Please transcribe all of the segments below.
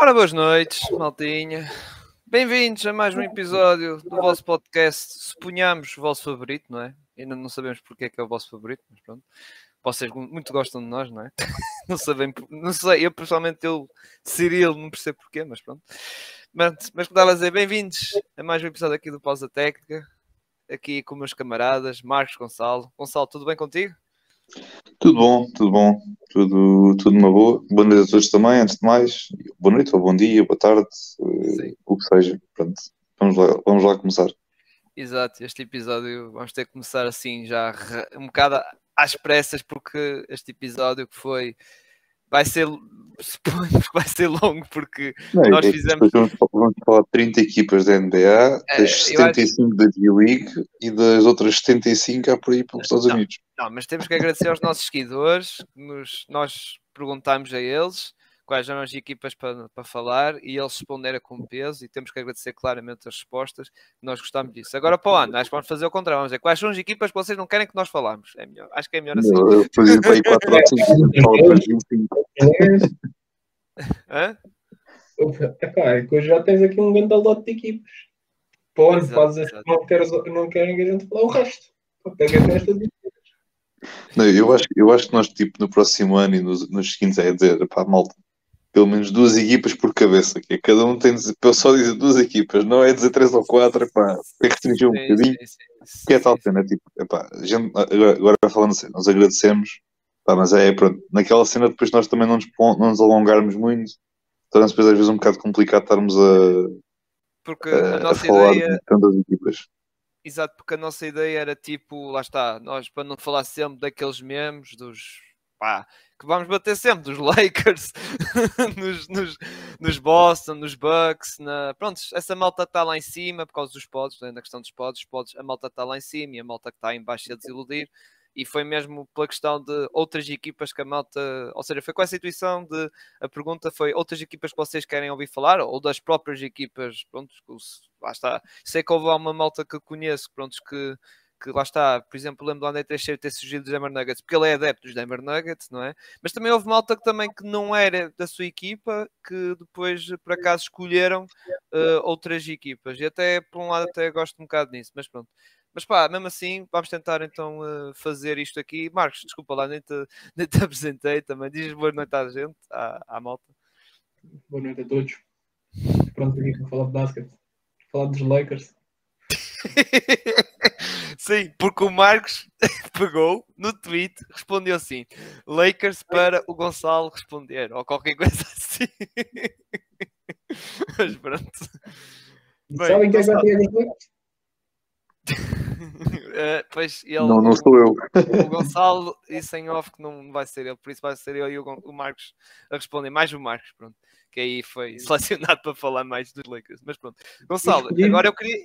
Ora, boas noites, maltinha. Bem-vindos a mais um episódio do vosso podcast, suponhamos o vosso favorito, não é? Ainda não sabemos porque é que é o vosso favorito, mas pronto. Vocês muito gostam de nós, não é? não sabem, não sei, eu pessoalmente eu Cirilo, não percebo porquê, mas pronto. Mas, mas como estava a dizer, bem-vindos a mais um episódio aqui do Pausa Técnica, aqui com meus camaradas, Marcos Gonçalo. Gonçalo, tudo bem contigo? Tudo bom, tudo bom, tudo, tudo uma boa. Boa noite a todos também, antes de mais. Boa noite, ou bom dia, boa tarde, eh, Sim. o que seja. Pronto, vamos lá, vamos lá começar. Exato, este episódio vamos ter que começar assim já um bocado às pressas, porque este episódio que foi vai ser, suponho que vai ser longo, porque não, nós fizemos. Vamos, vamos falar de 30 equipas da NBA, é, das 75 acho... da G-League e das outras 75 há por aí pelos Estados não, Unidos. Não, mas temos que agradecer aos nossos seguidores, nos, nós perguntámos a eles quais eram as equipas para, para falar e eles responderam com peso e temos que agradecer claramente as respostas, nós gostamos disso. Agora para o ano, acho que vamos fazer o contrário, vamos dizer quais são as equipas que vocês não querem que nós falamos. É melhor, acho que é melhor assim. Eu fazia para aí 4 ou 5 Hã? Epá, é que hoje já tens aqui um grande lote de equipas. Para o ano fazes queres, não querem que a gente fale o resto. Pega estas equipas. Não, eu, acho, eu acho que nós, tipo, no próximo ano e nos, nos seguintes, é dizer, pá, malta, pelo menos duas equipas por cabeça, que é, cada um tem de eu só dizer duas equipas, não é dizer três ou quatro, epá, é restringir um bocadinho, que é tal cena, tipo, epá, gente, agora, agora falando assim, nós agradecemos, pá, mas é, pronto, naquela cena depois nós também não nos, não nos alongarmos muito, torna-se depois às vezes um bocado complicado estarmos a, porque a, a nossa falar ideia... de tantas equipas. Exato, porque a nossa ideia era tipo, lá está, nós para não falar sempre daqueles memes, dos pá, que vamos bater sempre dos Lakers, nos, nos, nos, Boston, nos Bucks, na... pronto, essa malta está lá em cima por causa dos pods, né, na questão dos pods, pods, a malta está lá em cima e a malta que está em baixo a desiludir, e foi mesmo pela questão de outras equipas que a malta, ou seja, foi com essa intuição de a pergunta foi outras equipas que vocês querem ouvir falar, ou das próprias equipas, pronto, lá está, sei que houve uma malta que conheço, pronto, que que lá está, por exemplo, lembro do André Teixeira ter surgido dos Denver Nuggets, porque ele é adepto dos Denver Nuggets, não é? Mas também houve malta que também que não era da sua equipa, que depois por acaso escolheram uh, outras equipas. E até, por um lado, até gosto um bocado disso, mas pronto. Mas pá, mesmo assim, vamos tentar então uh, fazer isto aqui. Marcos, desculpa lá, nem te, nem te apresentei também. Diz boa noite à gente, à, à malta. Boa noite a todos. Pronto, aqui para falar de basquete, falar dos Lakers. Sim, porque o Marcos pegou no tweet, respondeu assim: Lakers para o Gonçalo responder, ou qualquer coisa assim. Mas pronto. Bem, Sabem quem vai ter uh, pois ele, não, não sou eu. O Gonçalo disse em off que não vai ser ele, por isso vai ser eu e o, o Marcos a responder, mais o Marcos, pronto. Que aí foi selecionado para falar mais dos Lakers. Mas pronto, Gonçalo, agora eu queria.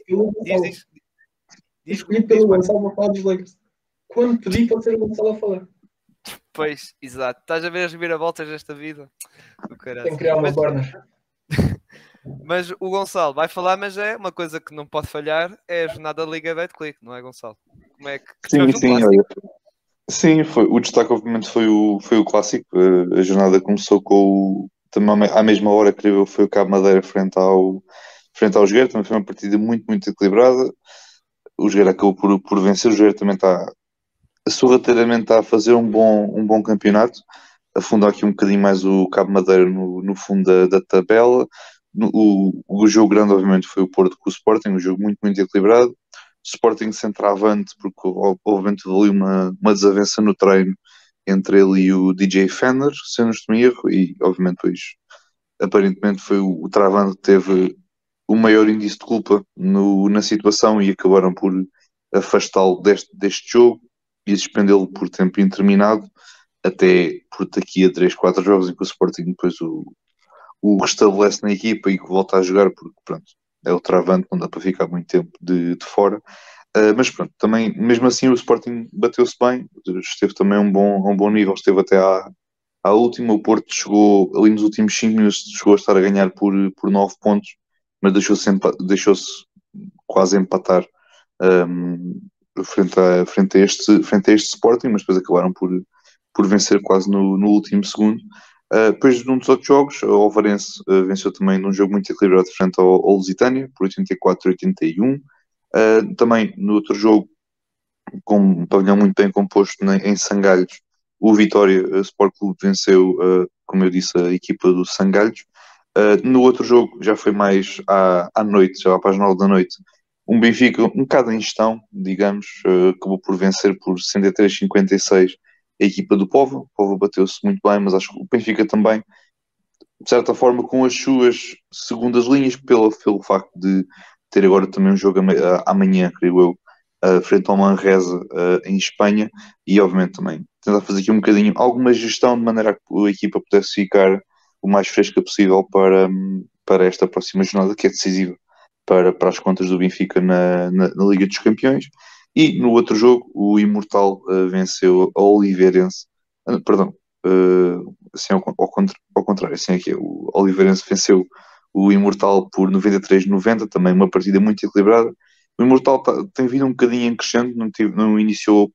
Diz, diz, Escolhi pelo Gonçalo para falar dos Lakers. Quando pedi para ser o Gonçalo a falar. Pois, exato. Estás a ver as reviravoltas desta vida? Tem que criar uma mas... mas o Gonçalo vai falar, mas é uma coisa que não pode falhar, é a jornada da Liga Betclick, não é, Gonçalo? Como é que... Sim, sim, olha. Sim, foi, o destaque obviamente foi o, foi o clássico. A, a jornada começou com o, também à mesma hora, creio foi o Cabo Madeira frente ao, frente ao Jogueiro, também foi uma partida muito, muito equilibrada o Jogueira acabou por, por vencer, o Jogueira também está sorrateiramente está a fazer um bom, um bom campeonato, afundar aqui um bocadinho mais o Cabo Madeira no, no fundo da, da tabela. No, o, o jogo grande, obviamente, foi o Porto com o Sporting, um jogo muito, muito equilibrado. Sporting centravante, porque obviamente ali uma, uma desavença no treino entre ele e o DJ Fender, se eu não estou erro, e obviamente depois aparentemente foi o, o Travante que teve o maior índice de culpa no, na situação e acabaram por afastá-lo deste, deste jogo e suspendê-lo por tempo indeterminado até por daqui a 3, 4 jogos em que o Sporting depois o, o restabelece na equipa e que volta a jogar porque pronto, é o travante, não dá para ficar muito tempo de, de fora. Uh, mas pronto, também, mesmo assim o Sporting bateu-se bem, esteve também a um bom, um bom nível, esteve até à, à última, o Porto chegou ali nos últimos 5 minutos, chegou a estar a ganhar por, por 9 pontos, mas deixou-se deixou quase empatar um, frente, a, frente, a este, frente a este Sporting, mas depois acabaram por, por vencer quase no, no último segundo. Uh, depois, num dos outros jogos, o Alvarense uh, venceu também num jogo muito equilibrado frente ao, ao Lusitânia, por 84-81. Uh, também no outro jogo, com um pavilhão muito bem composto né, em Sangalhos, o Vitória Sport Clube venceu, como eu disse, a equipa do Sangalhos. no outro jogo, já foi mais à, à noite, já para as 9 da noite, um Benfica um bocado em gestão, digamos, acabou por vencer por 63-56 a equipa do Povo. O Povo bateu-se muito bem, mas acho que o Benfica também, de certa forma, com as suas segundas linhas, pelo, pelo facto de ter agora também um jogo amanhã, creio eu, frente ao Manresa em Espanha, e obviamente também tentar fazer aqui um bocadinho alguma gestão de maneira que a equipa pudesse ficar o mais fresca possível para, para esta próxima jornada, que é decisiva para, para as contas do Benfica na, na, na Liga dos Campeões. E no outro jogo, o Imortal uh, venceu a Oliveirense, uh, perdão, uh, assim ao, ao, contra, ao, contrário, assim aqui, o Oliveirense venceu o Imortal por 93-90, também uma partida muito equilibrada. O Imortal tá, tem vindo um bocadinho em crescendo, não, tive, não iniciou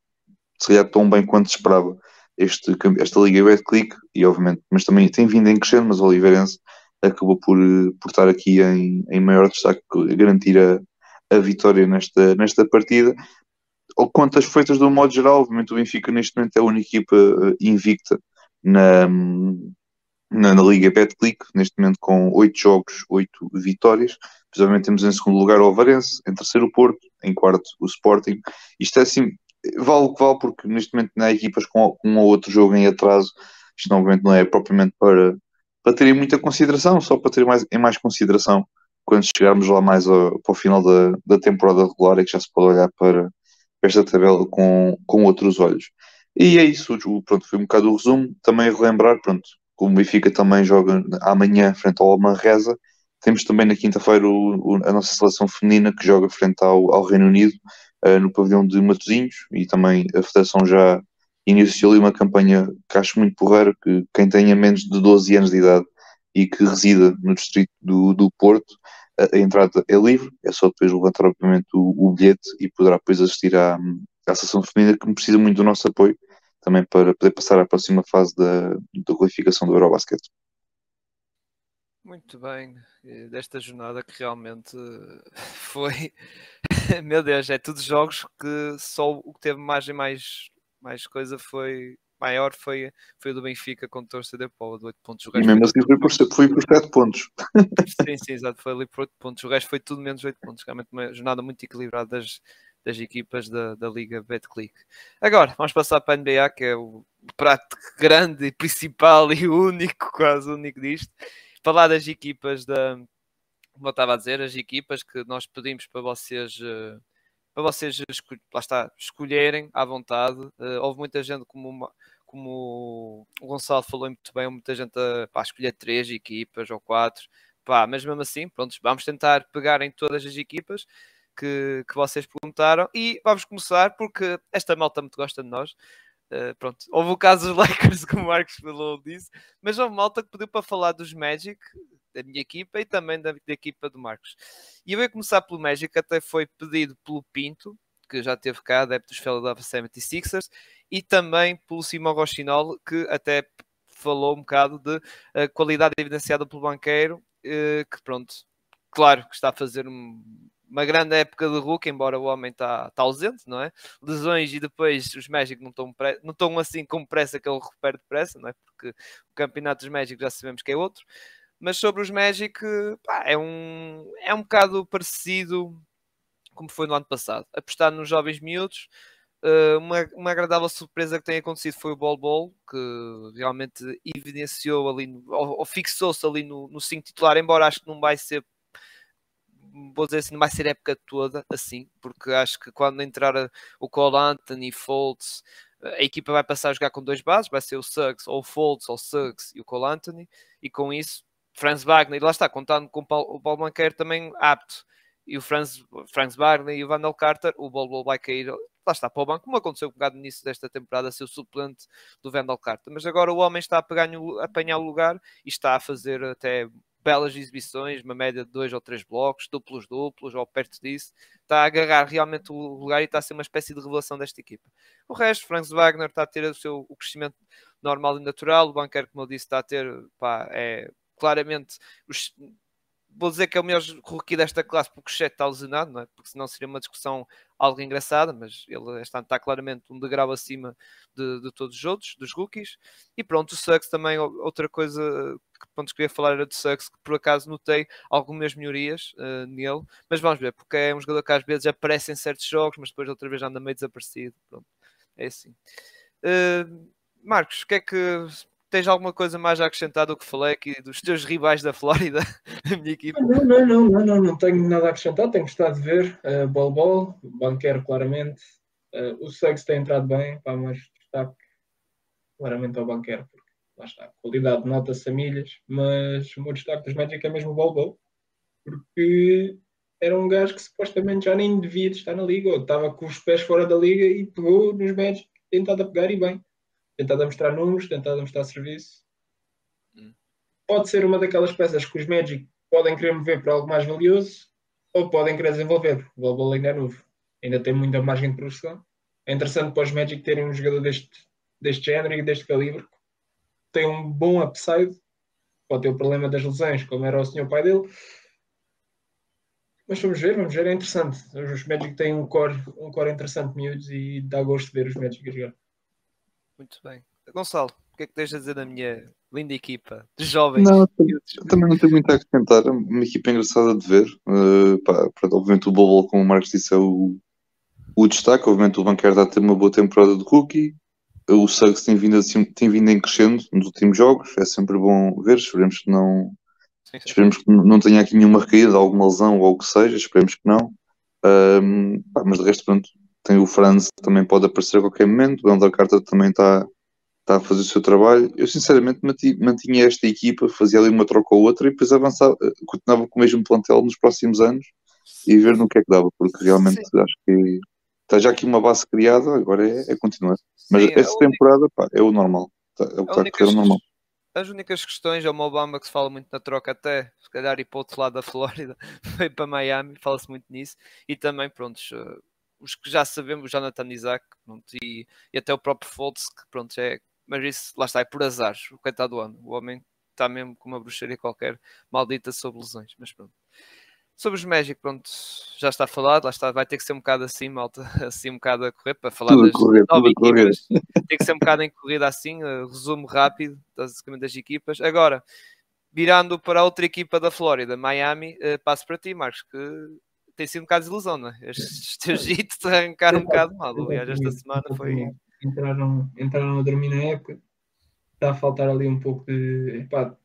se calhar tão bem quanto esperava este, esta Liga Betclic, e obviamente, mas também tem vindo em crescendo, mas o Oliveirense acabou por, por estar aqui em, em maior destaque, garantir a, a vitória nesta, nesta partida ou contas feitas de um modo geral, obviamente o Benfica neste momento é a única equipa eh, invicta na, na, na Liga Betclic, neste momento com 8 jogos, 8 vitórias. Precisamente temos em segundo lugar o Alvarense, em terceiro o Porto, em quarto o Sporting. Isto é assim, vale o que vale, porque neste momento não há equipas com um ou outro jogo em atraso. Isto obviamente não é propriamente para, para terem muita consideração, só para ter mais, em mais consideração quando chegarmos lá mais ao, para o final da, da temporada regular, é que já se pode olhar para, esta tabela com, com outros olhos. E é isso, pronto, foi um bocado o resumo. Também relembrar, pronto, como o Benfica também joga amanhã frente ao Manresa, temos também na quinta-feira a nossa seleção feminina que joga frente ao, ao Reino Unido uh, no pavilhão de Matosinhos e também a Federação já iniciou ali uma campanha que acho muito porreira, que quem tenha menos de 12 anos de idade e que resida no distrito do, do Porto a, entrada é livre, é só depois levantar obviamente o, o bilhete e poderá depois assistir à, à sessão feminina que precisa muito do nosso apoio também para poder passar à próxima fase da, da qualificação do Eurobasket. Muito bem, desta jornada que realmente foi, meu Deus, é tudo jogos que só o que teve margem mais, mais coisa foi maior foi, foi o do Benfica com torcida de Paula de 8 pontos. O e mesmo assim foi por, foi por 7 pontos. Sim, sim, exato, foi ali por 8 pontos. O resto foi tudo menos 8 pontos. Realmente uma jornada muito equilibrada das, das equipas da, da Liga Betclic. Agora, vamos passar para a NBA, que é o prato grande e principal e único, quase único disto. Falar das equipas da. Como eu estava a dizer, as equipas que nós pedimos para vocês. Uh, para vocês lá está, escolherem à vontade. Uh, houve muita gente, como, uma, como o Gonçalo falou muito bem, muita gente a pá, escolher três equipas ou quatro. Pá, mas mesmo assim, pronto, vamos tentar pegar em todas as equipas que, que vocês perguntaram e vamos começar porque esta malta muito gosta de nós. Uh, pronto, houve o caso dos Lakers, como o Marcos falou disso, mas houve malta que pediu para falar dos Magic, da minha equipa e também da, da equipa do Marcos. E eu vou começar pelo Magic, até foi pedido pelo Pinto, que já teve cá, adepto dos Philadelphia 76ers, e também pelo Simão Rochinol, que até falou um bocado de uh, qualidade evidenciada pelo banqueiro, uh, que pronto, claro que está a fazer um, uma grande época de Hulk, embora o homem está tá ausente, não é? Lesões e depois os Magic não estão, não estão assim com pressa que ele recupere depressa, não é? Porque o campeonato dos Magic já sabemos que é outro. Mas sobre os Magic, pá, é, um, é um bocado parecido como foi no ano passado. Apostar nos jovens miúdos. Uh, uma, uma agradável surpresa que tem acontecido foi o Bol Bol, que realmente evidenciou ali, ou, ou fixou-se ali no, no 5 titular, embora acho que não vai ser, vou dizer assim, não vai ser época toda assim, porque acho que quando entrar o Cole Anthony, Fultz, a equipa vai passar a jogar com dois bases, vai ser o Suggs, ou o Fultz, ou o Suggs e o Cole Anthony, e com isso Franz Wagner, lá está, contando com o Paulo Banqueiro também apto, e o Franz, Franz Wagner e o Vandal Carter, o Bol vai cair, lá está, para o banco, como aconteceu um bocado no início desta temporada, ser o suplente do Vandal Carter. Mas agora o homem está a, pegar, a apanhar o lugar e está a fazer até belas exibições, uma média de dois ou três blocos, duplos duplos ou perto disso, está a agarrar realmente o lugar e está a ser uma espécie de revelação desta equipa. O resto, Franz Wagner está a ter o seu o crescimento normal e natural. O banqueiro, como eu disse, está a ter, pá, é claramente os, vou dizer que é o melhor rookie desta classe porque o Chet está lesionado, não é? porque senão seria uma discussão algo engraçada, mas ele está, está claramente um degrau acima de, de, todos os outros, dos rookies. E pronto, o Suggs também, outra coisa que pronto, queria falar era do Suggs, que por acaso notei algumas melhorias uh, nele, mas vamos ver, porque é um jogador que às vezes aparece em certos jogos, mas depois outra vez anda meio desaparecido. Pronto, é assim. Uh, Marcos, o que é que tens alguma coisa mais a acrescentar do que falei aqui dos teus rivais da Flórida, da minha equipa? Não, não, não, não, não, não tenho nada a acrescentar, tenho gostado de ver. Uh, ball Ball, Banquero claramente. Uh, o Suggs tem entrado bem, pá, mas destaque claramente ao Banquero, porque lá está, a qualidade nota-se a milhas, mas o meu destaque dos Magic é mesmo o Ball Ball, porque era um gajo que supostamente já nem devia estar na liga, ou estava com os pés fora da liga e pegou nos Magic, tentado a pegar e bem tentado mostrar números, tentado mostrar serviço. Hum. Pode ser uma daquelas peças que os Magic podem querer mover para algo mais valioso ou podem querer desenvolver. O global ainda é novo, ainda tem muita margem de produção. É interessante para os Magic terem um jogador deste, deste género e deste calibre. Tem um bom upside, pode ter o problema das lesões, como era o senhor pai dele. Mas vamos ver, vamos ver, é interessante. Os Magic têm um core, um core interessante, miúdos, e dá gosto de ver os Magic a jogar. Muito bem. Gonçalo, o que é que tens a dizer da minha linda equipa de jovens? Não, também não tenho muito a acrescentar. Uma equipa engraçada de ver. Uh, pá, obviamente o Bobo, como o Marcos disse, é o, o destaque. Obviamente o Banqueiro está a ter uma boa temporada de rookie. O Suggs tem vindo, assim, tem vindo em crescendo nos últimos jogos. É sempre bom ver. Esperemos que não, esperemos que não tenha aqui nenhuma recaída, alguma lesão ou o que seja. Esperemos que não. Um, pá, mas de resto, pronto, tem o Franz que também pode aparecer a qualquer momento, o Elder Carter também está tá a fazer o seu trabalho. Eu sinceramente mantinha esta equipa, fazia ali uma troca ou outra e depois avançava, continuava com o mesmo plantel nos próximos anos e ver no que é que dava, porque realmente Sim. acho que está já aqui uma base criada, agora é, é continuar. Mas Sim, esta temporada pá, é o normal, tá, é o que está a correr normal. As únicas questões é o Obama que se fala muito na troca até, se calhar ir para o outro lado da Flórida, veio para Miami, fala-se muito nisso, e também, pronto, os que já sabemos, o Jonathan Isaac pronto, e, e, até o próprio Foltz, que pronto, é, mas isso lá está, é por azar, o coitado do ano. O homem está mesmo com uma bruxaria qualquer, maldita sobre lesões, mas pronto. Sobre os Magic, pronto, já está falado, lá está, vai ter que ser um bocado assim, malta, assim um bocado a correr, para falar tudo das correr, nove equipas, tem que ser um bocado em corrida assim, uh, resumo rápido, basicamente das equipas. Agora, virando para a outra equipa da Flórida, Miami, uh, passo para ti, Marcos, que tem sido um bocado de ilusão, não é? Estes teus hits arrancaram um bocado mal. Aliás, esta semana foi. Entraram, entraram a dormir na época, está a faltar ali um pouco de. Epá,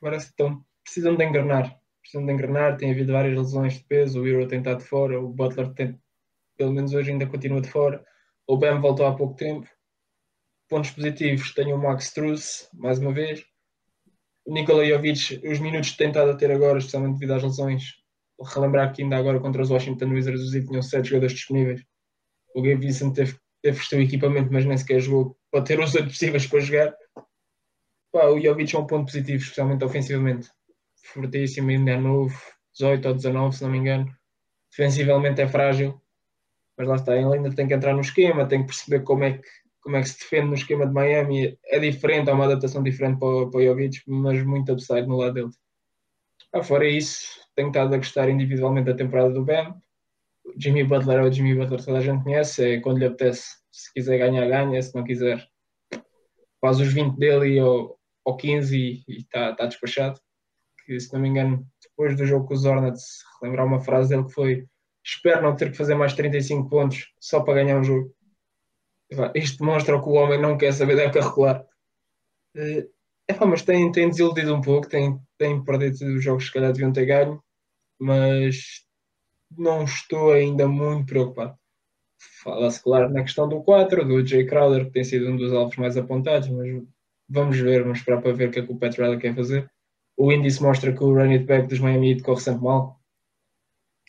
parece que estão, precisam de engrenar. Precisam de engrenar, tem havido várias lesões de peso. O Euro tem estado de fora, o Butler tem, pelo menos hoje ainda continua de fora. O Bam voltou há pouco tempo. Pontos positivos, tenho o Max Truss, mais uma vez. Nikola Jovic, os minutos que tem estado a ter agora, especialmente devido às lesões, relembrar que ainda agora contra os Washington Wizards os tinham sete jogadores disponíveis. O Gabe Vincent teve, teve o equipamento, mas nem sequer jogou para ter os oito possíveis para jogar. Pá, o Jovic é um ponto positivo, especialmente ofensivamente. Fortíssimo, ainda é novo, 18 ou 19, se não me engano. Defensivamente é frágil, mas lá está, ele ainda tem que entrar no esquema, tem que perceber como é que, como é que se defende no esquema de Miami. É diferente, há uma adaptação diferente para, para o Jovic, mas muito upside no lado dele. Ah, fora isso, tenho estado a gostar individualmente da temporada do Ben. Jimmy Butler é o Jimmy Butler toda a gente conhece, é quando lhe apetece. Se quiser ganhar, ganha, se não quiser, faz os 20 dele ou, ou 15 e está tá despachado. Que, se não me engano, depois do jogo com os Hornets, lembrar uma frase dele que foi: Espero não ter que fazer mais 35 pontos só para ganhar um jogo. Isto demonstra que o homem não quer saber da época regular. É, mas tem, desiludido um pouco, tem, tem perdido os jogos que se calhar deviam ter ganho mas não estou ainda muito preocupado. Fala-se, claro, na questão do 4, do Jay Crowder, que tem sido um dos alvos mais apontados, mas vamos ver, vamos esperar para ver o que é que o Pat Riley quer fazer. O índice mostra que o running back dos Miami Heat corre sempre mal.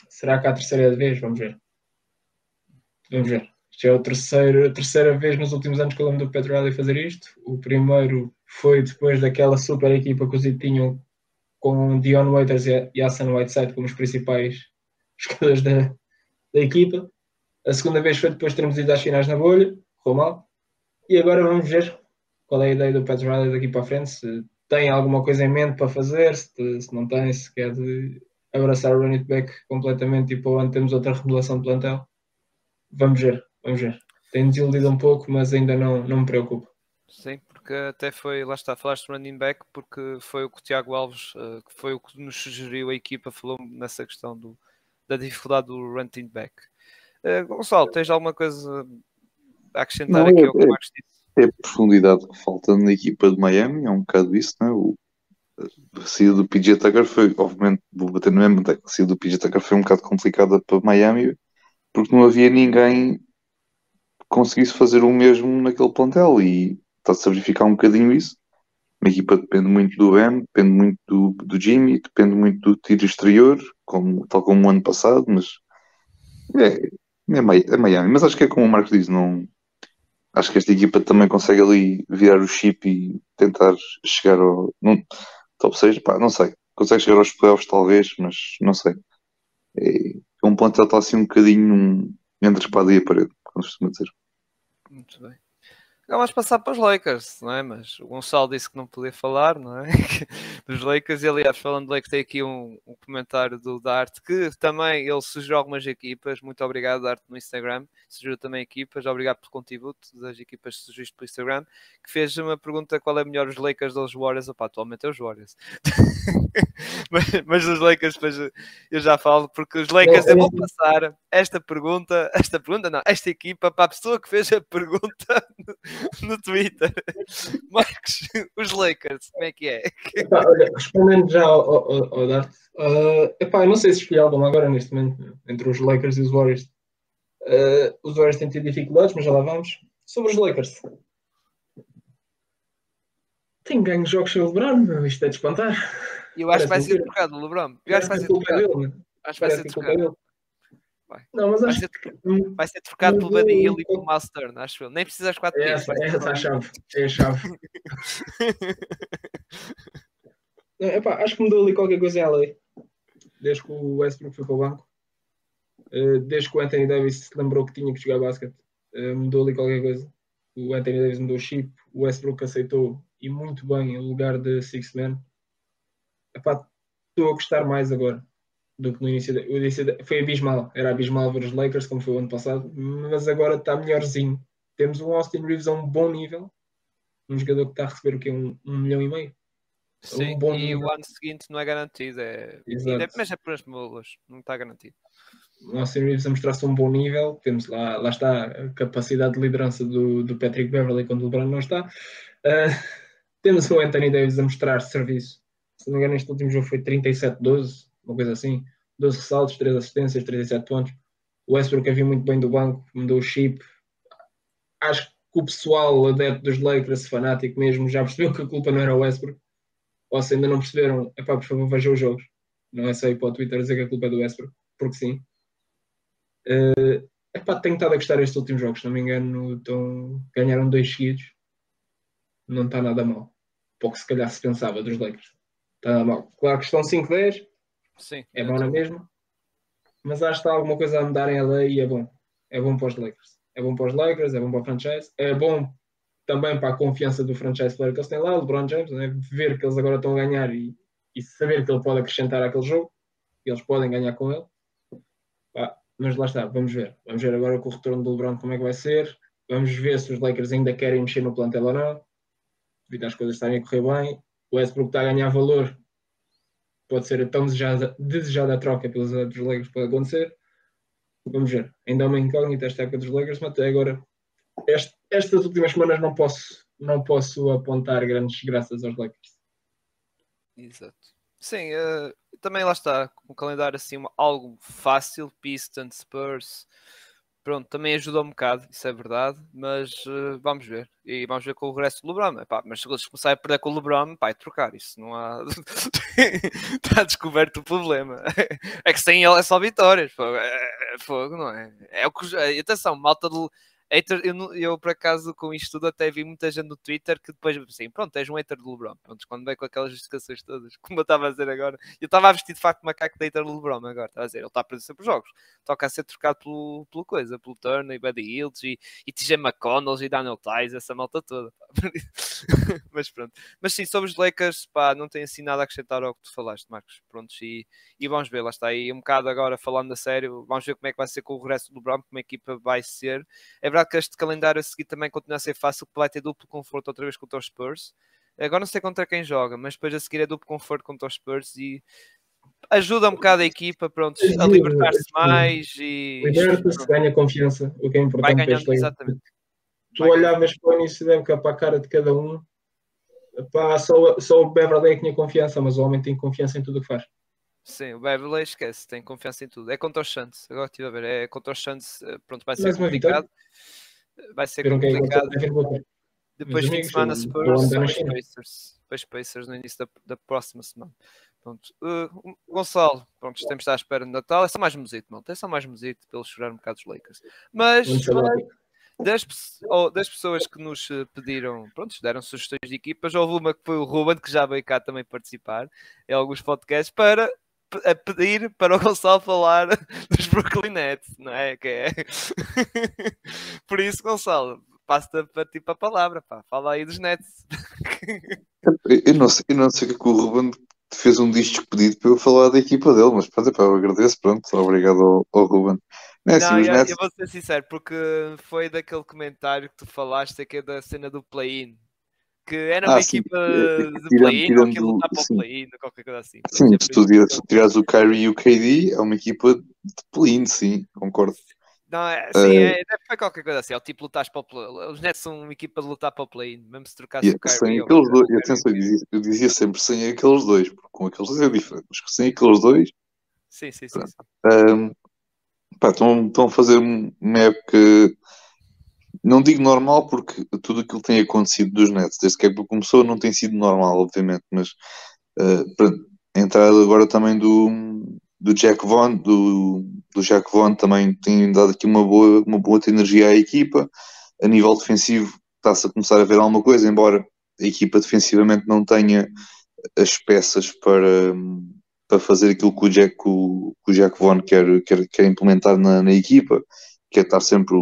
Será que há a terceira vez? Vamos ver. Vamos ver. Já é a terceira, a terceira vez nos últimos anos que eu lembro do Pat Riley fazer isto. O primeiro foi depois daquela super equipa que os tinham com Dion Waiters e Hassan Whiteside como os principais jogadores da, da equipa. A segunda vez foi depois de termos ido às finais na bolha, correu mal. E agora vamos ver qual é a ideia do Pat Riley daqui para a frente, se tem alguma coisa em mente para fazer, se, se não tem, se quer abraçar o running back completamente e para onde temos outra revelação de plantel. Vamos ver, vamos ver. Tem desiludido um pouco, mas ainda não, não me preocupa. Sim, porque até foi, lá está, falaste de running back, porque foi o que o Tiago Alves, uh, que foi o que nos sugeriu a equipa, falou nessa questão do, da dificuldade do running back. Uh, Gonçalo, tens alguma coisa a acrescentar não, aqui é, ao que o Marcos disse? É a profundidade que falta na equipa de Miami, é um bocado isso, não é? O, a saída do PJ Tucker foi, obviamente, vou bater no mesmo, a saída do PJ Tucker foi um bocado complicada para Miami, porque não havia ninguém que conseguisse fazer o mesmo naquele plantel e está-se a verificar um bocadinho isso. Uma equipa depende muito do Ben, depende muito do, do Jimmy, depende muito do tiro exterior, como, tal como o ano passado, mas é, é, é Miami. Mas acho que é como o Marcos diz, não, acho que esta equipa também consegue ali virar o chip e tentar chegar ao não, top 6, pá, não sei. Consegue chegar aos playoffs talvez, mas não sei. É, é um plantel está assim um bocadinho entre espada e a parede, como se costuma dizer. Muito bem. Vamos passar para os Lakers, não é? Mas o Gonçalo disse que não podia falar, não é? Dos Lakers, e aliás, falando de Lakers, tem aqui um, um comentário do Dart que também ele sugeriu algumas equipas. Muito obrigado, Dart, no Instagram. Sugeriu também equipas. Obrigado pelo contributo das equipas que sugeriste pelo Instagram. Que fez uma pergunta: qual é melhor, os Lakers ou os Warriors? Opa, atualmente é os Warriors. mas, mas os Lakers, depois eu já falo, porque os Lakers, eu vou passar esta pergunta, esta pergunta, não, esta equipa para a pessoa que fez a pergunta no Twitter. Marcos, os Lakers, como é que é? Epá, olha, respondendo já ao, ao, ao Dart, uh, epá, eu não sei se escolhi alguma agora neste momento, entre os Lakers e os Warriors. Uh, os Warriors têm tido dificuldades, mas já lá vamos. Sobre os Lakers. Tem ganho jogos sem o LeBron, isto é de espantar. Eu acho que vai ser trocado o LeBron. Eu acho que vai ser trocado. Acho que vai ser trocado. Vai. Não, mas vai, acho ser, que... vai ser trocado pelo Buddy Hill e pelo Miles Turner, acho eu. Nem precisas 4 é essa, é essa a chave. É a chave. epá, acho que mudou ali qualquer coisa em LA. Desde que o Westbrook foi para o banco. Uh, desde que o Anthony Davis se lembrou que tinha que jogar basquete. Uh, mudou ali qualquer coisa. O Anthony Davis mudou o chip. O Westbrook aceitou e muito bem o lugar de Six Man. Epá, estou a gostar mais agora do que no início, de, início foi abismal, era abismal ver os Lakers como foi o ano passado, mas agora está melhorzinho. Temos o Austin Reeves a um bom nível, um jogador que está a receber o quê? Um, um milhão e meio. Sim, um bom e nível. o ano seguinte não é garantido, é... é mas é por as mulas, não está garantido. O Austin Reeves a mostrar-se um bom nível, temos lá, lá está a capacidade de liderança do, do Patrick Beverly quando o LeBron não está. Uh, temos o Anthony Davis a mostrar serviço. Se não me engano, este último jogo foi 37-12 uma coisa assim, 12 ressaltos, 3 assistências, 37 pontos. O Westbrook havia muito bem do banco, mudou o chip. Acho que o pessoal adepto dos Lakers, fanático mesmo, já percebeu que a culpa não era o Westbrook. Ou se ainda não perceberam, é pá, por favor, vejam os jogos. Não é só ir para o Twitter dizer que a culpa é do Westbrook, porque sim. Uh, epá, tenho estado a gostar destes últimos jogos, se não me engano, ganharam dois seguidos. Não está nada mal. Pouco se calhar se pensava dos Lakers. Está nada mal. Claro que estão 5-10, Sim, é bom na mesma. Mas acho que está alguma coisa a mudar em LA e é bom. É bom para os Lakers. É bom para os Lakers, é bom para o franchise. É bom também para a confiança do franchise player que eles têm lá, o LeBron James, né? ver que eles agora estão a ganhar e, e saber que ele pode acrescentar àquele jogo, que eles podem ganhar com ele. Pá, mas lá está, vamos ver. Vamos ver agora com o retorno do LeBron como é que vai ser. Vamos ver se os Lakers ainda querem mexer no plantel ou não. Devido às coisas estarem a correr bem. O Westbrook está a ganhar valor pode ser tão desejada, desejada troca pelos outros Lakers, pode acontecer. Vamos ver. Ainda há uma incógnita esta época dos Lakers, mas até agora, este, estas últimas semanas, não posso, não posso apontar grandes graças aos Lakers. Exato. Sim, uh, também lá está, um calendário assim, algo fácil, Pistons, Spurs, pronto, também ajudou um bocado, isso é verdade, mas uh, vamos ver. E vamos ver com o regresso do LeBron. Epá, mas se eles começarem a perder com o LeBron, pá, é trocar. Isso não há. Está descoberto o problema. é que sem ele é só vitórias. Fogo, é, é fogo não é? É o que. Atenção, malta de. Hater, eu, eu, por acaso com isto tudo até vi muita gente no Twitter que depois assim, pronto, és um hater do LeBron. Pronto, quando veio com aquelas justificações todas, como eu estava a dizer agora, eu estava a vestir de facto macaco de hater do LeBron agora, estava a dizer, ele está a perder sempre os jogos, toca a ser trocado pelo, pelo coisa, pelo Turner e Buddy Hills e, e TJ McConnell e Daniel Tice, essa malta toda. Mas pronto. Mas sim, sobre os Lakers, pá, não tenho assim nada a acrescentar ao que tu falaste, Marcos. Prontos, e, e vamos ver, lá está aí um bocado agora falando a sério, vamos ver como é que vai ser com o regresso do LeBron, como a equipa vai ser. É verdade que este calendário a seguir também continua a ser fácil, porque vai ter duplo conforto outra vez contra os Spurs. Agora não sei contra quem joga, mas depois a seguir é duplo conforto contra os Spurs e ajuda um bocado a equipa, pronto, a libertar-se mais e Liberta-se, ganha confiança, o que é vai importante para ganhando, exatamente. Tu olhavas para o início da época para a cara de cada um, pá, só, só o Beverly é que tinha confiança, mas o homem tem confiança em tudo o que faz. Sim, o Beverly esquece, tem confiança em tudo. É contra os Suns, agora estive a ver, é contra os Suns, eh, pronto, vai ser complicado. Vai ser é complicado. Depois fim de semana o Spurs, depois. Pacers, depois Pacers no início da, da próxima semana. Pronto. Uh, Gonçalo, pronto, estar à espera de Natal. É só mais musito, malta. É só mais musito eles chorar um bocado os Lakers. Mas das, das pessoas que nos eh, pediram, pronto, deram sugestões de equipas, houve uma que foi o Ruben, que já veio cá também participar em alguns podcasts, para a pedir para o Gonçalo falar dos Brooklyn Nets, não é? Que é... Por isso, Gonçalo, passa para ti para a palavra, pá. Fala aí dos Nets. Eu- não sei, eu não sei o que é que o Ruben fez um disco pedido para eu falar da equipa dele, mas pronto, epá, eu agradeço, pronto, obrigado ao, ao Ruben. Não é Não, eu, Nets, eu vou ser sincero, porque foi daquele comentário que tu falaste que é da cena do play-in. Que era uma Ah, sim. equipa Eh, de play-in ou que lutar para o play-in qualquer coisa assim. sim, se tu tirares o Kyrie e o KD, é uma equipa de play sim, concordo. Não, é, sim, Eh, é, foi qualquer coisa assim. É o tipo lutares para o play Os Nets são uma equipa de lutar para o play-in, mesmo se trocasse E o Kyrie. sem aqueles dois, atenção, eu dizia, eu dizia sempre sem aqueles dois, porque com aqueles dois é diferente, mas sem aqueles dois, Sim, sim, sim. sim. Pá, estão, estão a fazer um- uma época, não digo normal, porque tudo aquilo que tem acontecido dos Nets, desde que a época começou, não tem sido normal, obviamente, mas pronto, a entrada agora também do, do Jack Vaughn, do, do Jack Vaughn também tem dado aqui uma boa, uma boa energia à equipa. A nível defensivo, está-se a começar a ver alguma coisa, embora a equipa defensivamente não tenha as peças para, para fazer aquilo que o Jack, o, o Jack Vaughn quer, quer, quer implementar na, na equipa, que é estar sempre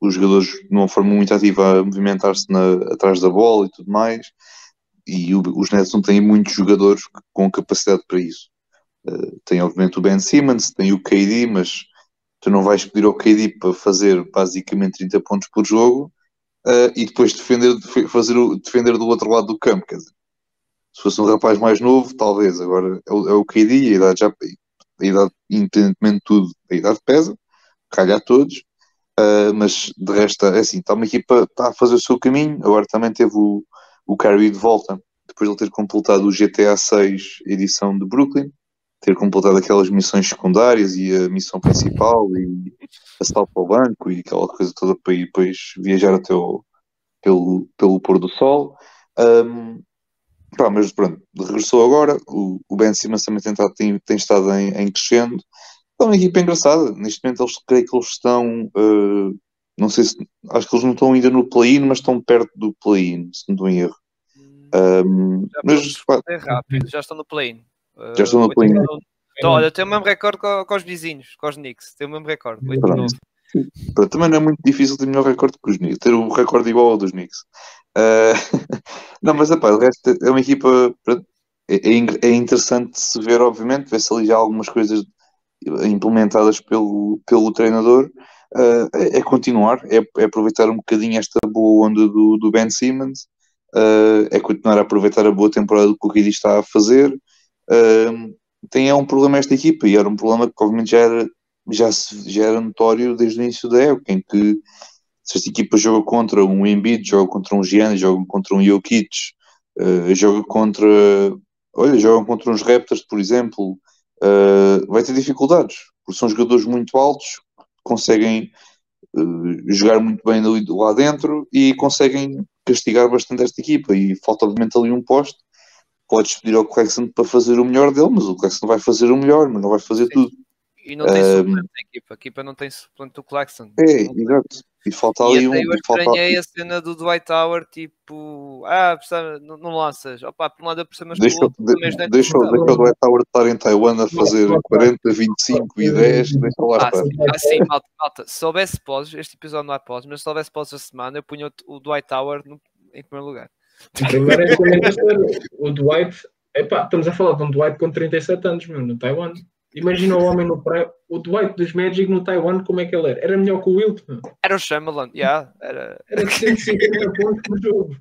os jogadores de uma forma muito ativa a movimentar-se atrás da bola e tudo mais. E o- os Nets não têm muitos jogadores com capacidade para isso. Eh, tem obviamente o Ben Simmons, tem o KD, mas tu não vais pedir ao KD para fazer basicamente 30 pontos por jogo eh, e depois defender, defe- fazer o, defender do outro lado do campo. Quer dizer, se fosse um rapaz mais novo, talvez. Agora é o, é o KD, a idade já. A idade, independentemente de tudo, a idade pesa, calha a todos. Uh, mas de resto, é assim, está uma equipa está a fazer o seu caminho. Agora também teve o, o Kyrie de volta, depois de ele ter completado o GTA 6 edição de Brooklyn, ter completado aquelas missões secundárias e a missão principal e a salto para o banco e aquela coisa toda para ir depois viajar até o, pelo, pelo pôr do sol. Um, pá, mas pronto, regressou agora. O, o Ben Simmons também tem, tem, tem estado em, em crescendo. É uma equipa engraçada. Neste momento, eles creio que eles estão. eh, não sei se. Acho que eles não estão ainda no play-in, mas estão perto do play-in, se não estou em erro. Um, Já mas responder rápido, já estão no play-in. Já estão no Uh, play-in. Então, olha, tenho o mesmo recorde com, com os vizinhos, com os Knicks. Tenho o mesmo recorde. 8 Pronto. 9. pronto, também não é muito difícil ter melhor recorde que os Knicks, ter o recorde igual ao dos Knicks. Eh, não, mas epá, o resto é uma equipa. É, é é interessante se ver, obviamente, ver se ali já algumas coisas implementadas pelo, pelo treinador. Eh, é, é continuar, é, é aproveitar um bocadinho esta boa onda do, do Ben Simmons, eh, é continuar a aproveitar a boa temporada que o Kid está a fazer. Eh, tem é um problema esta equipa, e era um problema que obviamente já era, já, se, já era notório desde o início da época, em que se esta equipa joga contra um Embiid, joga contra um Giannis, joga contra um Jokic, joga contra, olha, jogam contra uns Raptors, por exemplo, eh, vai ter dificuldades, porque são jogadores muito altos, conseguem eh, jogar muito bem ali, lá dentro e conseguem castigar bastante esta equipa. E falta, obviamente, ali um poste. Podes pedir ao Claxton para fazer o melhor dele, mas o Claxton vai fazer o melhor, mas não vai fazer Sim. tudo. E não tem Um, suplente a equipa. A equipa não tem suplente do Claxton. É, exato. E falta E ali um. até eu e falta- estranhei a cena do Dwight Tower, tipo, ah, precisa- não, não lanças. Opa, por um lado eu percebo, mas Deixa, pelo outro de- deixa, deixa o Dwight Howard estar em Taiwan a fazer não, 40, 25 e 10, deixa lá Ah, estar. sim, ah, sim, malta, malta. Se houvesse pós, este episódio não há pós, mas se houvesse pós a semana, eu punho o, Dwight Tower no- em primeiro lugar. Primeiro é. O Dwight, epá, estamos a falar de um Dwight com 37 anos, meu, no Taiwan. Imagina o homem no pré, o Dwight dos Magic no Taiwan, como é que ele era? Era melhor que o Wilt. Era o Shyamalan, yeah, era. Era de 150 pontos por jogo.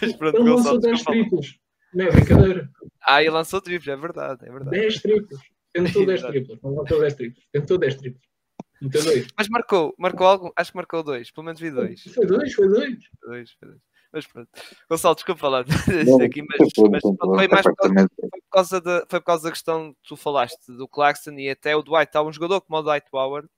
Mas pronto, Ele lançou 10 desculpa lá. triplos. Não é brincadeira. Ah, e lançou triplos, é verdade, é verdade. 10 triplos. Tentou 10 Exato. triplos. Não lançou 10 triplos. Tentou 10 triplos. Meteu 2. Mas marcou, marcou algo, acho que marcou dois, pelo menos vi dois. Foi 2, foi 2. dois, foi dois. Mas pronto, Gonçalo, desculpa lá Não, aqui, mas, mas foi mais por causa, foi por causa da, foi por causa da questão que tu falaste do Claxton e até o Dwight. Há um jogador como o Dwight Howard,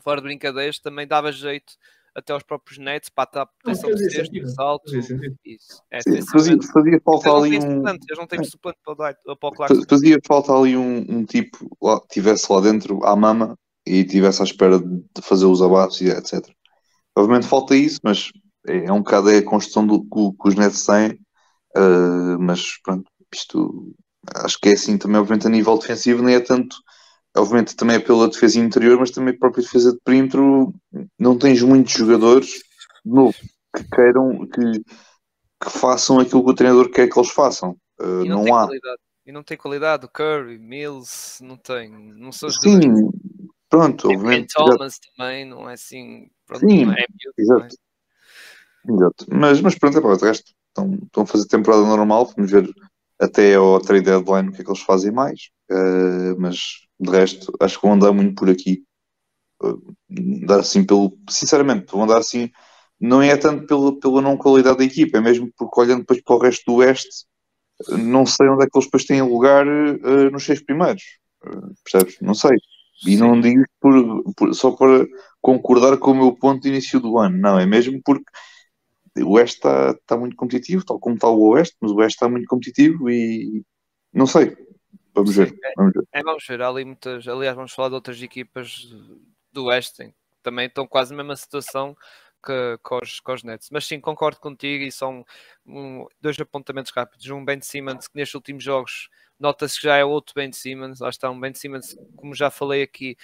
fora de brincadeiras, também dava jeito até aos próprios Nets para a proteção de sexto, salto. Fazia. Isso. É, Sim, defensivamente. Fazia, fazia falta Eles não ali têm um. eles não têm suplente para o, Dwight, para o Fazia falta ali um, um tipo lá, tivesse lá dentro à mama e tivesse à espera de fazer os abates e etc. Obviamente falta isso, mas é, é um bocado é a construção do, que, que os Nets têm. Uh, mas pronto, isto acho que é assim também, obviamente, a nível defensivo, nem é tanto, obviamente, também é pela defesa interior, mas também a própria defesa de perímetro. Não tens muitos jogadores novo que queiram que, que façam aquilo que o treinador quer que eles façam. Uh, não, não há. qualidade. E não tem qualidade. O Curry, Mills, não tem. Não são jogadores. Sim, pronto, obviamente. exato, Thomas também, não é assim. Pronto, Sim, não é miúdo, exato. não é? Exato. Mas, mas pronto, é pá, de resto, estão, estão a fazer temporada normal, vamos ver até ao trade deadline o que é que eles fazem mais. Uh, mas de resto, acho que vão andar muito por aqui. Uh, dar assim pelo. Sinceramente, vão andar assim. Não é tanto pela, pela não qualidade da equipa, é mesmo porque olhando depois para o resto do Oeste, não sei onde é que eles depois têm lugar uh, nos seis primeiros. Percebes? Não sei. E não digo por, por- só para concordar com o meu ponto de início do ano. Não, é mesmo porque o Oeste está, está muito competitivo, tal como está o Oeste, mas o Oeste está muito competitivo e não sei. Vamos Sim, ver. Vamos ver. É, vamos ver, há ali muitas. Aliás, vamos falar de outras equipas do Oeste que também estão quase na mesma situação que, que, os, que os Nets. Mas sim, concordo contigo e são um, dois apontamentos rápidos. Um Ben Simmons que nestes últimos jogos nota-se que já é outro Ben Simmons. Lá está um Ben Simmons, como já falei aqui.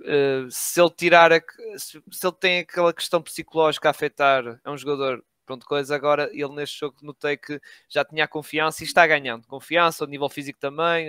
Uh, se ele tirar a, se, se ele tem aquela questão psicológica a afetar é um jogador pronto, coisa. Agora, ele neste jogo notei que já tinha confiança e está ganhando confiança, ao nível físico também.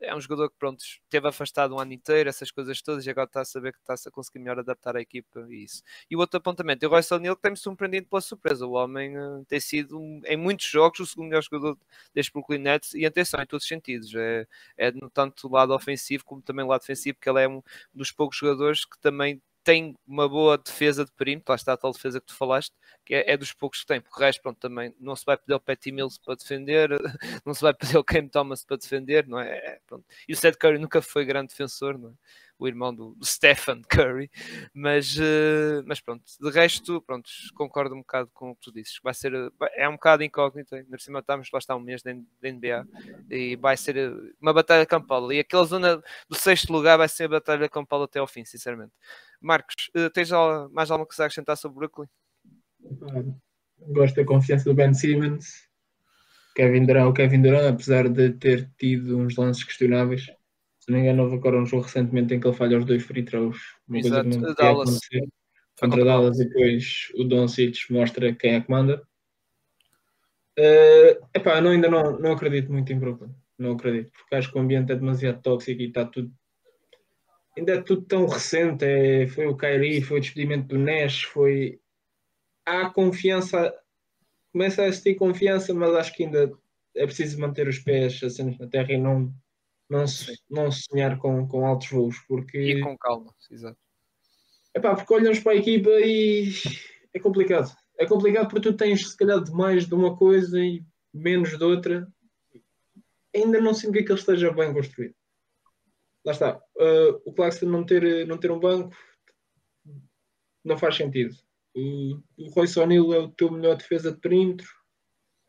É um jogador que, pronto, esteve afastado um ano inteiro, essas coisas todas, e agora está a saber que está-se a conseguir melhor adaptar a equipa e isso. E o outro apontamento, o Royce O'Neal, que tem-me surpreendido pela surpresa. O homem uh, tem sido, em muitos jogos, o segundo melhor jogador deste Brooklyn Nets, e atenção, em todos os sentidos. É, é tanto lado ofensivo como também lado defensivo, porque ele é um dos poucos jogadores que também tem uma boa defesa de perímetro, lá está a tal defesa que tu falaste, que é, é dos poucos que tem, porque o resto, pronto, também não se vai pedir o Patty Mills para defender, não se vai pedir o Cam Thomas para defender, não é? é pronto. E o Seth Curry nunca foi grande defensor, não é? o irmão do, Stephen Curry, mas, uh, mas pronto, de resto, pronto, concordo um bocado com o que tu dizes, vai ser, é um bocado incógnito, na cima estamos, lá está um mês da NBA, e vai ser uma batalha campal, e aquela zona do sexto lugar vai ser a batalha campal até ao fim, sinceramente. Marcos, uh, tens mais alguma coisa a acrescentar sobre Brooklyn? Gosto da confiança do Ben Simmons, Kevin Durant, o Kevin Durant, apesar de ter tido uns lances questionáveis, se não me engano, houve agora um jogo recentemente em que ele falha os dois free throws. Uma Exato, coisa que não Dallas. Contra Dallas, e depois o Doncic mostra quem é que manda. Uh, epá, não, ainda não, não acredito muito em Brooklyn. Não acredito, porque acho que o ambiente é demasiado tóxico e está tudo. Ainda é tudo tão recente. É, foi o Kyrie, foi o despedimento do Nash, foi. Há confiança, começa a existir confiança, mas acho que ainda é preciso manter os pés assentos na terra e não, não, não sonhar com, com altos voos. Porque... E com calma, exato. Epá, porque olhamos para a equipa e é complicado. É complicado porque tu tens se calhar mais de uma coisa e menos de outra. Ainda não sinto que aquilo esteja bem construído. Lá está. Uh, o Claxton não ter, não ter um banco não faz sentido. O, o Royce O'Neal é o teu melhor defesa de perímetro.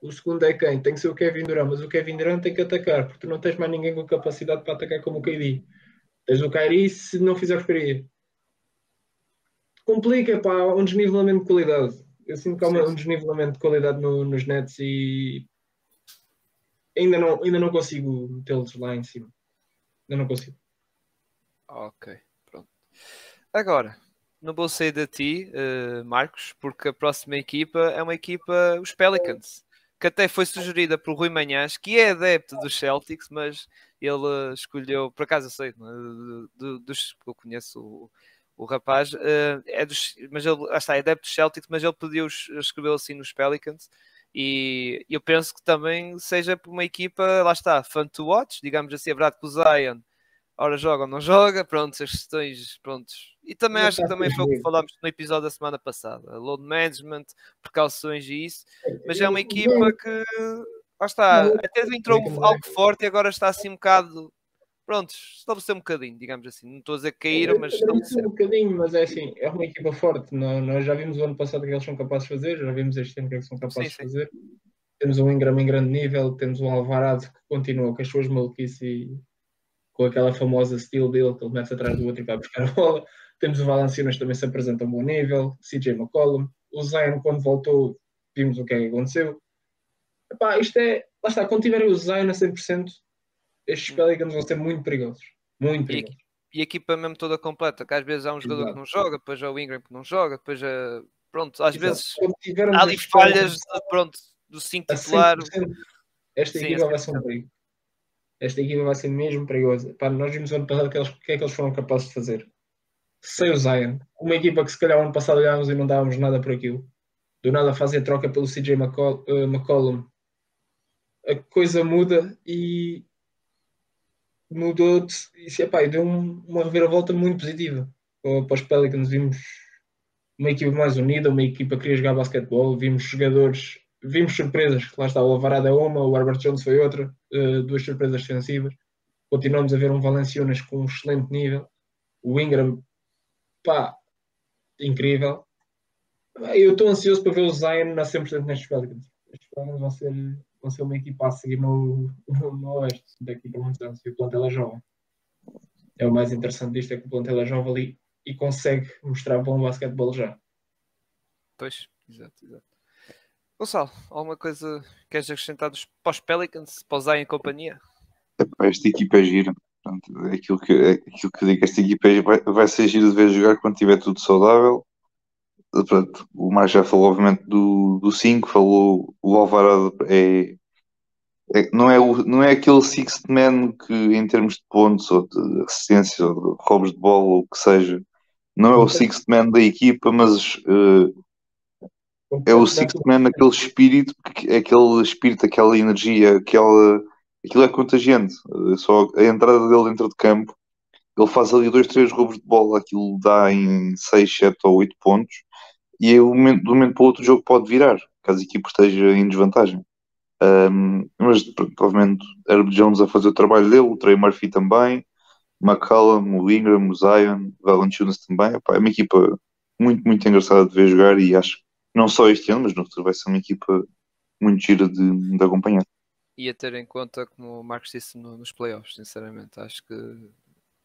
O segundo é quem? Tem que ser o Kevin Durant, mas o Kevin Durant tem que atacar, porque tu não tens mais ninguém com capacidade para atacar como o KD. Tens o Kyrie se não fizer porcaria. complica pá, um desnivelamento de qualidade. Eu sinto que há um desnivelamento de qualidade no, nos nets e ainda não, ainda não consigo metê-los lá em cima. Ainda não consigo. Ok, pronto. Agora, não vou sair de ti, uh, Marcos, porque a próxima equipa é uma equipa, os Pelicans, que até foi sugerida por Rui Manhãs, que é adepto dos Celtics, mas ele escolheu, por acaso eu sei, é? dos que eu conheço, o, o rapaz, uh, é dos, mas ele lá está, é adepto dos Celtics, mas ele pediu, escreveu assim nos Pelicans, e eu penso que também seja por uma equipa, lá está, fun to watch, digamos assim, é verdade que o Zion, ora joga ou não joga, pronto, as questões, prontos. E também acho que também foi o que falámos no episódio da semana passada, load management, precauções e isso, mas é uma equipa que, lá está, até entrou algo forte e agora está assim um bocado pronto, estabeleceu um bocadinho, digamos assim. Não estou a dizer que caíram, mas estabeleceu um bocadinho, mas é assim, é uma equipa forte. Nós, nós já vimos o ano passado o que eles são capazes de fazer, já vimos este ano o que eles são capazes sim, de fazer. Temos um Ingram em grande nível, temos um Alvarado que continua com as suas maluquices e com aquela famosa steel dele que ele mete atrás do outro e vai buscar a bola. Temos o Valanciunas também se apresenta a um bom nível, CJ McCollum. O Zion, quando voltou, vimos o que é que aconteceu. Epá, isto é, lá está, quando tiverem o Zion a 100%, estes Pelicans vão ser muito perigosos. Muito perigosos. E, e a equipa mesmo toda completa, que às vezes há um jogador Exato. que não joga, depois há o Ingram que não joga, depois é, pronto, às Exato. vezes há ali falhas de, pronto, do 5 titular. Esta Sim, equipa vai ser um perigo. Esta equipa vai ser mesmo perigosa. Pá, nós vimos ano passado que, que é que eles foram capazes de fazer. Sem o Zion. Uma equipa que se calhar ano passado olhávamos e não dávamos nada por aquilo. Do nada fazem troca pelo CJ. Uh, McCollum. A coisa muda e mudou e epá, deu um, uma reviravolta muito positiva para os Pelicans. Vimos uma equipa mais unida, uma equipa que queria jogar basquetebol, vimos jogadores, vimos surpresas, lá está, o Alvarado é uma, o Herbert Jones foi outra, uh, duas surpresas defensivas. Continuamos a ver um Valenciunas com um excelente nível, o Ingram, pá, incrível. Eu estou ansioso para ver o Zion na 100% nestes Pelicans. Estes Pelicans vão ser vão ser uma equipa a seguir no, no, no Oeste daqui para muitos anos e o plantel é jovem. É o mais interessante disto, é que o plantel é jovem ali e consegue mostrar bom basquetebol já. Pois, exato, exato. Gonçalo, alguma coisa queres acrescentar dos, para os Pelicans, para usar em companhia? Esta equipa é gira. Portanto, é aquilo que, é aquilo que eu digo, esta equipa é, vai, vai ser gira de ver jogar quando tiver tudo saudável pronto, o Marcos já falou, obviamente, do 5, falou o Alvarado é, é, não, é o, não é aquele sixth man que, em termos de pontos, ou de assistência, ou de roubos de bola, ou o que seja, não é o sixth man da equipa, mas uh, é o sixth man naquele espírito, é aquele espírito, aquela energia, aquela, aquilo é contagiante. Só a entrada dele dentro de campo, ele faz ali dois, três roubos de bola, aquilo dá em 6, 7 ou 8 pontos e um momento, de um momento para o outro o jogo pode virar, caso a equipe esteja em desvantagem. Um, mas provavelmente Herb Jones a fazer o trabalho dele, o Trey Murphy também, McCallum, o Ingram, o Zion, o Valanciunas também. Epá, é uma equipa muito, muito engraçada de ver jogar e acho que não só este ano, mas no futuro vai ser uma equipa muito gira de, de acompanhar. E a ter em conta, como o Marcos disse no, nos playoffs, sinceramente, acho que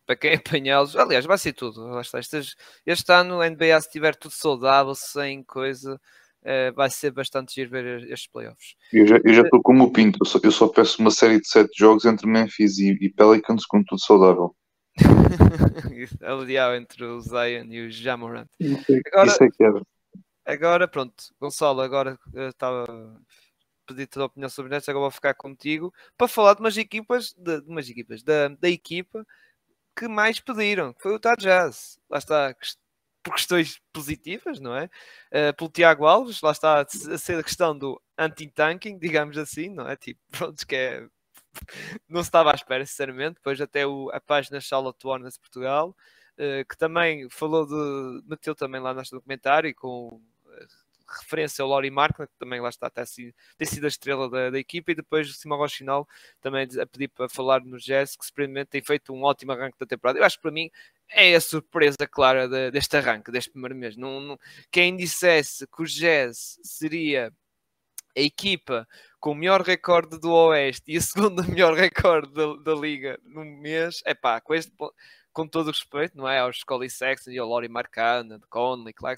para quem apanhá-los. Aliás, vai ser tudo. Este, este ano, a NBA, se tiver tudo saudável, sem coisa, uh, vai ser bastante giro ver estes playoffs. Eu já, eu já estou como o Pinto, eu só, eu só, peço uma série de sete jogos entre Memphis e, e Pelicans com tudo saudável. Aliás, entre o Zion e o Jamorant. Isso, é, agora, isso é que era. Agora, pronto, Gonçalo, agora estava pedir a opinião sobre isso, agora vou ficar contigo para falar de umas equipas, de, de umas equipas, da, da equipa que mais pediram, foi o Utah Jazz. Lá está, por questões positivas, não é? Uh, pelo Tiago Alves, lá está a ser a questão do anti-tanking, digamos assim, não é? Tipo, pronto, que é. Não se estava à espera, sinceramente. Depois, até o, a página Charlotte Warners Portugal, uh, que também falou de. meteu também lá neste documentário com referência ao Laurie Markman, que também lá está, tem sido, tem sido a estrela da, da equipa, e depois o Simão Rochinal também a pedir para falar no Jazz, que simplesmente tem feito um ótimo arranque da temporada. Eu acho que para mim é a surpresa clara de, deste arranque, deste primeiro mês. Não, não, quem dissesse que o Jazz seria a equipa com o melhor recorde do Oeste e a segunda melhor recorde da, da Liga no mês, é pá, com este com todo o respeito, não é? Aos Scully Sexton e ao Laurie Marcana, Conley, pá,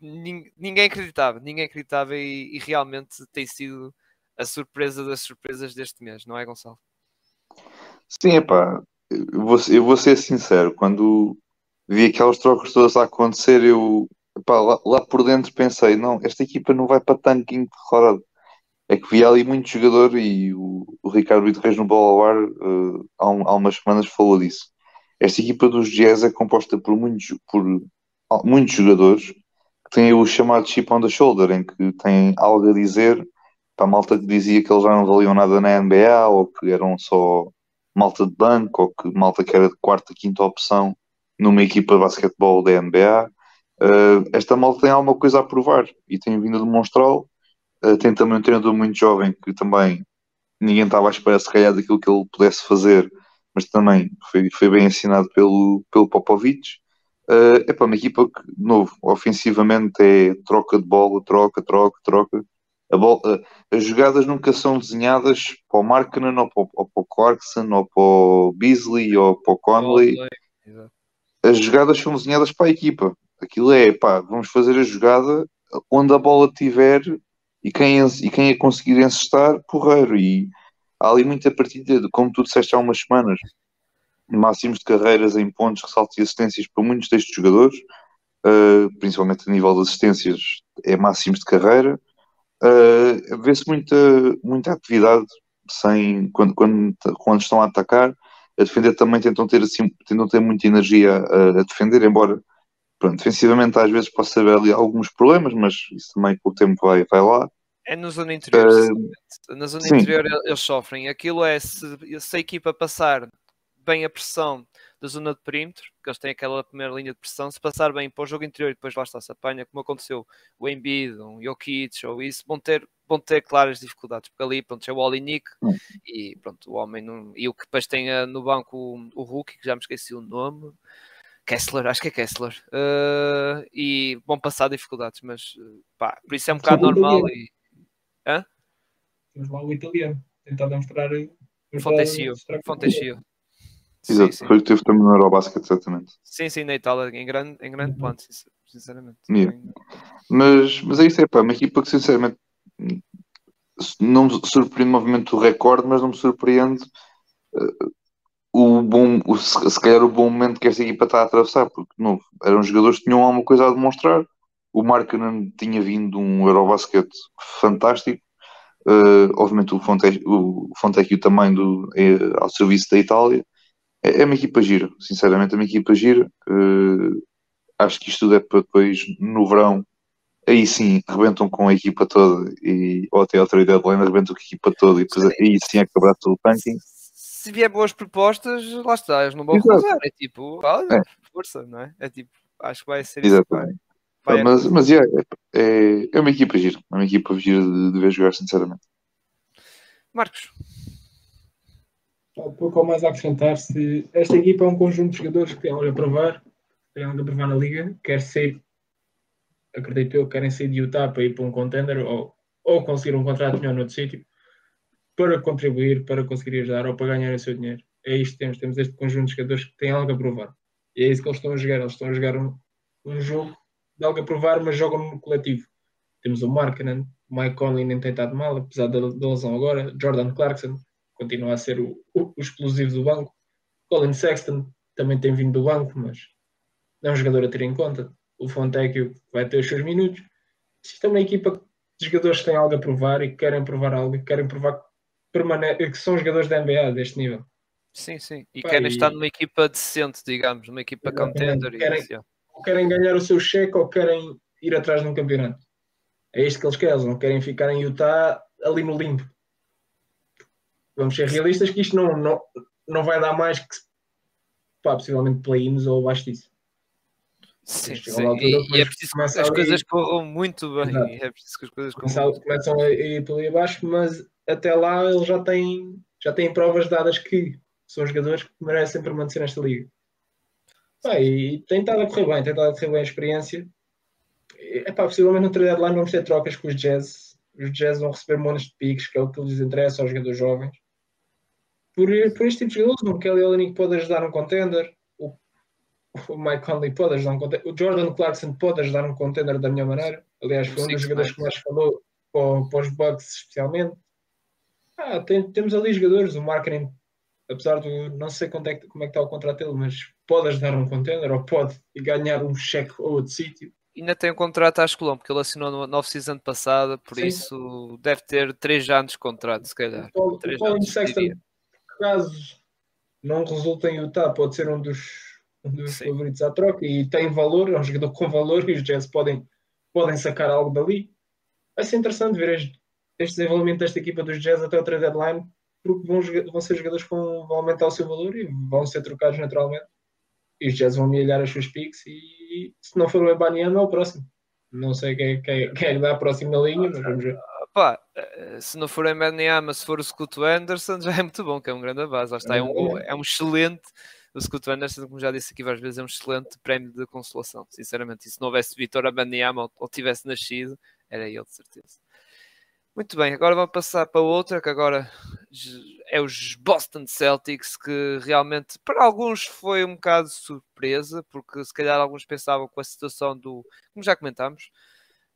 ninguém acreditava, ninguém acreditava e, e, realmente tem sido a surpresa das surpresas deste mês, não é, Gonçalo? Sim, epá, eu vou, eu vou ser sincero, quando vi aquelas trocas todas a acontecer, eu epá, lá, lá, por dentro pensei, não, esta equipa não vai para tanking declarado. É que vi ali muito jogador e o, o Ricardo Brito Reis no Bola uh, há, um, há umas semanas falou disso. Esta equipa dos Jazz é composta por muitos, por muitos jogadores tem o chamado chip on the shoulder, em que tem algo a dizer para a malta que dizia que eles já não valiam nada na NBA, ou que eram só malta de banco, ou que malta que era de quarta, quinta opção numa equipa de basquetebol da NBA. Uh, esta malta tem alguma coisa a provar e tem vindo a demonstrá-lo. Uh, tem também um treinador muito jovem que também ninguém estava à espera, se calhar, daquilo que ele pudesse fazer, mas também foi, foi bem ensinado pelo, pelo Popovich. Uh, é para uma equipa que, de novo, ofensivamente é troca de bola, troca, troca, troca. Bola, uh, as jogadas nunca são desenhadas para o Markkinen ou para, ou para o Clarkson ou para o Beasley ou para o Conley. As jogadas são desenhadas para a equipa. Aquilo é, pá, vamos fazer a jogada onde a bola tiver e quem, e quem a conseguir encestar, porreiro. E há ali muita partida, como tu disseste há umas semanas, máximos de carreiras em pontos, ressaltos e assistências para muitos destes jogadores, uh, principalmente a nível de assistências, é máximos de carreira. Uh, Vê-se muita, muita atividade sem, quando, quando, quando estão a atacar. A defender também tentam ter, assim, tentam ter muita energia a, a defender, embora pronto, defensivamente às vezes possa haver ali alguns problemas, mas isso também com o tempo vai, vai lá. É na zona interior, uh, na zona sim. interior eles sofrem. Aquilo é se, se a equipa passar bem a pressão da zona de perímetro, que eles têm aquela primeira linha de pressão, se passar bem para o jogo interior e depois lá está, se apanha, como aconteceu o Embiid, um Jokic ou isso, vão ter, vão ter claras dificuldades, porque ali, pronto, é o Olinik hum. e pronto, o homem, não, e o que depois tem uh, no banco o, o Hulk, que já me esqueci o nome, Kessler, acho que é Kessler, uh, e vão passar dificuldades, mas pá, por isso é um bocado normal e... Hã? Temos lá o italiano, tentar demonstrar... Fontecchio, Fontecchio. Exato, sim, sim. foi o que teve também no Eurobasket, exatamente. Sim, sim, na Itália, em grande, em grande plano, sinceramente. Yeah. Mas, mas é isso, é pá, uma equipa que sinceramente não me surpreende o movimento do recorde, mas não me surpreende uh, o bom, o, se calhar o bom momento que esta equipa está a atravessar, porque não, eram jogadores que tinham alguma coisa a demonstrar. O Markkanen tinha vindo um Eurobasket fantástico. Uh, obviamente o Fontecchio, o Fontecchio também do, é, ao serviço da Itália é, é uma equipa gira, sinceramente, é uma equipa gira. Uh, acho que isto tudo é para depois, no verão, aí sim, rebentam com a equipa toda, e, ou até a outra deadline, rebentam com a equipa toda, e depois aí sim acabar todo o tanking. Se vier boas propostas, lá está, eles não vão recusar. É tipo, olha, é. força, não é? É tipo, acho que vai ser Exatamente. isso. Vai, mas, mas yeah, é, é, é uma equipa gira, é uma equipa gira de, de ver jogar, sinceramente. Marcos, pouco mais a acrescentar se esta equipa é um conjunto de jogadores que têm algo a provar, têm algo a provar na liga, quer ser, acredito eu, querem sair de Utah para ir para um contender ou, ou conseguir um contrato melhor noutro sítio para contribuir, para conseguir ajudar ou para ganhar o seu dinheiro. É isto que temos, temos este conjunto de jogadores que têm algo a provar. E é isso que eles estão a jogar, eles estão a jogar um, um jogo de algo a provar, mas jogam no coletivo. Temos o Markkanen, o Mike Conley nem tem estado mal, apesar da, da lesão agora, Jordan Clarkson, continua a ser o, o, o explosivo do banco. Colin Sexton também tem vindo do banco, mas é um jogador a ter em conta. O Fontecchio vai ter os seus minutos. Isto é uma equipa de jogadores que têm algo a provar e que querem provar algo, e querem provar que, que são jogadores da NBA deste nível. Sim, sim. E querem estar numa equipa decente, digamos, numa equipa contender. Querem, ou querem ganhar o seu cheque ou querem ir atrás de um campeonato. É isto que eles querem, eles não querem ficar em Utah ali no limbo vamos ser realistas que isto não, não, não vai dar mais que pá, possivelmente play-ins ou abaixo disso. Sim, sim. E, e, é preciso que as ali... coisas corram muito bem. É preciso que as coisas corram muito Começam a ir por ali abaixo, mas até lá eles já têm, já têm provas dadas que são jogadores que merecem permanecer nesta liga. Pá, e tem estado a correr bem, tem estado a correr bem a experiência. É pá, possivelmente no trade deadline vamos ter trocas com os Jazz. Os Jazz vão receber montes de piques, que é o que lhes interessa aos jogadores jovens por, por este tipo de jogadores, o Kelly Olynyk pode ajudar um contender, o, o Mike Conley pode ajudar um contender, o Jordan Clarkson pode ajudar um contender da minha maneira. Aliás, foi um dos jogadores que mais falou para, para os Bucks, especialmente. Ah, tem, temos ali jogadores, o marketing, apesar de não sei é que, como é que está o contrato dele, mas pode ajudar um contender ou pode ganhar um cheque ou outro sítio. Ainda tem um contrato à Colombo, porque ele assinou no, no off-season passada, por Sim. isso deve ter 3 anos de contrato, se calhar. O Colin Sexton, caso não resulte em Utah, pode ser um dos, um dos favoritos à troca e tem valor, é um jogador com valor e os Jazz podem, podem sacar algo dali. Vai ser interessante ver este, este desenvolvimento desta equipa dos Jazz até o trade deadline, porque vão, vão ser jogadores que vão, vão aumentar o seu valor e vão ser trocados naturalmente e os Jazz vão melhorar as suas picks e se não for o Embaniano é o próximo. Não sei quem, quem, quem é que dá a próxima linha, mas vamos ver. Pá, se não for o Embaniama, se for o Scott Anderson, já é muito bom, que é um grande base. Lá está, é um, é um excelente. O Scott Anderson, como já disse aqui várias vezes, é um excelente prémio de consolação. Sinceramente, e se não houvesse Vitor Embaniama ou, ou tivesse nascido, era ele, de certeza. Muito bem, agora vamos passar para outra que agora é os Boston Celtics, que realmente para alguns foi um bocado surpresa, porque se calhar alguns pensavam com a situação do, como já comentámos,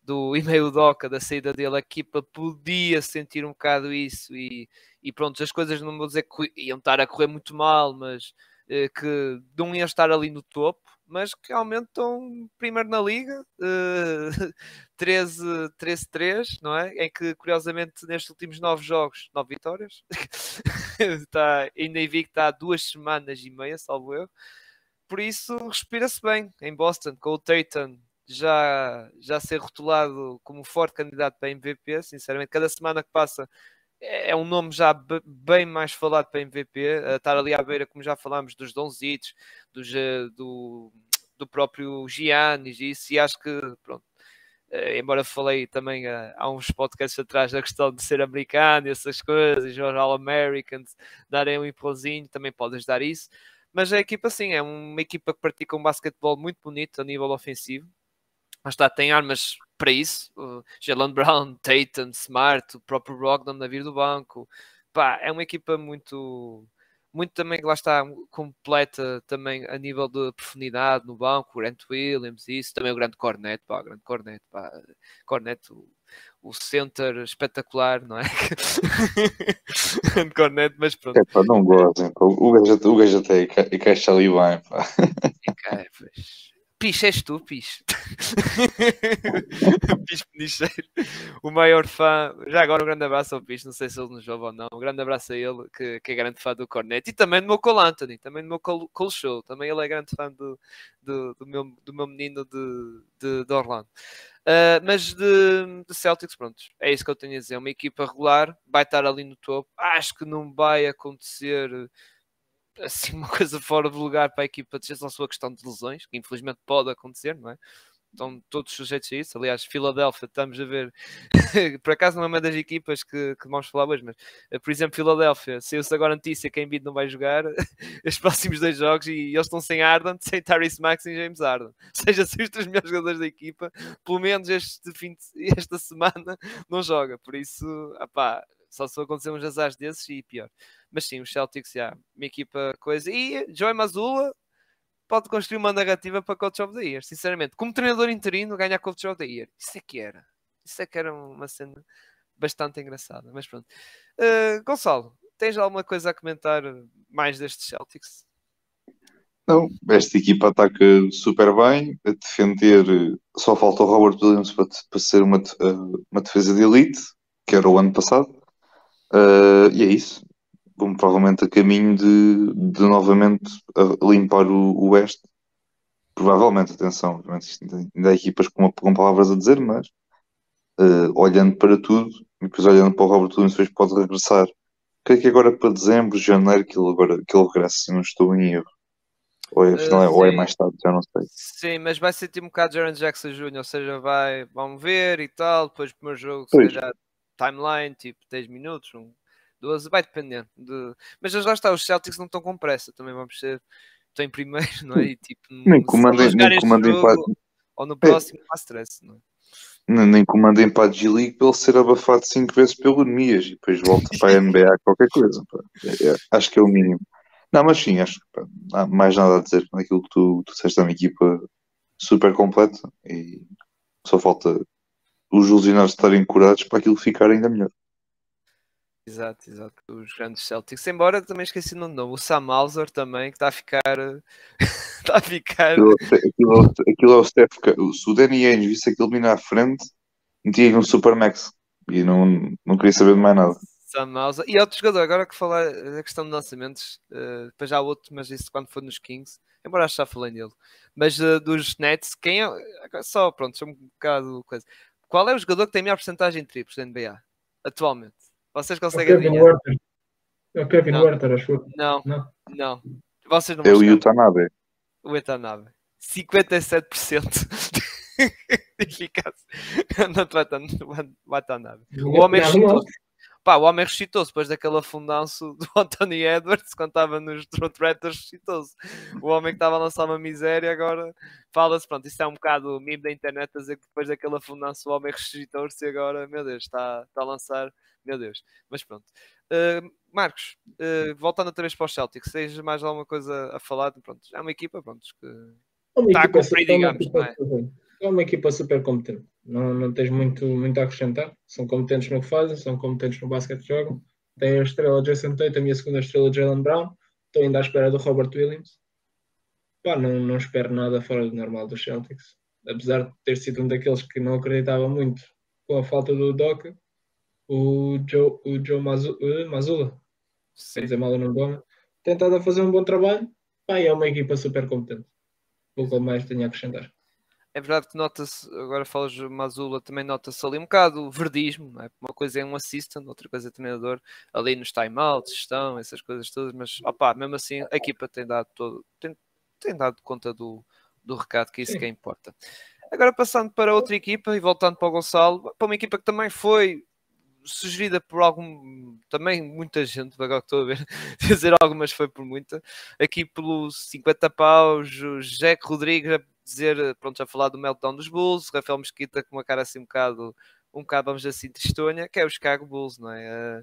do e-mail Doca, da saída dele, a equipa podia sentir um bocado isso e, e pronto, as coisas não vou dizer que iam estar a correr muito mal, mas eh, que não iam estar ali no topo mas que aumentam primeiro na liga, uh, 13-3, não é? Em que, curiosamente, nestes últimos nove jogos, nove vitórias, está ainda invicto há duas semanas e meia, salvo eu. Por isso, respira-se bem em Boston, com o Tatum já, já ser rotulado como forte candidato para MVP. Sinceramente, cada semana que passa é, é um nome já bem mais falado para MVP, estar ali à beira, como já falámos, dos Donzitos, dos, eh, do, do próprio Giannis, e isso, e acho que, pronto, eh, embora falei também uh, há uns podcasts atrás da questão de ser americano essas coisas, os All-Americans darem um empurrãozinho, também pode ajudar isso. Mas a equipa, sim, é uma equipa que pratica um basquetebol muito bonito a nível ofensivo. Mas está, tem armas para isso. Jalen Brown, Tatum, Smart, o próprio Brogdon na vir do banco. Pá, é uma equipa muito, muito também, lá está, completa também a nível de profundidade no banco, o Grant Williams, isso, também o grande Cornet, pá, o grande Cornet, pá, Cornet, o, o center espetacular, não é? grande Cornet, mas pronto. É, pá, não gozem, o gajo, o gajo até encaixa ali bem, pá. É, Piche, és tu, Piche. Piche Penicheiro, o maior fã. Já agora um grande abraço ao Piche, não sei se ele nos ouve ou não. Um grande abraço a ele, que, que é grande fã do Cornet. E também do meu Cole Anthony, também do meu Cole Show. Também ele é grande fã do, do, do, meu, do meu menino de, de, de Orlando. Uh, mas de, de, Celtics, pronto, é isso que eu tenho a dizer. Uma equipa regular, vai estar ali no topo. Acho que não vai acontecer assim uma coisa fora de lugar para a equipa de gestão, sua questão de lesões, que infelizmente pode acontecer, não é? Estão todos sujeitos a isso. Aliás, Filadélfia, estamos a ver, por acaso não é uma das equipas que, que vamos falar hoje, mas eh, por exemplo, Filadélfia, saiu-se agora a notícia que a Embiid não vai jogar os próximos dois jogos e eles estão sem Arden, sem Tyrese Max e James Arden. Ou seja, se os melhores jogadores da equipa, pelo menos este fim de, esta semana não joga. Por isso, apá, só se acontecer uns azares desses e pior. Mas sim, os Celtics, já, uma equipa coisa. E Joey Mazula pode construir uma narrativa para Coach of the Year, sinceramente. Como treinador interino, ganhar Coach of the Year. Isso é que era. Isso é que era uma cena bastante engraçada. Mas pronto. Uh, Gonçalo, tens alguma coisa a comentar mais destes Celtics? Não, esta equipa ataca super bem, a defender só falta o Robert Williams para, para ser uma, uma defesa de elite, que era o ano passado. Uh, e é isso. Vamos provavelmente a caminho de, de novamente limpar o, o Oeste. Provavelmente, atenção, obviamente, ainda há equipas com, com palavras a dizer, mas uh, olhando para tudo, e depois olhando para o Robert Williams, depois pode regressar. Creio que agora para dezembro, janeiro, que ele, agora, que ele regresse, se não estou em erro. Ou é, afinal, uh, ou é mais tarde, já não sei. Sim, mas vai sentir um bocado Jaron Jackson Jr., ou seja, vai, vamos ver e tal, depois do primeiro jogo, se calhar timeline, tipo 10 minutos, um, 12, vai depender. De... Mas já está, os Celtics não estão com pressa, também vamos ser. Estão em primeiro, não é? E, tipo, nem comandem, nem comandem jogo, Ou no próximo, é. há stress, não é? nem comandem para a G-League pelo ser abafado cinco vezes pelo Nemias e depois volta para a NBA qualquer coisa. É, é, acho que é o mínimo. Não, mas sim, acho que pá, não há mais nada a dizer naquilo que tu, tu disseste, é uma equipa super completa e só falta os ilusionados estarem curados para aquilo ficar ainda melhor. Exato, exato. Os grandes Celtics. Embora também esqueci no nome, o Sam Hauser também, que está a ficar. está a ficar. Aquilo, aquilo, aquilo é o Steph. Se o Danny Ainge visse aquilo vir à frente, metia um Supermax e não, não queria saber de mais nada. Sam Hauser. E outro jogador, agora que falar da questão de lançamentos, uh, depois já outro, mas isso quando for nos Kings, embora já falei nele. Mas uh, dos Nets, quem é. Só, pronto, só um bocado coisa. Qual é o jogador que tem a melhor porcentagem de triplos da NBA atualmente? Vocês conseguem o Kevin Werther. É o Kevin Werther, acho que. Não, não, não. Vocês não é o Utanabe. O Utanabe. 57% de eficácia no Watanabe. O homem ressuscitou. Pá, o homem ressuscitou-se depois daquele afundanço do Anthony Edwards quando estava nos Raptors ressuscitou-se. O homem que estava a lançar uma miséria agora fala-se, pronto, isso é um bocado o meme da internet a dizer que depois daquele afundanço o homem ressuscitou-se e agora, meu Deus, está, está a lançar meu Deus. Mas pronto. Uh, Marcos, uh, voltando outra vez para os Celtics, tens mais alguma coisa a falar? Pronto, é uma equipa pronto, que é está a cumprir, digamos. É? é uma equipa super competente. Não, não tens muito, muito a acrescentar. São competentes no que fazem, são competentes no basquete que jogam. Tem a estrela Jason Tatum e a segunda estrela Jalen Brown. Estou ainda à espera do Robert Williams. Pá, não, não espero nada fora do normal dos Celtics. Apesar de ter sido um daqueles que não acreditava muito com a falta do Doc, o Joe, o Joe Mazu, uh, Mazula, sem dizer mal o nome do homem, tentado a fazer um bom trabalho. Pá, é uma equipa super competente. Pouco mais tenho a acrescentar. É verdade que nota-se, agora falas de Mazula, também nota-se ali um bocado o verdismo, é? Uma coisa é um assistant, outra coisa é treinador, ali nos timeouts, gestão, essas coisas todas, mas opá, mesmo assim a equipa tem dado todo, tem, tem dado conta do, do recado que é isso Sim. que importa. Agora passando para outra equipa e voltando para o Gonçalo, para uma equipa que também foi sugerida por algum, também muita gente, agora que estou a ver, dizer algumas foi por muita, aqui pelos 50 paus, o Jack Rodrigues dizer, pronto, a falar do meltdown dos Bulls, Rafael Mesquita com uma cara assim um bocado, um bocado, vamos dizer assim, tristonha, que é o Chicago Bulls, não é?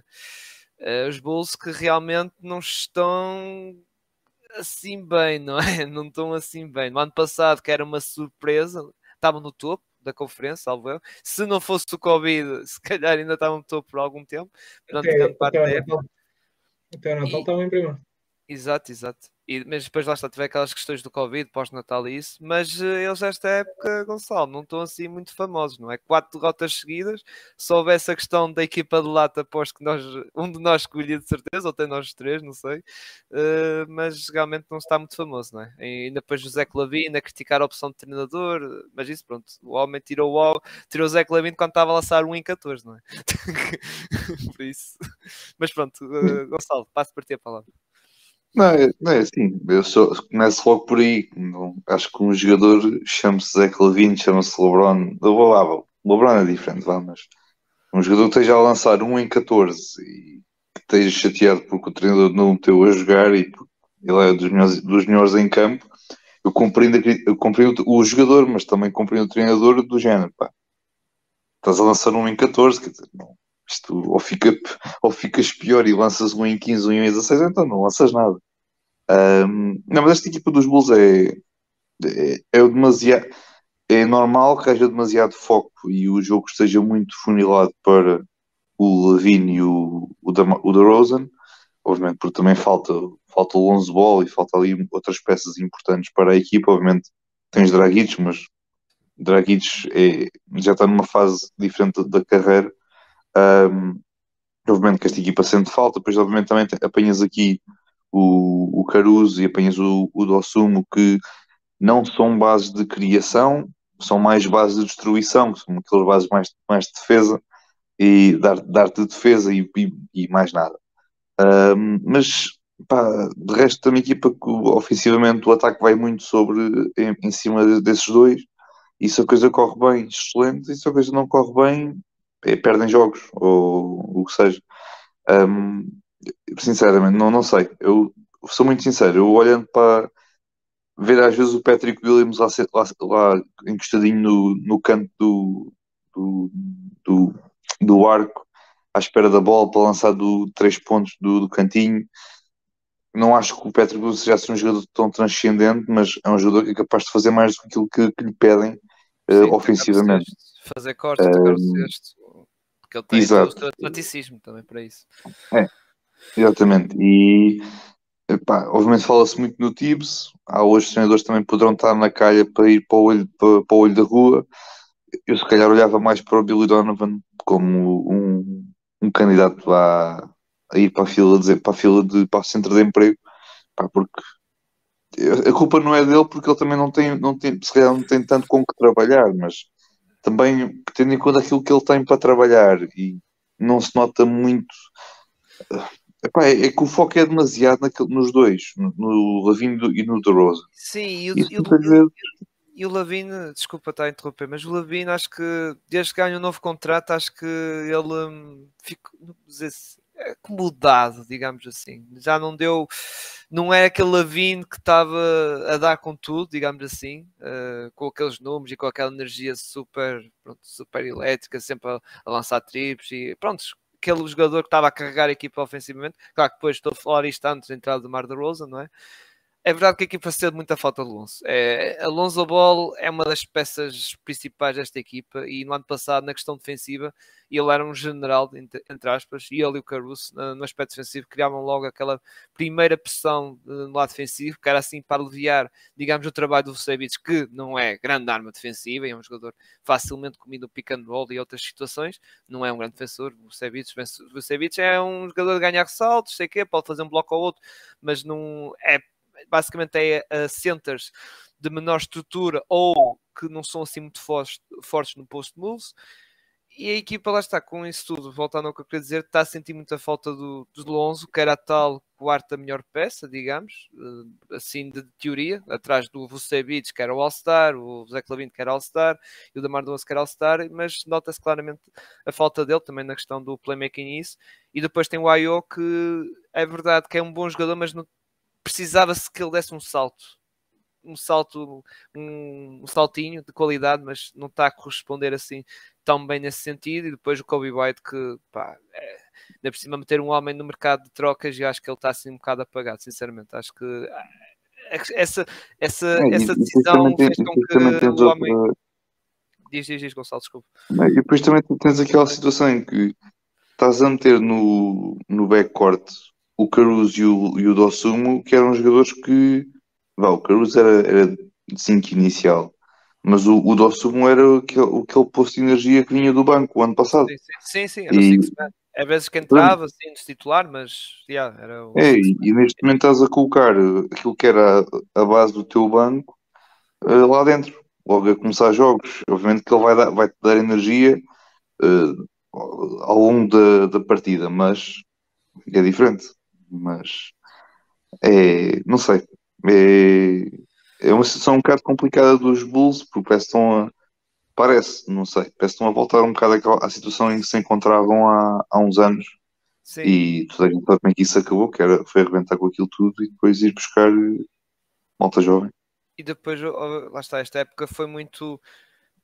Uh, uh, os Bulls que realmente não estão assim bem, não é? Não estão assim bem. No ano passado, que era uma surpresa, estavam no topo, da conferência, salvo eu. Se não fosse o Covid, se calhar ainda estavam topo por algum tempo. Portanto, até, parte até, da até o Natal estavam em primeiro. Exato, exato. E, mas depois lá está, tiver aquelas questões do Covid, pós-Natal e isso, mas uh, eles esta época, Gonçalo, não estão assim muito famosos, não é? Quatro derrotas seguidas, se houvesse a questão da equipa de lata, aposto que nós, um de nós escolhia de certeza, ou até nós três, não sei, uh, mas realmente não está muito famoso, não é? E ainda depois o Zé Clavin a criticar a opção de treinador, mas isso pronto, o homem tirou o, tirou o Zé Clavin quando estava a lançar 1 em 14, não é? Por isso, mas pronto, uh, Gonçalo, passo para ti a palavra. Não, é, não é assim, eu só, começo logo por aí. Acho que um jogador chama-se Zé Clavin, chama-se LeBron. Louvável. LeBron é diferente, vá, mas um jogador que esteja a lançar 1 em 14 e que esteja chateado porque o treinador não o meteu a jogar e ele é dos melhores, dos melhores em campo, eu compreendo, eu compreendo o jogador, mas também compreendo o treinador do género. Pá. Estás a lançar 1 em 14, quer dizer, não, isto ou, fica, ou ficas pior e lanças um em 15, um em 16, então não lanças nada. Um, não, mas esta equipa dos Bulls é, é, é demasiado. É normal que haja demasiado foco e o jogo esteja muito funilado para o Levine e o, o, da, o obviamente porque também falta, falta o Lonzo Ball e falta ali outras peças importantes para a equipa, obviamente tens Dragic, mas Dragic é, já está numa fase diferente da carreira um, obviamente que esta equipa sente falta, depois obviamente também apanhas aqui o, o Caruso e apanhas o, o Dossumo que não são bases de criação, são mais bases de destruição, são aquelas bases mais, mais de defesa e dar, dar de defesa e, e, e mais nada. Um, mas pá, de resto também equipa que ofensivamente o ataque vai muito sobre em, em cima desses dois e se a coisa corre bem, excelente, e se a coisa não corre bem, perdem jogos, ou o que seja. Um, sinceramente, não, não sei. Eu sou muito sincero, eu olhando para ver às vezes o Patrick Williams lá, lá, lá encostadinho no, no canto do, do, do, do arco, à espera da bola para lançar do três pontos do, do cantinho. Não acho que o Patrick Wilson seja assim um jogador tão transcendente, mas é um jogador que é capaz de fazer mais do que aquilo que, que lhe pedem uh, Sim, ofensivamente. Fazer corte, tocar o cesto. Porque ele tem exato. o atleticismo também para isso. Exatamente. E epá, obviamente fala-se muito no Tibbs. Há hoje treinadores que também poderão estar na calha para ir para o olho, para, para o olho da rua. Eu se calhar olhava mais para o Billy Donovan como um, um candidato a, a ir para a fila de, para a fila de para o centro de emprego. Pá, porque a culpa não é dele porque ele também não tem, não tem, se calhar não tem tanto com que trabalhar, mas também tendo em conta aquilo que ele tem para trabalhar e não se nota muito. Epá, é, é que o foco é demasiado naquele- nos dois, no, no e no DeRozan. Sim, e o, e o- e o Lavine, desculpa estar a interromper, mas o Lavine acho que desde que ganha um novo contrato, acho que ele hum, ficou não dizer acomodado, digamos assim. Já não deu, não é aquele Lavine que estava a dar com tudo, digamos assim, eh, com aqueles números e com aquela energia super, pronto, super elétrica, sempre a, a lançar triplos e pronto, aquele jogador que estava a carregar a equipa ofensivamente. Claro que depois estou a falar isto antes da entrada do Mar da Rosa, não é? É verdade que a equipa sente muita falta de Alonso. É, Alonso Ball é uma das peças principais desta equipa e no ano passado, na questão defensiva, ele era um general, entre, aspas, e ele e o Caruso, no, aspecto defensivo, criavam logo aquela primeira pressão eh, no lado defensivo, que era assim para aliviar, digamos, o trabalho do Vucevic, que não é grande arma defensiva, é um jogador facilmente comido pick and roll e outras situações, não é um grande defensor. O Vucevic, é um jogador de ganhar ressaltos, sei o quê, pode fazer um bloco ou outro, mas não é basicamente é a centers de menor estrutura ou que não são assim muito fortes, fortes no post moves. E a equipa lá está, com isso tudo, voltando ao que eu queria dizer, está a sentir muita falta do, do Lonzo, que era a tal quarta melhor peça, digamos, eh, assim de teoria, atrás do Vucevic, que era o All-Star, o Zé Clavin, que era All-Star, e o Damar Doce, que era All-Star, mas nota-se claramente a falta dele também na questão do playmaking e isso. E depois tem o Ayo, que é verdade que é um bom jogador, mas não, precisava-se que ele desse um salto, um salto, um, um, saltinho de qualidade, mas não está a corresponder assim tão bem nesse sentido. E depois o Kobe White, que pá, é, ainda por cima meter um homem no mercado de trocas, e acho que ele está assim um bocado apagado, sinceramente. Acho que essa, essa, É, essa decisão fez com que o homem. outra- Diz, diz, diz, Gonçalo, desculpa. E depois também tens aquela situação em que estás a meter no, no backcourt o Caruso e o, e o Dossumo, que eram jogadores que. Vá, o Caruso era, era de 5 inicial, mas o, o Dossumo era aquele, aquele posto de energia que vinha do banco o ano passado. Sim, sim, sim, sim era o E- man. Às vezes que entrava, assim, de titular, mas yeah, era o É, e, e neste momento estás a colocar aquilo que era a, a base do teu banco eh, lá dentro, logo a começar jogos. Obviamente que ele vai dar, vai te dar energia eh, ao longo da, da partida, mas é diferente. Mas é, não sei, é, é uma situação um bocado complicada dos Bulls, porque parece que estão a, parece, não sei, parece que estão a voltar um bocado à situação em que se encontravam há, há uns anos. Sim. E gente sabe como é que isso acabou, que era, foi arrebentar com aquilo tudo e depois ir buscar eh, malta jovem. E depois, oh, lá está, esta época foi muito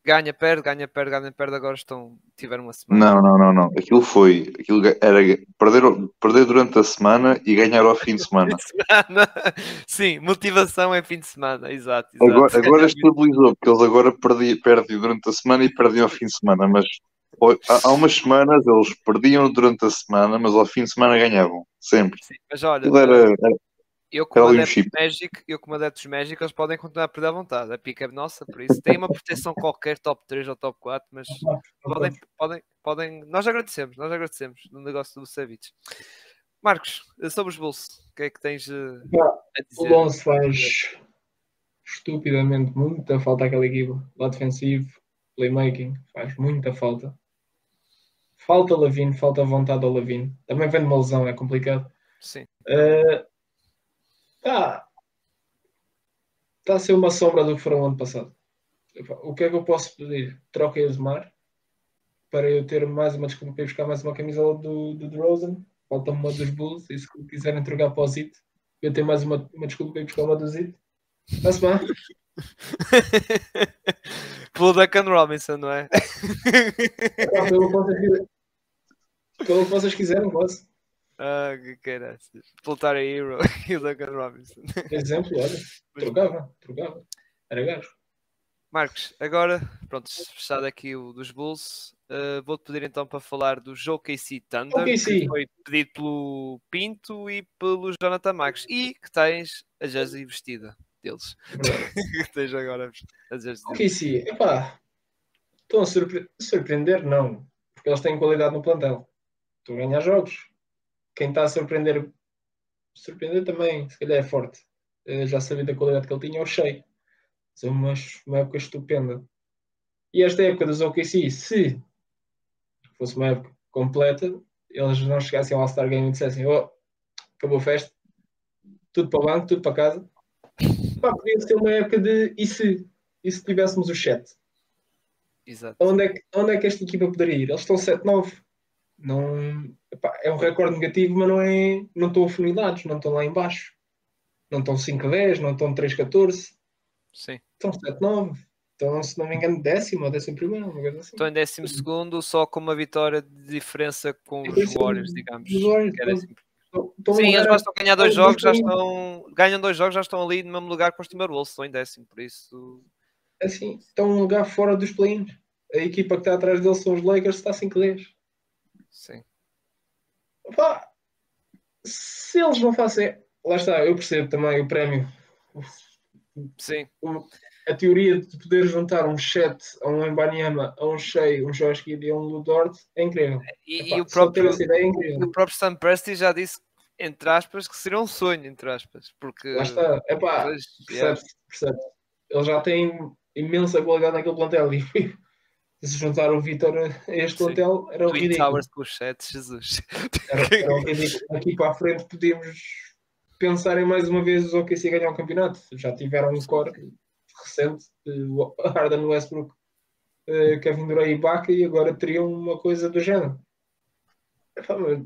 ganha, perde, ganha, perde, ganha, perde. Agora estão, tiveram uma semana. Não, não, não, não. Aquilo foi, aquilo era perder, perder durante a semana e ganhar ao fim de semana. Sim, motivação é fim de semana, exato. exato. Agora, agora estabilizou, porque eles agora perdi, perdem durante a semana e perdem ao fim de semana, mas há, há umas semanas eles perdiam durante a semana, mas ao fim de semana ganhavam, sempre. Sim, mas olha, era, era- eu como um adepto chip. Magic, eu como adeptos Magic, eles podem continuar a perder à vontade. A pica é nossa, por isso tem uma proteção qualquer, top 3 ou top 4, mas podem, podem, podem. Nós agradecemos, nós agradecemos no negócio do Savic. Marcos, sobre os Bulls, o que é que tens eh, a O dizer? Alonso faz estupidamente muita falta àquela equipa. Lá defensivo, playmaking, faz muita falta. Falta Lavine, falta vontade ao Lavine. Também vem de uma lesão, é complicado. Sim, Eh, Tá. Está a ser uma sombra do que foram ano passado. O que é que eu posso pedir? Troquem o Zemar para eu ter mais uma desculpa para ir buscar mais uma camisola do, do DeRozan. Falta uma dos Bulls e se quiserem trocar para o Zit, eu tenho mais uma, uma desculpa para ir buscar uma do Zit. Está-se bem. Pelo Duncan Robinson, não é? Pelo que vocês quiserem, posso. Ah, que caraças. Pelo Tara Hero e o Duncan Robinson. Exemplo, olha. Trocava, trocava. Era gajo. Marcos, agora, pronto, fechado aqui o dos Bulls, uh, vou-te pedir então para falar do OKC Thunder, OKC. que foi pedido pelo Pinto e pelo Jonathan Marcos, e que tens a jersey vestida deles. Que tens agora a jersey deles. Ok, sim. Epá, estão a surpre- surpreender? Não. Porque eles têm qualidade no plantel. Estão a ganhar jogos. Quem está a surpreender, surpreender também, se calhar é forte. Eh, Já sabia da qualidade que ele tinha, o Shea. Mas é uma, uma época estupenda. E esta época dos OKC, se fosse uma época completa, eles não chegassem ao All-Star Game e dissessem: Oh, acabou a festa, tudo para o banco, tudo para casa. Pá, podia ser uma época de e se? E se tivéssemos o chat? Exato. Onde é, que, onde é que esta equipa poderia ir? Eles estão 7-9. Não, epá, é um recorde negativo, mas não, é, não estão afunilados, não estão lá em baixo. Não estão 5-10, não estão 3-14. Sim. Estão 7-9. Estão, se não me engano, décimo ou décimo primeiro, uma coisa assim. Estou em décimo segundo, só com uma vitória de diferença com os Diferença Warriors, digamos. Warriors, que era então, assim. Estão- estão a Sim, eles bastam ganhar dois estão- jogos, já estão- estão. Ganham dois jogos, já estão ali no mesmo lugar com os Timberwolves, estão em décimo, por isso. assim, estão um lugar fora dos play-ins. A equipa que está atrás deles são os Lakers, está 5-10. Sim. Pá, se eles não fazem. Lá está, eu percebo também o prémio. Sim, A teoria de poder juntar um Chet a um Embanyama, a um Shea, um Josh Giddey e um Ludort é incrível. e, Epá, e o próprio, é incrível. o próprio Sam Presti já disse, entre aspas, que seria um sonho, entre aspas, porque. Lá está. Epá, Pois, yeah. percebe-se, percebe-se. Ele já tem imensa qualidade naquele plantel e se juntar o Vitor a este Sim. plantel era o ridículo. Towers com os sete, Jesus. Era, era o ridículo. Aqui para a frente podíamos pensar em mais uma vez os OKC ganhar o campeonato. Já tiveram um core recente, de Harden Westbrook, eh, Kevin Durant e Ibaka, e agora teriam uma coisa do género.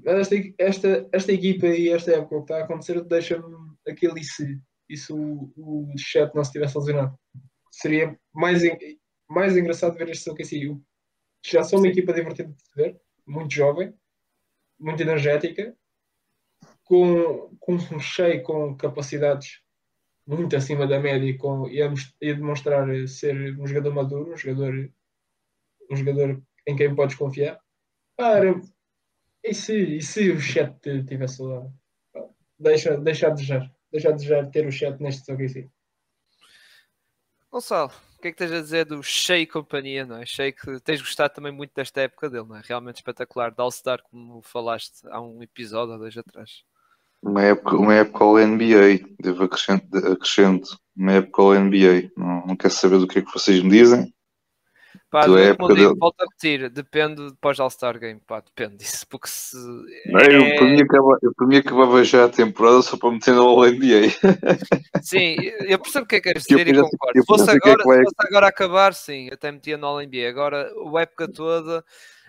Esta, esta, esta equipa e esta época que está a acontecer deixa-me aquele e se, e se o, o chat não se tivesse lesionado. Seria mais, mais engraçado ver este OKC. Já são uma equipa divertida de se ver, muito jovem, muito energética, com, com um cheio com capacidades muito acima da média e, com, e, a, e a demonstrar ser um jogador maduro, um jogador, um jogador em quem podes confiar. Para, e se, e se o chat tivesse lá? Deixa, deixa a desejar. Deixa a desejar ter o chat neste jogo assim. Gonçalo, que é que tens a dizer do Shea e companhia, não é? Shea que tens gostado também muito desta época dele, não é? Realmente espetacular, de All-Star, como falaste há um episódio ou dois atrás. Uma época, uma época ao NBA, devo acrescento, acrescento uma época ao NBA. Não, não quero saber do que é que vocês me dizem. Pá, do- é época digo, dele. volto a repetir, depende depois do All-Star Game, pá, depende disso, porque se... Não é? Eu, é- para, mim acaba, eu para mim acabava já a temporada só para meter no NBA. Sim, eu percebo o que é que queres Eu dizer e concordo. eu Se fosse é agora, vai- se fosse agora acabar, sim, até metia no All-NBA. Agora, a época toda,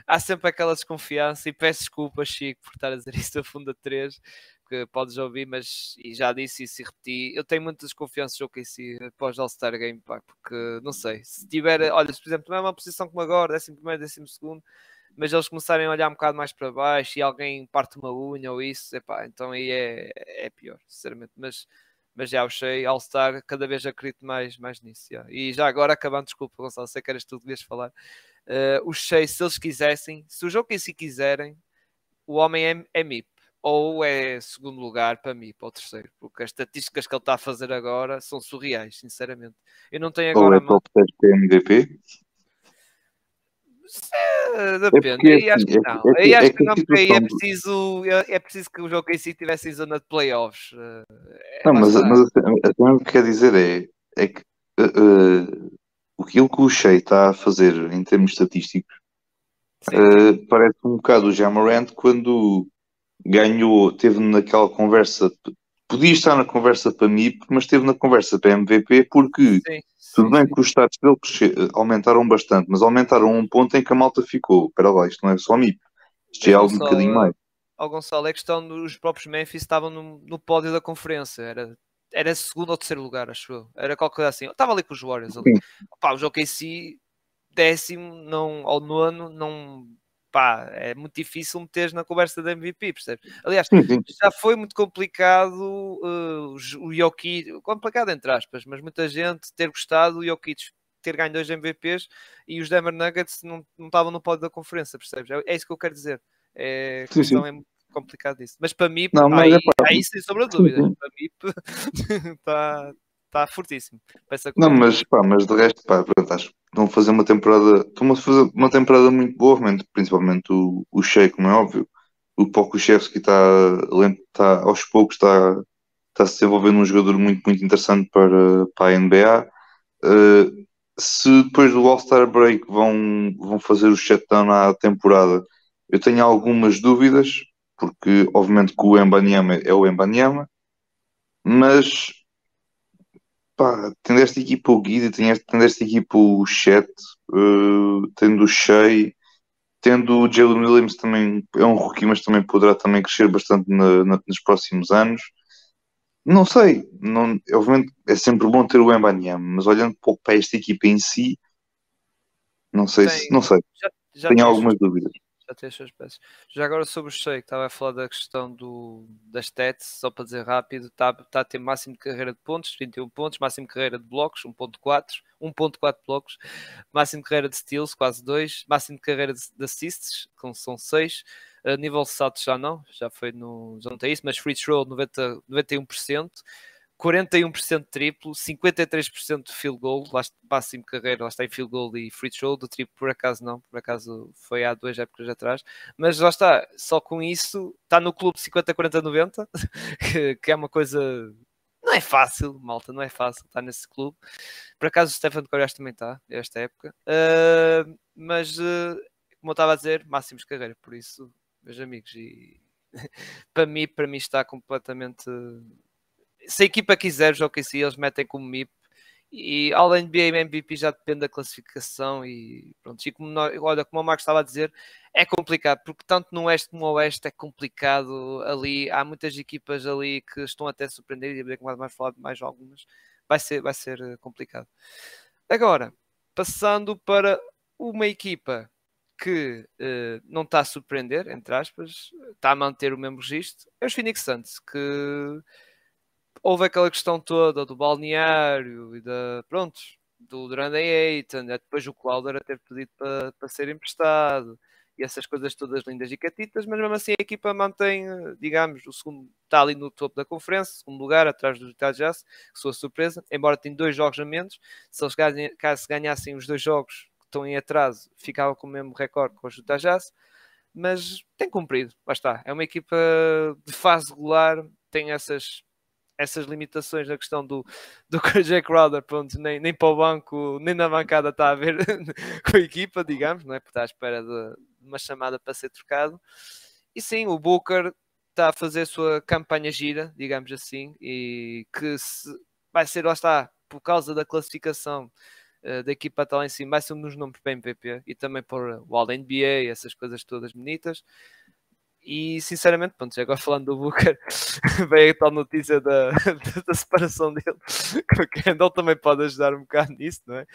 há sempre aquela desconfiança e peço desculpa, Chico, por estar a dizer isso da Funda 3, que podes ouvir, mas e já disse isso e repeti. Eu tenho muita desconfiança no OKC após All-Star Game, pá, porque não sei, se tiver, olha, se por exemplo, não é uma posição como agora, décimo primeiro, décimo segundo, mas eles começarem a olhar um bocado mais para baixo e alguém parte uma unha ou isso, epá, então aí é, é pior, sinceramente. Mas, mas já Shea, All-Star, cada vez acredito mais, mais nisso. já. E já agora, acabando, desculpa, Gonçalo, sei que eras tu que devias falar. Uh, o Shea, se eles quisessem, se o jogo em si quiserem, o homem é, é MIP. Ou é segundo lugar para MIP, ou terceiro, porque as estatísticas que ele está a fazer agora são surreais, sinceramente. Eu não tenho Ou agora é a mão. top 10 para MVP. Eh, Depende, porque, aí acho assim, que é- não. é que- Aí é acho que que não, porque aí é preciso, é é preciso que o jogo em si estivesse em zona de playoffs. Eh, é Não, mas, mas a cena o que quer dizer é, é que uh, uh, aquilo que o Shea está a fazer em termos estatísticos uh, parece um bocado o Jamarant quando ganhou, teve naquela conversa, podia estar na conversa para MIP, mas esteve na conversa para MVP porque sim, tudo sim, bem sim. que os status dele aumentaram bastante, mas aumentaram um ponto em que a malta ficou. Espera lá, isto não é só MIP, isto é Mas algo um bocadinho mais. Ao Gonçalo, é questão dos próprios Memphis estavam no, no pódio da conferência. Era, era segundo ou terceiro lugar, acho eu. Era qualquer coisa assim. Estava ali com os Warriors. Ali. Opa, os OKC, décimo não, ou nono, não. Pá, é muito difícil meter na conversa da MVP, percebes? Aliás, já foi muito complicado uh, o Jokic, complicado entre aspas, mas muita gente ter gostado o Jokic ter ganho dois MVPs e os Denver Nuggets não, não estavam no pódio da conferência, percebes? É, é isso que eu quero dizer. É, sim, sim. é muito complicado isso. Mas para mim, não, aí, é aí sem sombra de dúvida, para mim está tá fortíssimo. Não, mas, pá, mas de resto, pá, acho estão a fazer uma temporada, estão a fazer uma temporada muito boa, principalmente o, o Shea, como é óbvio. O Pokushevski está, está aos poucos está, está se desenvolvendo um jogador muito, muito interessante para, para a NBA. Uh, se depois do All-Star Break vão, vão fazer o shutdown à temporada, eu tenho algumas dúvidas, porque obviamente que o Embanyama é o Embanyama, mas pá, tendo esta equipa o Guida, tendo esta equipa o Chet, uh, tendo o Shea, tendo o Jalen Williams também é um rookie, mas também poderá também crescer bastante na, na, nos próximos anos. Não sei, não, obviamente é sempre bom ter o Embanyama, mas olhando pouco para esta equipa em si, não sei, Tem, se, não sei. Já, já tenho algumas dúvidas já tem as suas peças. Já agora sobre o que estava a falar da questão do, das stats, só para dizer rápido, está, está a ter máximo de carreira de pontos, 31 pontos, máximo de carreira de blocos, 1.4, 1.4 blocos, máximo de carreira de steals, quase 2, máximo de carreira de, de assists, que são 6, a nível de saltos já não, já foi no, já não tem isso, mas free throw 90, 91%, 41% de triplo, 53% de field goal, lá máximo carreira, lá está em field goal e free throw, do triplo por acaso não, por acaso foi há duas épocas atrás, mas lá está, só com isso está no clube 50, 40, 90, que, que é uma coisa não é fácil, malta, não é fácil estar nesse clube. Por acaso o Stefan de Coreia também está, esta época. Uh, mas, uh, como eu estava a dizer, máximos carreira, por isso, meus amigos, e para mim, para mim está completamente se a equipa quiser jogar OKC, eles metem como MIP. E de NBA MVP já depende da classificação e pronto. E como, nós, olha, como o Marcos estava a dizer, é complicado, porque tanto no Oeste como no Oeste é complicado ali. Há muitas equipas ali que estão até a surpreender, e ver como mais falar de mais algumas. Vai ser, vai ser eh, complicado. Agora, passando para uma equipa que uh, não está a surpreender, entre aspas, está a manter o mesmo registro, é os Phoenix Suns, que houve aquela questão toda do balneário e da, pronto, do Durand Ayton, né? depois o Cláudio a ter pedido para, para ser emprestado e essas coisas todas lindas e catitas, mas mesmo assim a equipa mantém, digamos, o segundo está ali no topo da conferência, segundo lugar, atrás do Jazz, que sua surpresa, embora tenha dois jogos a menos, se eles ganhem, caso ganhassem os dois jogos que estão em atraso, ficava com o mesmo recorde com Utah Jazz, mas tem cumprido, lá está, é uma equipa de fase regular, tem essas essas limitações na questão do, do KJ Crowder, pronto, nem, nem para o banco, nem na bancada está a ver com a equipa, digamos, não é? Porque está à espera de, uma chamada para ser trocado. E sim, o Booker está a fazer a sua campanha gira, digamos assim, e que se, vai ser, lá está, por causa da classificação uh, da equipa está lá em cima, vai ser um dos nomes para MVP e também para o All NBA, essas coisas todas bonitas. E sinceramente, pronto, agora falando do Booker, veio a tal notícia da, da, separação dele, que o Kendall também pode ajudar um bocado nisso, não é?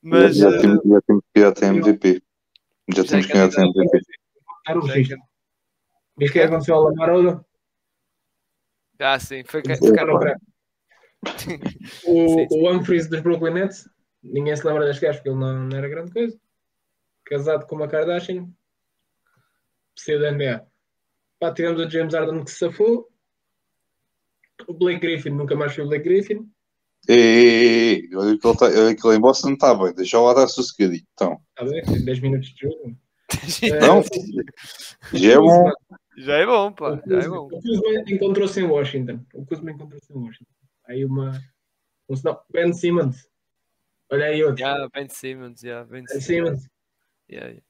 Mas já, temos, já temos que ir até MVP. Já, temos que ir até MVP. Diz que aconteceu ao Lamar Odom? Ah, sim, foi que ficaram para. O, o Humphries dos Brooklyn Nets, ninguém se lembra das gajas porque ele não, não era grande coisa. Casado com uma Kardashian, precisa da NBA. Pá, tivemos o James Harden que se safou. O Blake Griffin, nunca mais foi o Blake Griffin. E, olha que ele, tá, ele em Boston está bem, deixa lá dar sossegadinho. Então. Está bem, tem 10 minutos de jogo. Não, já é bom. Já é bom, pá. Já é bom. O Kuzma encontrou-se em Washington. O Kuzma encontrou-se em Washington. Aí uma. Um sinal. Ben Simmons. Olha aí outro. Yeah, ben Simmons, yeah, ben Simmons. Simmons. Yeah, yeah.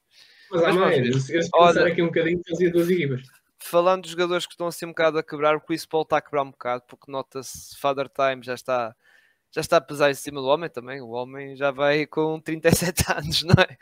Mas há mais. Eu, se pensar aqui um bocadinho, fazia duas equipas falando dos jogadores que estão assim um bocado a quebrar, o Chris Paul está a quebrar um bocado, porque nota-se Father Time já está, já está a pesar em cima do homem também. O homem já vai com 37 anos, não é?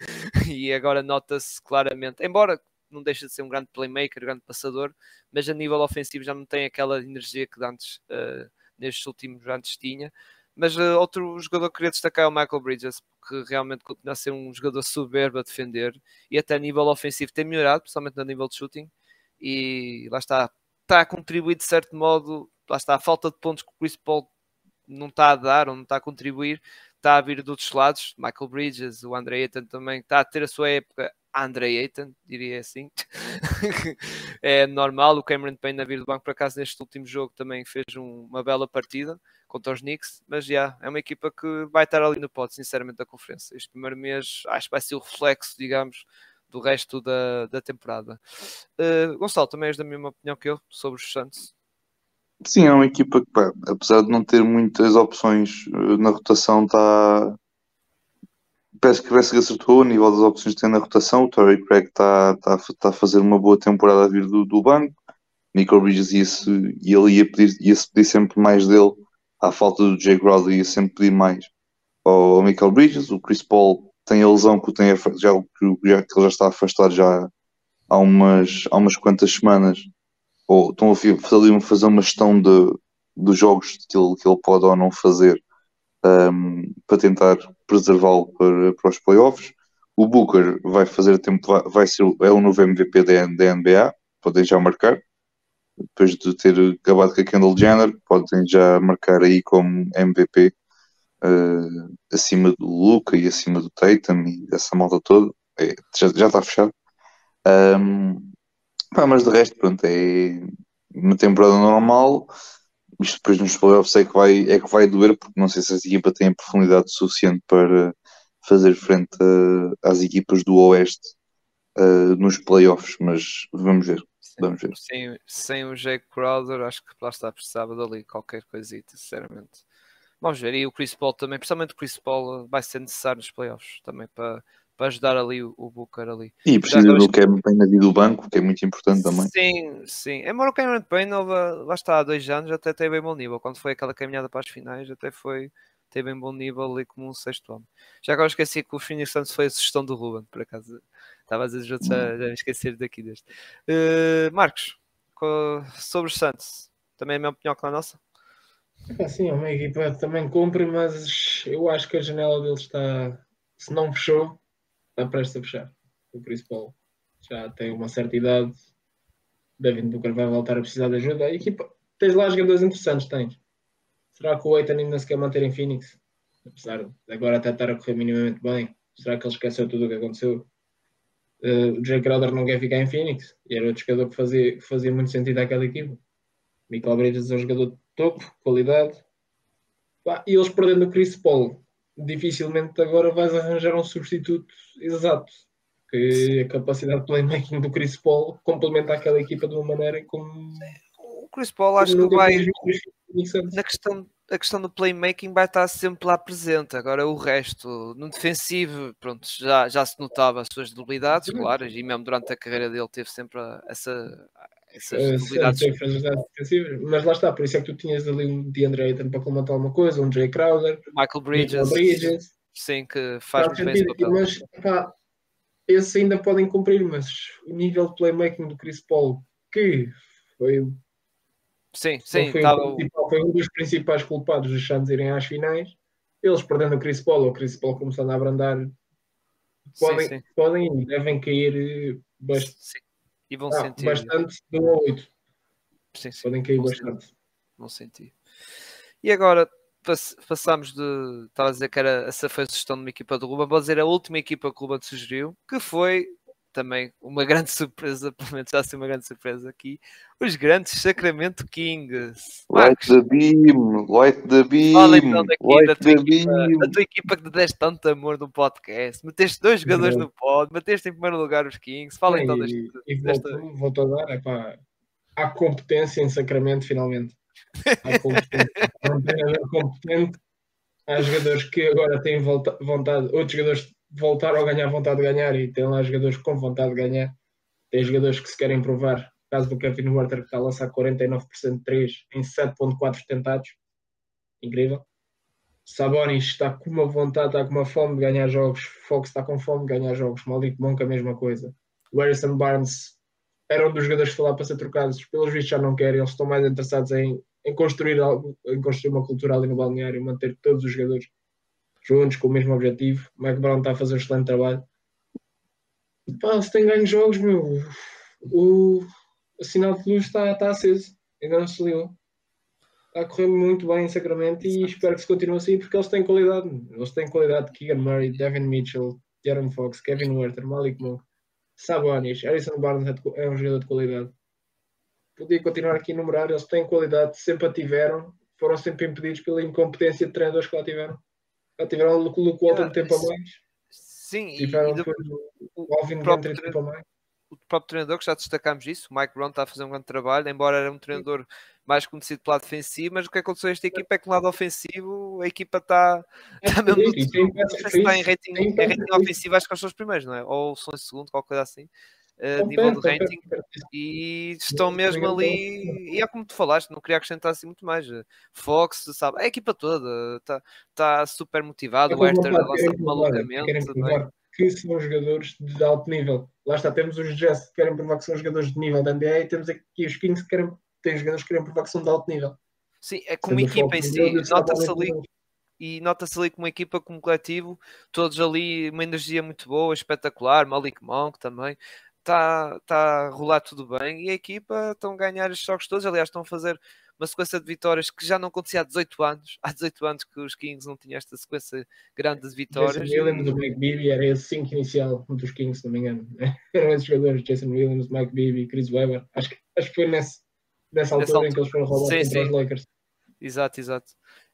E agora nota-se claramente, embora não deixe de ser um grande playmaker, um grande passador, mas a nível ofensivo já não tem aquela energia que antes uh, nestes últimos anos tinha. Mas uh, outro jogador que queria destacar é o Michael Bridges, porque realmente continua a ser um jogador soberbo a defender e até a nível ofensivo tem melhorado, principalmente no nível de shooting. E lá está, está a contribuir de certo modo, lá está, a falta de pontos que o Chris Paul não está a dar ou não está a contribuir, está a vir de outros lados. Michael Bridges, o Andre Ayton também está a ter a sua época Andre Ayton, diria assim. é normal. O Cameron Payne a vir do banco, por acaso, neste último jogo também fez um, uma bela partida contra os Knicks. Mas já, yeah, é uma equipa que vai estar ali no pote, sinceramente, da conferência. Este primeiro mês acho que vai ser o reflexo, digamos, do resto da, da temporada. Uh, Gonçalo, também és da mesma opinião que eu sobre os Santos? Sim, é uma equipa que, pá, apesar de não ter muitas opções eh, na rotação, está. Parece que parece que acertou a nível das opções que tem na rotação. O Torrey Craig está tá, tá a fazer uma boa temporada a vir do, do banco. Nico Bridges ia-se, ele ia pedir, ia-se pedir sempre mais dele. À falta do Jay Crowder, ia sempre pedir mais ao Michael Bridges. O Chris Paul tem a lesão que, tem, já, que, já, que ele já está afastado já há umas, há umas quantas semanas ou estão a fazer, uma gestão de, dos jogos que ele, que ele pode ou não fazer um, para tentar preservá-lo para, para os playoffs. O Booker vai fazer tempo, vai, vai ser é o novo MVP da, da NBA, podem já marcar. Depois de ter acabado com a Kendall Jenner, podem já marcar aí como MVP uh, acima do Luca e acima do Tatum e dessa malta toda. É, já, está fechado. Um, Pá, mas de resto, pronto, é uma temporada normal. Isto depois nos playoffs é que vai, é que vai doer, porque não sei se essa equipa tem a profundidade suficiente para fazer frente a, às equipas do Oeste uh, nos playoffs, mas vamos ver. Vamos ver. Sem, sem o Jake Crowder, acho que lá está, precisava dali qualquer coisita, sinceramente. Vamos ver. E o Chris Paul também, principalmente o Chris Paul, vai ser necessário nos playoffs também para para ajudar ali o, o Booker ali. E precisa do Cameron Payne ali do banco, que é muito importante também. Sim, sim. Embora o Cameron Payne, lá está, há dois anos, até teve bem bom nível. Quando foi aquela caminhada para as finais, até foi teve bem bom nível ali como um sexto homem. Já agora esqueci que o Phoenix Suns foi a sugestão do Ruben, por acaso. Estava a dizer, já, já me esquecer daqui deste. Uh, Marcos, sobre os Santos, também é a minha opinião com a nossa? Sim, é uma equipa também cumpre, mas eu acho que a janela deles está, se não fechou, está prestes a fechar. O Paul já tem uma certa idade. Devin Booker vai voltar a precisar de ajuda. A equipa, tens lá jogadores interessantes, tens. Será que o Aiton ainda se quer manter em Phoenix? Apesar de agora até estar a correr minimamente bem. Será que ele esqueceu tudo o que aconteceu? Uh, o Jake Crowder não quer ficar em Phoenix. E era outro jogador que fazia, que fazia muito sentido àquela equipa. Michael Bridges é um jogador topo, qualidade. e eles perdendo o Chris Paul dificilmente agora vais arranjar um substituto exato. Que a capacidade de playmaking do Chris Paul complementa aquela equipa de uma maneira como. O Chris Paul acho que vai. Na questão, a questão do playmaking vai estar sempre lá presente. Agora o resto, no defensivo, pronto, já, já se notava as suas debilidades, claro, e mesmo durante a carreira dele teve sempre essa, essas defensivas. Mas lá está, por isso é que tu tinhas ali um DeAndre Ayton para comentar alguma coisa, um Jay Crowder, Michael Bridges, Bridges sim, que faz muito bem. Mas pá, esses ainda podem cumprir, mas o nível de playmaking do Chris Paul, que foi Sim, sim, foi, tava... um, foi um dos principais culpados dos Santos irem às finais. Eles perdendo o Chris Paul, o Chris Paul começando a abrandar, podem, sim, sim. podem devem cair eh, bastante e vão ah, sentir. Bastante do 8. Sim, sim, Podem cair bastante. Sentir, vão sentir. E agora passamos de. Estava a dizer que era, essa foi a sugestão de uma equipa do Ruben. Vou dizer a última equipa que o Ruben sugeriu, que foi também uma grande surpresa, pelo menos já ser uma grande surpresa aqui, os grandes Sacramento Kings. Light the beam, light the beam, Fala então daqui light da tua, equipa, a tua equipa que te deste tanto amor no podcast, meteste dois jogadores no pod, meteste em primeiro lugar os Kings, fala então deste, e, desta... Vou, vou-te dar, é pá, há competência em Sacramento finalmente. Há competência. um competente, há jogadores que agora têm vontade, outros jogadores voltaram a ganhar vontade de ganhar e tem lá jogadores com vontade de ganhar. Tem jogadores que se querem provar. O caso do Kevin Werther que está a lançar 49% de 3 em 7.4 tentados. Incrível. Sabonis está com uma vontade, está com uma fome de ganhar jogos. Fox está com fome de ganhar jogos. Maldito Monk a mesma coisa. O Harrison Barnes era um dos jogadores que foi lá para ser trocados. Pelos vistos já não querem. Eles estão mais interessados em em construir algo, em construir uma cultura ali no balneário, manter todos os jogadores juntos com o mesmo objetivo. O Mike Brown está a fazer um excelente trabalho. Pá, se tem ganho jogos, meu, o, o sinal de luz está, está aceso, ainda não se ligou. Está a correr muito bem em Sacramento e espero que se continue assim porque eles têm qualidade. Eles têm qualidade. Keegan Murray, Devin Mitchell, Jaron Fox, Kevin Werther, Malik Monk, Sabonis, Harrison Barnes é, é um jogador de qualidade. Podia continuar aqui a enumerar, eles têm qualidade, sempre a tiveram, foram sempre impedidos pela incompetência de treinadores que lá tiveram. Já tiveram o Luke Walton yeah, tempo a mais. Sim, tiveram e, o, o Alvin Gentry tempo a mais o próprio treinador, que já destacámos isso, o Mike Brown está a fazer um grande trabalho, embora era um treinador mais conhecido pelo lado defensivo, mas o que aconteceu a esta equipa é que no lado ofensivo a equipa está, está mesmo no está em rating, em rating ofensivo, acho que são os primeiros, não é? Ou são em segundo, qualquer coisa assim. Uh, nível de rating e estão mesmo ali e é como tu falaste, não queria acrescentar assim muito mais. Fox, sabe, a equipa toda está tá super motivado, o Herter lança malucamente que são jogadores de alto nível. Lá está, temos os Jazz que querem provar que são jogadores de nível da NBA e temos aqui os Kings que querem, têm jogadores que querem provar que são de alto nível. Sim, é como equipa em si, nota-se ali e nota-se ali como equipa, como coletivo, todos ali, uma energia muito boa, espetacular, Malik Monk também, está tá a rolar tudo bem e a equipa estão a ganhar os jogos todos, aliás, estão a fazer uma sequência de vitórias que já não acontecia há 18 anos. Há 18 anos que os Kings não tinham esta sequência grande de vitórias. Jason Williams, o Mike Bibby, era esse 5 inicial dos Kings, se não me engano. Eram esses jogadores, Jason Williams, Mike Bibby, Chris Webber. Acho que, acho que foi nesse, nessa altura, nessa altura em que eles foram roubados contra os Lakers. Exato, exato.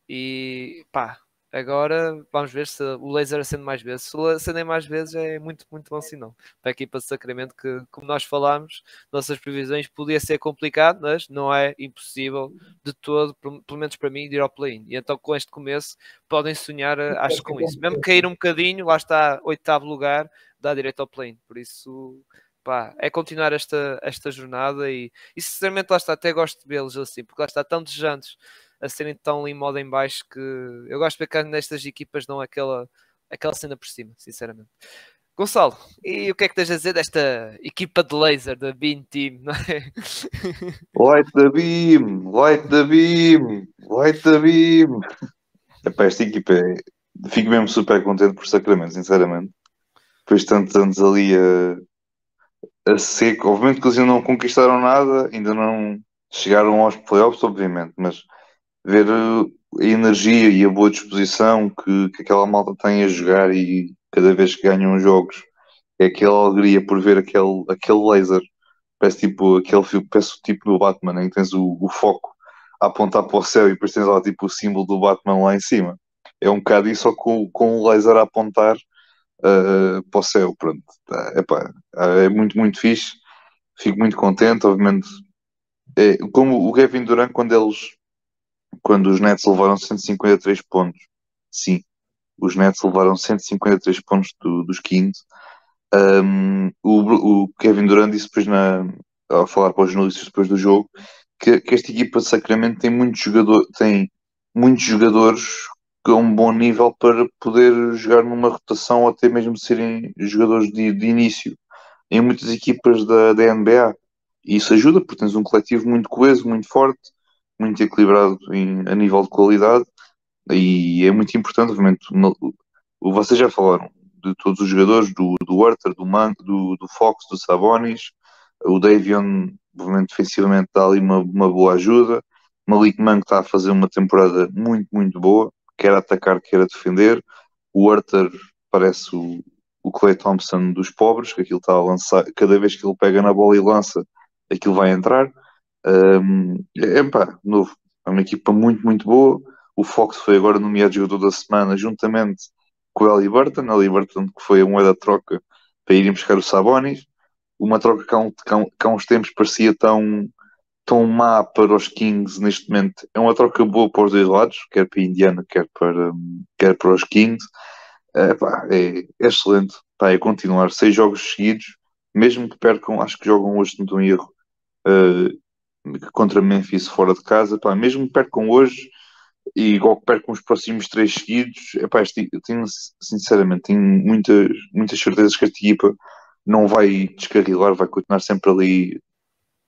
E pá, Agora vamos ver se o laser acende mais vezes. Se acender mais vezes é muito, muito bom sinal para a equipa de Sacramento, que, como nós falámos, nossas previsões podia ser complicado, mas não é impossível de todo, pelo menos para mim, de ir ao play-in. E então com este começo podem sonhar, eh, acho, com isso. Mesmo cair um bocadinho, lá está oitavo lugar, dá direito ao play-in. Por isso, pá, é continuar esta, esta jornada e, e sinceramente lá está, até gosto de vê-los assim, porque lá está tão desejantes a serem tão em moda em baixo que eu gosto de ver que nestas equipas dão aquela, aquela cena por cima, sinceramente. Gonçalo, e o que é que tens a dizer desta equipa de laser da Beam Team, não é? Light the Beam, Light the Beam, Light the Beam. Epá, esta equipa é... Fico mesmo super contente por Sacramento, sinceramente. Depois de tantos anos ali a, a seco. Obviamente que eles ainda não conquistaram nada, ainda não chegaram aos playoffs, obviamente, mas ver a energia e a boa disposição que, que aquela malta tem a jogar e cada vez que ganham jogos é aquela alegria por ver aquele, aquele laser. Parece tipo aquele parece o tipo do Batman, em que tens o, o foco a apontar para o céu e depois tens lá tipo o símbolo do Batman lá em cima. É um bocado isso, só com, com o laser a apontar uh, para o céu. Pronto. Epá, é muito, muito fixe. Fico muito contente. Obviamente, é, como o Kevin Durant, quando eles quando os Nets levaram 153 pontos. Sim, os Nets levaram 153 pontos do, dos 15. Um, o, o, Kevin Durant disse depois na, ao falar para os jornalistas depois do jogo que, que esta equipa de Sacramento tem muitos, jogador, tem muitos jogadores a um bom nível para poder jogar numa rotação ou até mesmo serem jogadores de, de início em muitas equipas da, da NBA. E isso ajuda porque tens um coletivo muito coeso, muito forte muito equilibrado em, a nível de qualidade e é muito importante, obviamente, vocês já falaram de todos os jogadores, do, do Werther, do, Man, do, do Fox, do Sabonis, o Davion, obviamente, defensivamente dá ali uma, uma boa ajuda, Malik Monk está a fazer uma temporada muito, muito boa, quer atacar, quer defender, o Werther parece o, o Clay Thompson dos pobres, que aquilo está a lançar, cada vez que ele pega na bola e lança, aquilo vai entrar, um, é pá, novo, é uma equipa muito, muito boa. O Fox foi agora nomeado jogador da semana, juntamente com o Ali Burton. Ali Burton, que foi a moeda de troca para irem buscar o Sabonis. Uma troca que há, um, que, há, uns tempos parecia tão, tão má para os Kings, neste momento é uma troca boa para os dois lados, quer para a Indiana, quer para, quer para os Kings. É, pá, é, é excelente. Pá, é continuar seis jogos seguidos, mesmo que percam, acho que jogam hoje, não estou em erro, uh, contra Memphis fora de casa, pá, mesmo que percam hoje e igual que percam os próximos três seguidos, epá, eu tenho, sinceramente, tenho muitas, muitas certezas que esta equipa não vai descarrilar, vai continuar sempre ali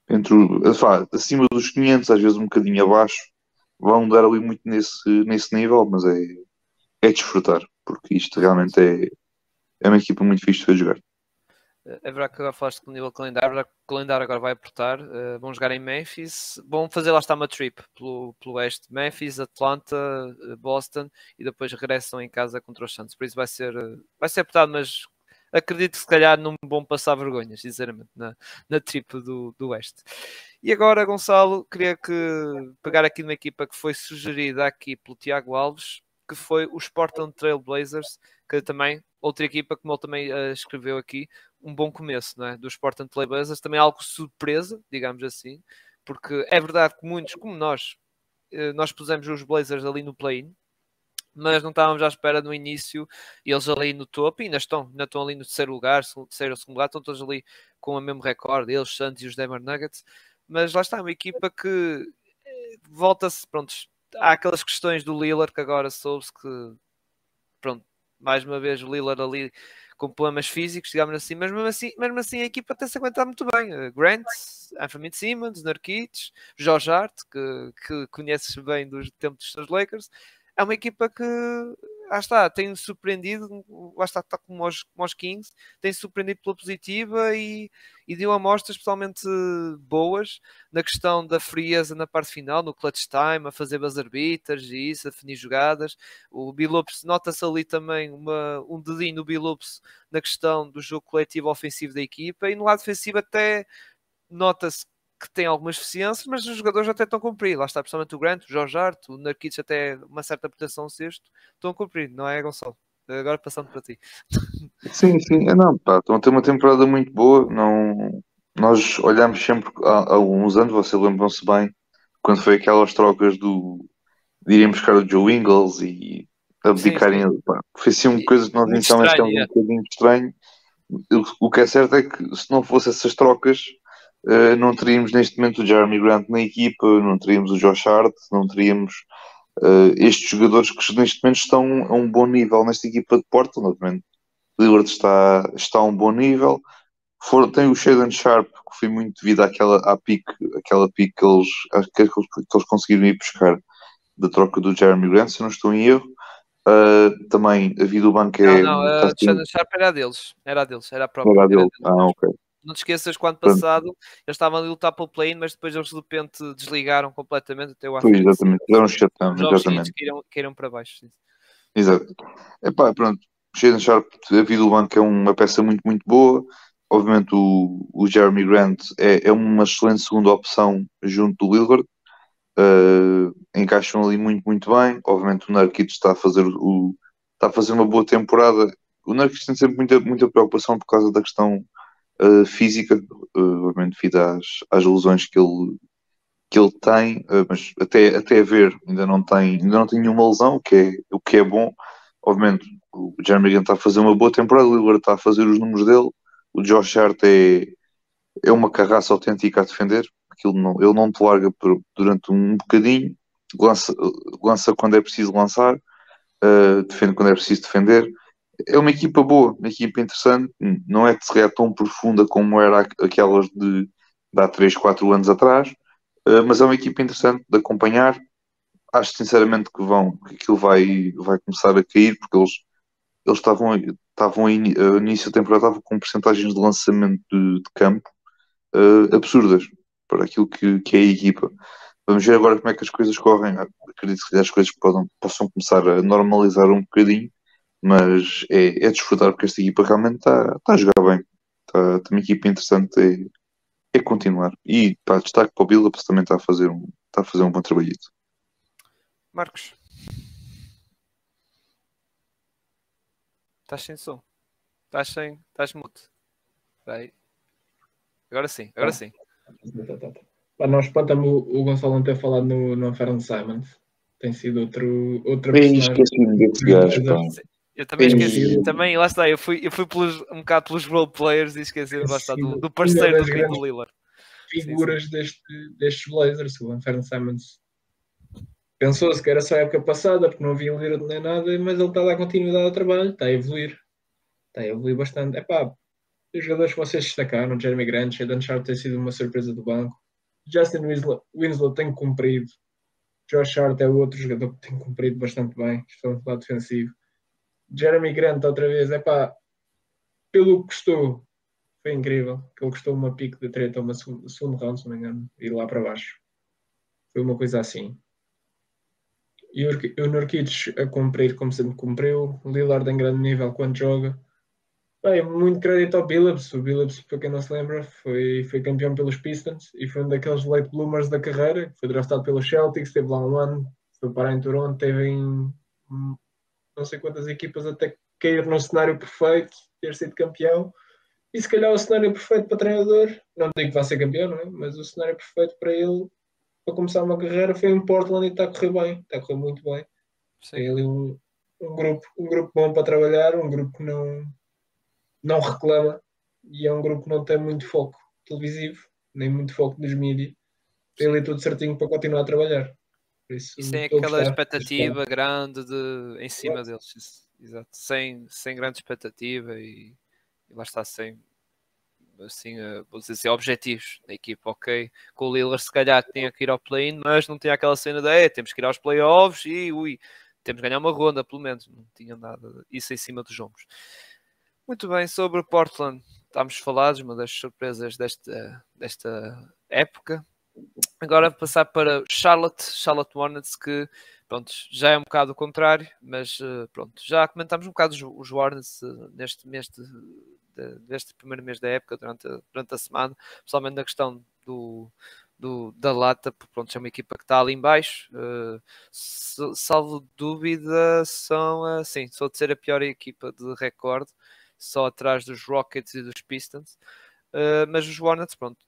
entre o, fá, acima dos 500, às vezes um bocadinho abaixo, vão dar ali muito nesse, nesse nível, mas é, é desfrutar, porque isto realmente é, é uma equipa muito fixe de jogar. É verdade que agora falaste o nível calendário, que o calendário agora vai apertar. Uh, vão jogar em Memphis, vão fazer lá está uma trip pelo, pelo oeste: Memphis, Atlanta, eh, Boston e depois regressam em casa contra os Santos. Por isso vai ser, eh, vai ser apertado, mas acredito que se calhar não vão passar vergonhas, sinceramente, na, na trip do, do oeste. E agora, Gonçalo, queria que pegar aqui numa equipa que foi sugerida aqui pelo Tiago Alves, que foi os Portland Trail Blazers, que também, outra equipa, como ele também uh, escreveu aqui, um bom começo, não é? Dos Portland Trail Blazers, também algo surpresa, digamos assim, porque é verdade que muitos, como nós, uh, nós pusemos os Blazers ali no play-in, mas não estávamos à espera no início, eles ali no topo, e ainda estão, ainda estão ali no terceiro lugar, terceiro ou segundo lugar, estão todos ali com o mesmo recorde, eles, Santos e os Denver Nuggets, mas lá está, uma equipa que eh, volta-se, pronto, há aquelas questões do Lillard que agora soube-se que, pronto, mais uma vez o Lillard ali com problemas físicos, digamos assim, mas mesmo assim, mesmo assim a equipa tem-se aguentar muito bem. Eh, Grant, Anthony Simmons, Narquitos, George Hart, que, que conheces bem dos tempos dos seus Lakers, é uma equipa que lá está, tem surpreendido, lá está, está como, os, como os Kings, tem surpreendido pela positiva e, e deu amostras especialmente boas na questão da frieza na parte final, no clutch time, a fazer buzzer beaters e isso, a definir jogadas. O Billups, nota-se ali também uma, um dedinho no Billups na questão do jogo coletivo ofensivo da equipa e no lado defensivo até nota-se que tem algumas deficiências, mas os jogadores até estão a cumprir. Lá está, principalmente o Grant, o Jorge Hart, o Narquitos até uma certa proteção sexto, estão a cumprir, não é, Gonçalo? Agora passando para ti. Sim, sim, é não, pá, estão a ter uma temporada muito boa. Não, nós olhamos sempre há, há alguns anos, vocês lembram-se bem, quando foi aquelas trocas do de irem buscar o Joe Ingles e abdicarem. Sim, sim. Pá, foi assim uma coisa que nós inicialmente achamos é. um bocadinho estranho. O, que é certo é que se não fosse essas trocas, uh, não teríamos neste momento o Jeremy Grant na equipa, não teríamos o Josh Hart, não teríamos uh, estes jogadores que neste momento estão a um bom nível nesta equipa de Portland. Obviamente, Lillard está, está a um bom nível. For, tem o Shaden Sharp, que foi muito devido àquela à pick, aquela pick que eles, que, eles, que eles conseguiram ir buscar da troca do Jeremy Grant, se não estou em erro. Uh, também a vida do banco é. Não, não, uh, Shaden Sharp era deles, era deles, era a própria. Era deles. Ah, ok. Não te esqueças que ano passado eles estavam a lutar pelo play mas depois eles de repente desligaram completamente até o ano. Exatamente, deram um shutdown, exatamente. Irão para baixo. Sim. Exato. Epá, pronto, Shaden Sharp, a vida do banco é uma peça muito, muito boa. Obviamente o, o Jeremy Grant é, é uma excelente segunda opção junto do Lillard. Uh, encaixam ali muito, muito bem. Obviamente o Nurkic está a fazer o, está a fazer uma boa temporada. O Nurkic tem sempre muita, muita preocupação por causa da questão uh, física, uh, obviamente devido às, às lesões que ele, que ele tem, uh, mas até, até ver ainda não tem, ainda não tem nenhuma lesão, o que é, o que é bom. Obviamente o Jeremy Grant está a fazer uma boa temporada, o Lillard está a fazer os números dele, o Josh Hart é, é uma carraça autêntica a defender, Aquilo não, ele não te larga por, durante um bocadinho, lança, lança quando é preciso lançar, uh, defende quando é preciso defender é uma equipa boa, uma equipa interessante, não é de se tão profunda como era aquelas de, de há 3, 4 anos atrás, uh, mas é uma equipa interessante de acompanhar. Acho sinceramente que vão, que aquilo vai, vai começar a cair, porque eles, eles estavam, estavam a início da temporada estavam com porcentagens de lançamento de, de campo uh, absurdas para aquilo que, que é a equipa. Vamos ver agora como é que as coisas correm. Acredito que as coisas podam, possam começar a normalizar um bocadinho mas é, é desfrutar porque esta equipa realmente está tá a jogar bem. Está tá uma equipa interessante, é, é continuar. E pá, destaque para o Billups também está a fazer um, está a fazer um bom trabalhito. Marcos. Estás sem som. Estás sem. Estás mudo. Vai. Agora sim, agora sim. Pá, não espanta-me o, o Gonçalo não ter falado no, no Fern Simons. Tem sido outro, outra Bem, esqueci-me desse gajo, pá. Eu também esqueci, também, lá está, eu fui, eu fui pelos, um bocado pelos roleplayers e esqueci lá está, do, do parceiro do King Lillard. Figuras sim, sim. Deste, destes Blazers, o Anferno Simons. Pensou-se que era só a época passada, porque não havia um Lillard nem nada, mas ele está a dar continuidade ao trabalho, está a evoluir. Está a evoluir bastante. É pá, os jogadores que vocês destacaram, Jeremy Grant, Shaden Sharp tem sido uma surpresa do banco. Justin Winslow, Winslow tem cumprido. Josh Hart é outro jogador que tem cumprido bastante bem, estão lado defensivo. Jeremy Grant, outra vez, é pá, pelo que custou, foi incrível. Que ele custou uma pique de treta, uma segundo round, se não me engano, e lá para baixo. Foi uma coisa assim. E o Nurkic a cumprir como sempre cumpriu. Lillard em grande nível quando joga. Bem, muito crédito ao Billups. O Billups, para quem não se lembra, foi, foi campeão pelos Pistons e foi um daqueles late bloomers da carreira. Foi draftado pelos Celtics, esteve lá um ano, foi parar em Toronto, teve em não sei quantas equipas até cair no cenário perfeito, ter sido campeão. E se calhar o cenário perfeito para treinador, não digo que vai ser campeão, não é? mas o cenário perfeito para ele para começar uma carreira foi em Portland e está a correr bem, está a correr muito bem. Tem ali um, um, grupo, um grupo bom para trabalhar, um grupo que não, não reclama e é um grupo que não tem muito foco televisivo, nem muito foco dos mídias. Tem ali tudo certinho para continuar a trabalhar. Isso, e sem aquela expectativa grande de, em cima deles. Exato. Sem, sem grande expectativa e, e lá está, sem assim, uh, vou dizer assim, objetivos da equipa, ok? Com o Lillard se calhar tinha que ir ao play-in, mas não tinha aquela cena de é, temos que ir aos playoffs e ui, temos que ganhar uma ronda, pelo menos. Não tinha nada isso em cima dos ombros. Muito bem, sobre Portland, estamos falados, uma das surpresas desta, desta época. Agora passar para Charlotte, Charlotte Hornets, que pronto, já é um bocado o contrário, mas uh, pronto, já comentámos um bocado os, Hornets uh, neste mês de, de, deste primeiro mês da época, durante a, durante a semana, principalmente na questão do, do, da lata, pronto, é uma equipa que está ali embaixo, uh, salvo dúvida, são, uh, sim, só de ser a pior equipa de recorde, só atrás dos Rockets e dos Pistons, uh, mas os Hornets, pronto,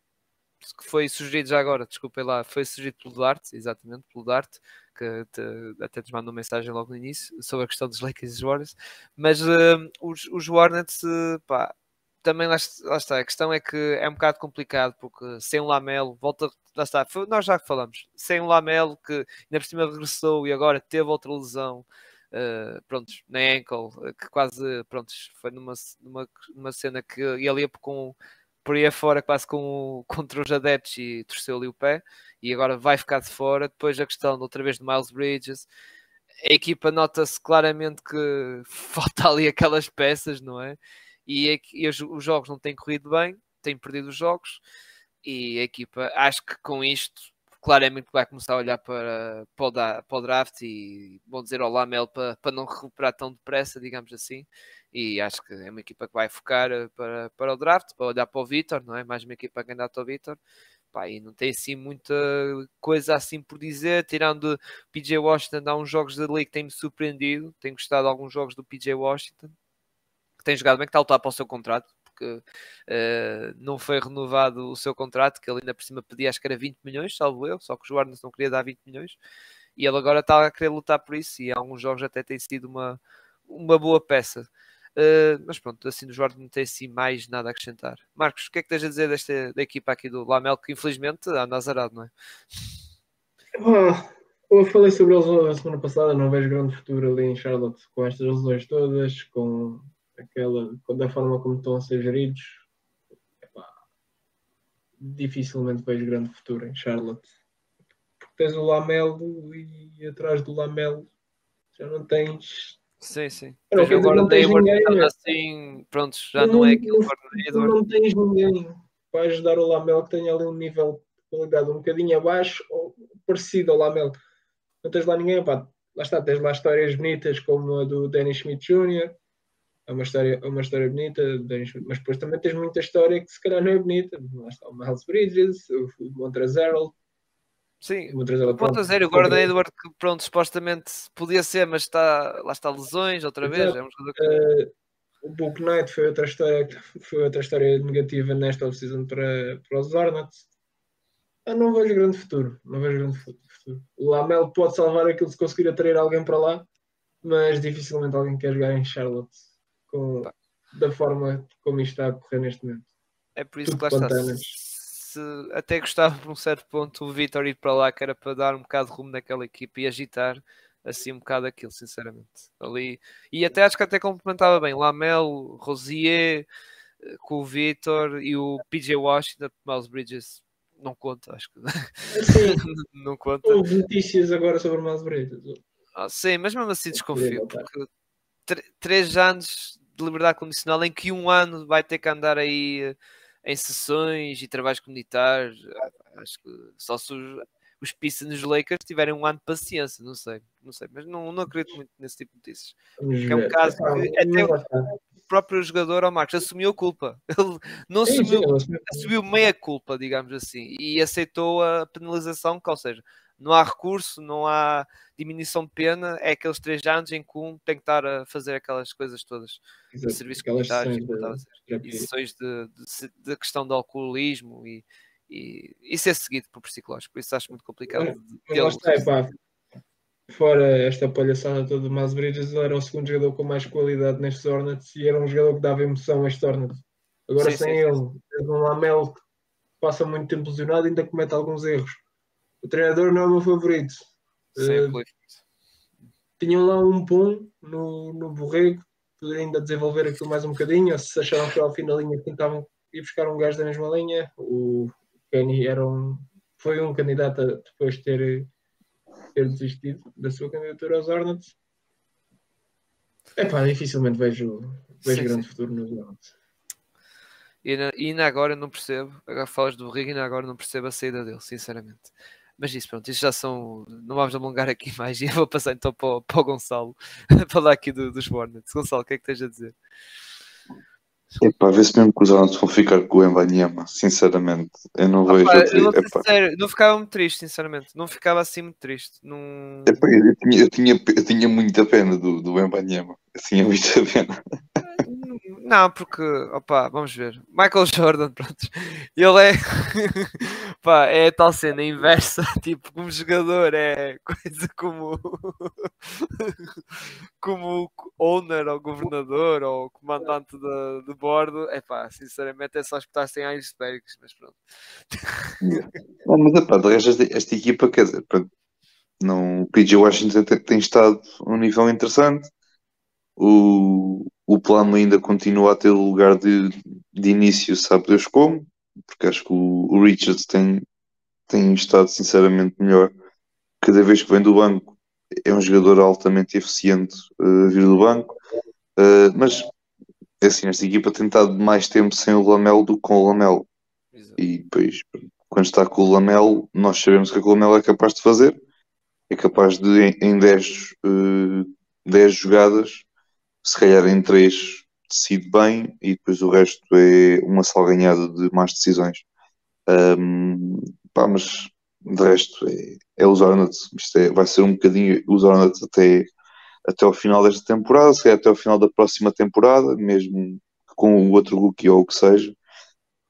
que foi sugerido já agora, desculpem lá, foi sugerido pelo Duarte, exatamente, pelo Duarte, que te, até te mandou mensagem logo no início sobre a questão dos Lakers e Warriors, mas uh, os, os uh, pá, também lá, lá, está, a questão é que é um bocado complicado, porque sem um Lamelo, volta, lá está, foi, nós já falamos, sem um Lamelo que ainda por cima regressou e agora teve outra lesão, uh, na ankle, que quase, pronto, foi numa, numa, numa cena que ele ia com por aí afora quase com, contra os adeptos e torceu ali o pé e agora vai ficar de fora. Depois a questão outra vez de Miles Bridges, a equipa nota-se claramente que falta ali aquelas peças, não é? E, e os, os, jogos não têm corrido bem, têm perdido os jogos e a equipa, acho que com isto, claramente vai começar a olhar para, para, o, draft e vão dizer ao Lamel para, para não recuperar tão depressa, digamos assim e acho que é uma equipa que vai focar eh, para, para o draft, para olhar para o Vitor, não é? Mais uma equipa candidata ao Vitor. Pá, e não tem assim muita coisa assim por dizer, tirando PJ Washington, há uns jogos da que tem-me surpreendido, tenho gostado de alguns jogos do PJ Washington, que tem jogado bem, que está a lutar para o seu contrato, porque uh, não foi renovado o seu contrato, que ele ainda por cima pedia, acho que era 20 milhões, salvo eu, só que os Warners não queria dar 20 milhões, e ele agora está a querer lutar por isso, e alguns jogos até tem sido uma, uma boa peça. Uh, mas pronto, assim do Jordan não tem assim mais nada a acrescentar. Marcos, o que é que tens a dizer desta da equipa aqui do Lamel, que infelizmente anda azarado, não é? Ah, eu falei sobre eles a semana passada, não vejo grande futuro ali em Charlotte com estas lesões todas, com aquela, com da forma como estão a ser geridos. Epá, dificilmente vejo grande futuro em Charlotte. Porque tens o Lamelo e atrás do Lamelo já não tens Sim, sim. Não, Mas agora ninguém, assim, pronto, já não, não é aquele não, não tens ninguém para ajudar o Lamel que tenha ali um nível de qualidade um bocadinho abaixo ou parecido ao Lamel. Não tens lá ninguém, pá. Lá está, tens lá histórias bonitas como a do Dennis Smith Jr. É uma história, é uma história bonita, mas depois também tens muita história que se calhar não é bonita. Lá está o Miles Bridges, o Montrezl, Sim, o ponto a zero, o Gordon Edward que pronto, supostamente podia ser, mas está, lá está lesões outra vez. É um que... uh, o Book Knight foi outra história, foi outra história negativa nesta off-season para, para os Hornets. Eu não vejo grande futuro, não vejo grande futuro. O Lamel pode salvar aquilo se conseguir atrair alguém para lá, mas dificilmente alguém quer jogar em Charlotte com, da forma como isto está a correr neste momento. É por isso Tudo que lá está se até gostava por um certo ponto o Vitor ir para lá, que era para dar um bocado de rumo naquela equipe e agitar assim um bocado aquilo, sinceramente. Ali. E até acho que até complementava bem Lamel, Rosier, com o Vitor e o PJ Washington, Miles Bridges não conta, acho que Sim, não conta. houve notícias agora sobre o Miles Bridges. Ah, sim, mas mesmo assim desconfio, voltar. porque tr- três anos de liberdade condicional em que um ano vai ter que andar aí eh, em sessões e trabalhos comunitários, acho que só se os, os Pistons Lakers tiverem um ano de paciência, não sei, não sei, mas não, não acredito muito nesse tipo de notícias. É um caso que mas até lá está. O próprio jogador, ao Marcos, assumiu a culpa. Ele não assumiu. assumiu meia culpa, digamos assim, e aceitou a penalização, que, ou seja, não há recurso, não há diminuição de pena, é aqueles três anos em que um tem que estar a fazer aquelas coisas todas de Exato, serviços aquelas comunitários de e sessões de, de, de questão do alcoolismo e, e, e ser seguido por psicológico, por isso acho muito complicado. De- epá, fora esta palhaçada toda do Miles Bridges, ele era o segundo jogador com mais qualidade nestes Hornets e era um jogador que dava emoção a este Hornets. Agora Sim, sem sim, ele, tens um Lamelo que passa muito tempo lesionado e ainda comete alguns erros. O treinador não é o meu favorito. Apoio. tinham lá um pum no, no borrego, poderiam ainda desenvolver aquilo mais um bocadinho, ou se acharam que ao fim da linha tentavam ir buscar um gajo da mesma linha, o Kenny era um, foi um candidato a depois ter, ter desistido da sua candidatura aos Hornets. Epá, dificilmente vejo, vejo Sim, grande sim. futuro nos Hornets. E ainda, agora não percebo, agora falas do Borrego e ainda agora não percebo a saída dele, sinceramente. Mas isso, pronto, isso já são. Não vamos alongar aqui mais e eu vou passar então para o, para o Gonçalo falar aqui do- dos Hornets. Gonçalo, o que é que tens a dizer? Epá, vê-se mesmo que os Hornets vão ficar com o Embanyama, sinceramente. Eu não vejo Pá, eu Epá, sério, não ficava muito triste, sinceramente. Não ficava assim muito triste. Não... epá, eu, tinha, eu, tinha, eu tinha muita pena do, do Embanyama. Eu tinha muita pena. Não, porque, opa, vamos ver. Michael Jordan, pronto, ele é, pá, é a tal cena inversa, tipo, como jogador, é coisa como, como owner ou governador ou comandante de, de bordo, é pá, sinceramente é só espetar sem icebergs, mas pronto. Não, mas epá, de resto, esta, esta equipa, quer dizer, não, o PJ Washington tem, tem estado a um nível interessante. O, o plano ainda continua a ter lugar de, de início, sabe Deus como, porque acho que o, Richards tem, tem estado sinceramente melhor. Cada vez que vem do banco, é um jogador altamente eficiente uh, vir do banco. Uh, mas, é assim, esta equipa tem estado mais tempo sem o Lamelo do que com o Lamelo. E depois, quando está com o Lamelo, nós sabemos o que é o Lamelo é capaz de fazer. É capaz de, em- em 10, eh, 10 jogadas, se calhar em 3 decide bem e depois o resto é uma salganhada de más decisões. Ahm, pá, mas de resto é, é os Hornets. Isto é, vai ser um bocadinho os Hornets até, até ao final desta temporada, se calhar até ao final da próxima temporada, mesmo com o outro rookie ou o que seja.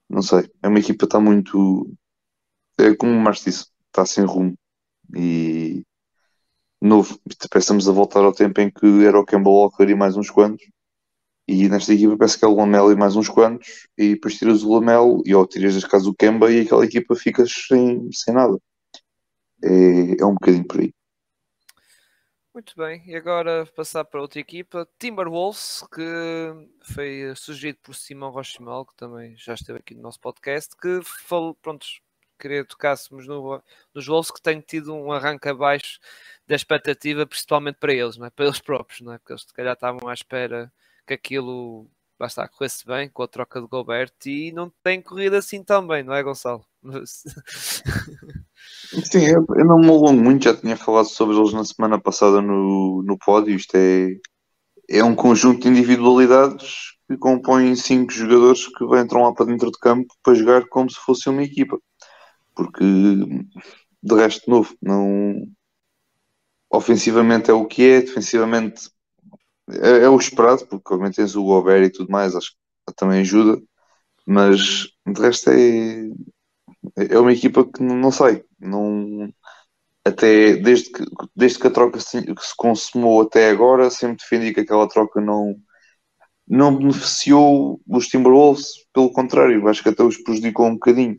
Não sei, é uma equipa que está muito. É como o Marcos disse, está sem rumo. E novo, estamos a voltar ao tempo em que era o Campbell Walker e mais uns quantos. E nesta equipa parece que é o Lamelo e mais uns quantos. E depois tiras o Lamelo e ou tiras neste caso o Kemba e aquela equipa fica sem, sem nada. É, é um bocadinho por aí. Muito bem, e agora passar para outra equipa, Timberwolves, que foi sugerido por Simão Rochimal, que também já esteve aqui no nosso podcast, que falou, pronto, queria tocássemos no, nos Wolves, que têm tido um arranque abaixo da expectativa, principalmente para eles, não é? para eles próprios, não é? porque eles se calhar estavam à espera que aquilo lá está, corresse bem com a troca de Gobert e não tem corrido assim tão bem, não é Gonçalo? Sim, eu, eu não me alongo muito, já tinha falado sobre eles na semana passada no, no pódio. Isto é, é um conjunto de individualidades que compõem cinco jogadores que entram lá para dentro de campo para jogar como se fosse uma equipa. Porque de resto, novo, não. Ofensivamente é o que é, defensivamente é, é o esperado, porque obviamente tens o Gobert e tudo mais, acho que também ajuda, mas de resto é, é uma equipa que não, não sei, não, até desde que, desde que a troca se, se consumou até agora, sempre defendi que aquela troca não, não beneficiou os Timberwolves, pelo contrário, acho que até os prejudicou um bocadinho.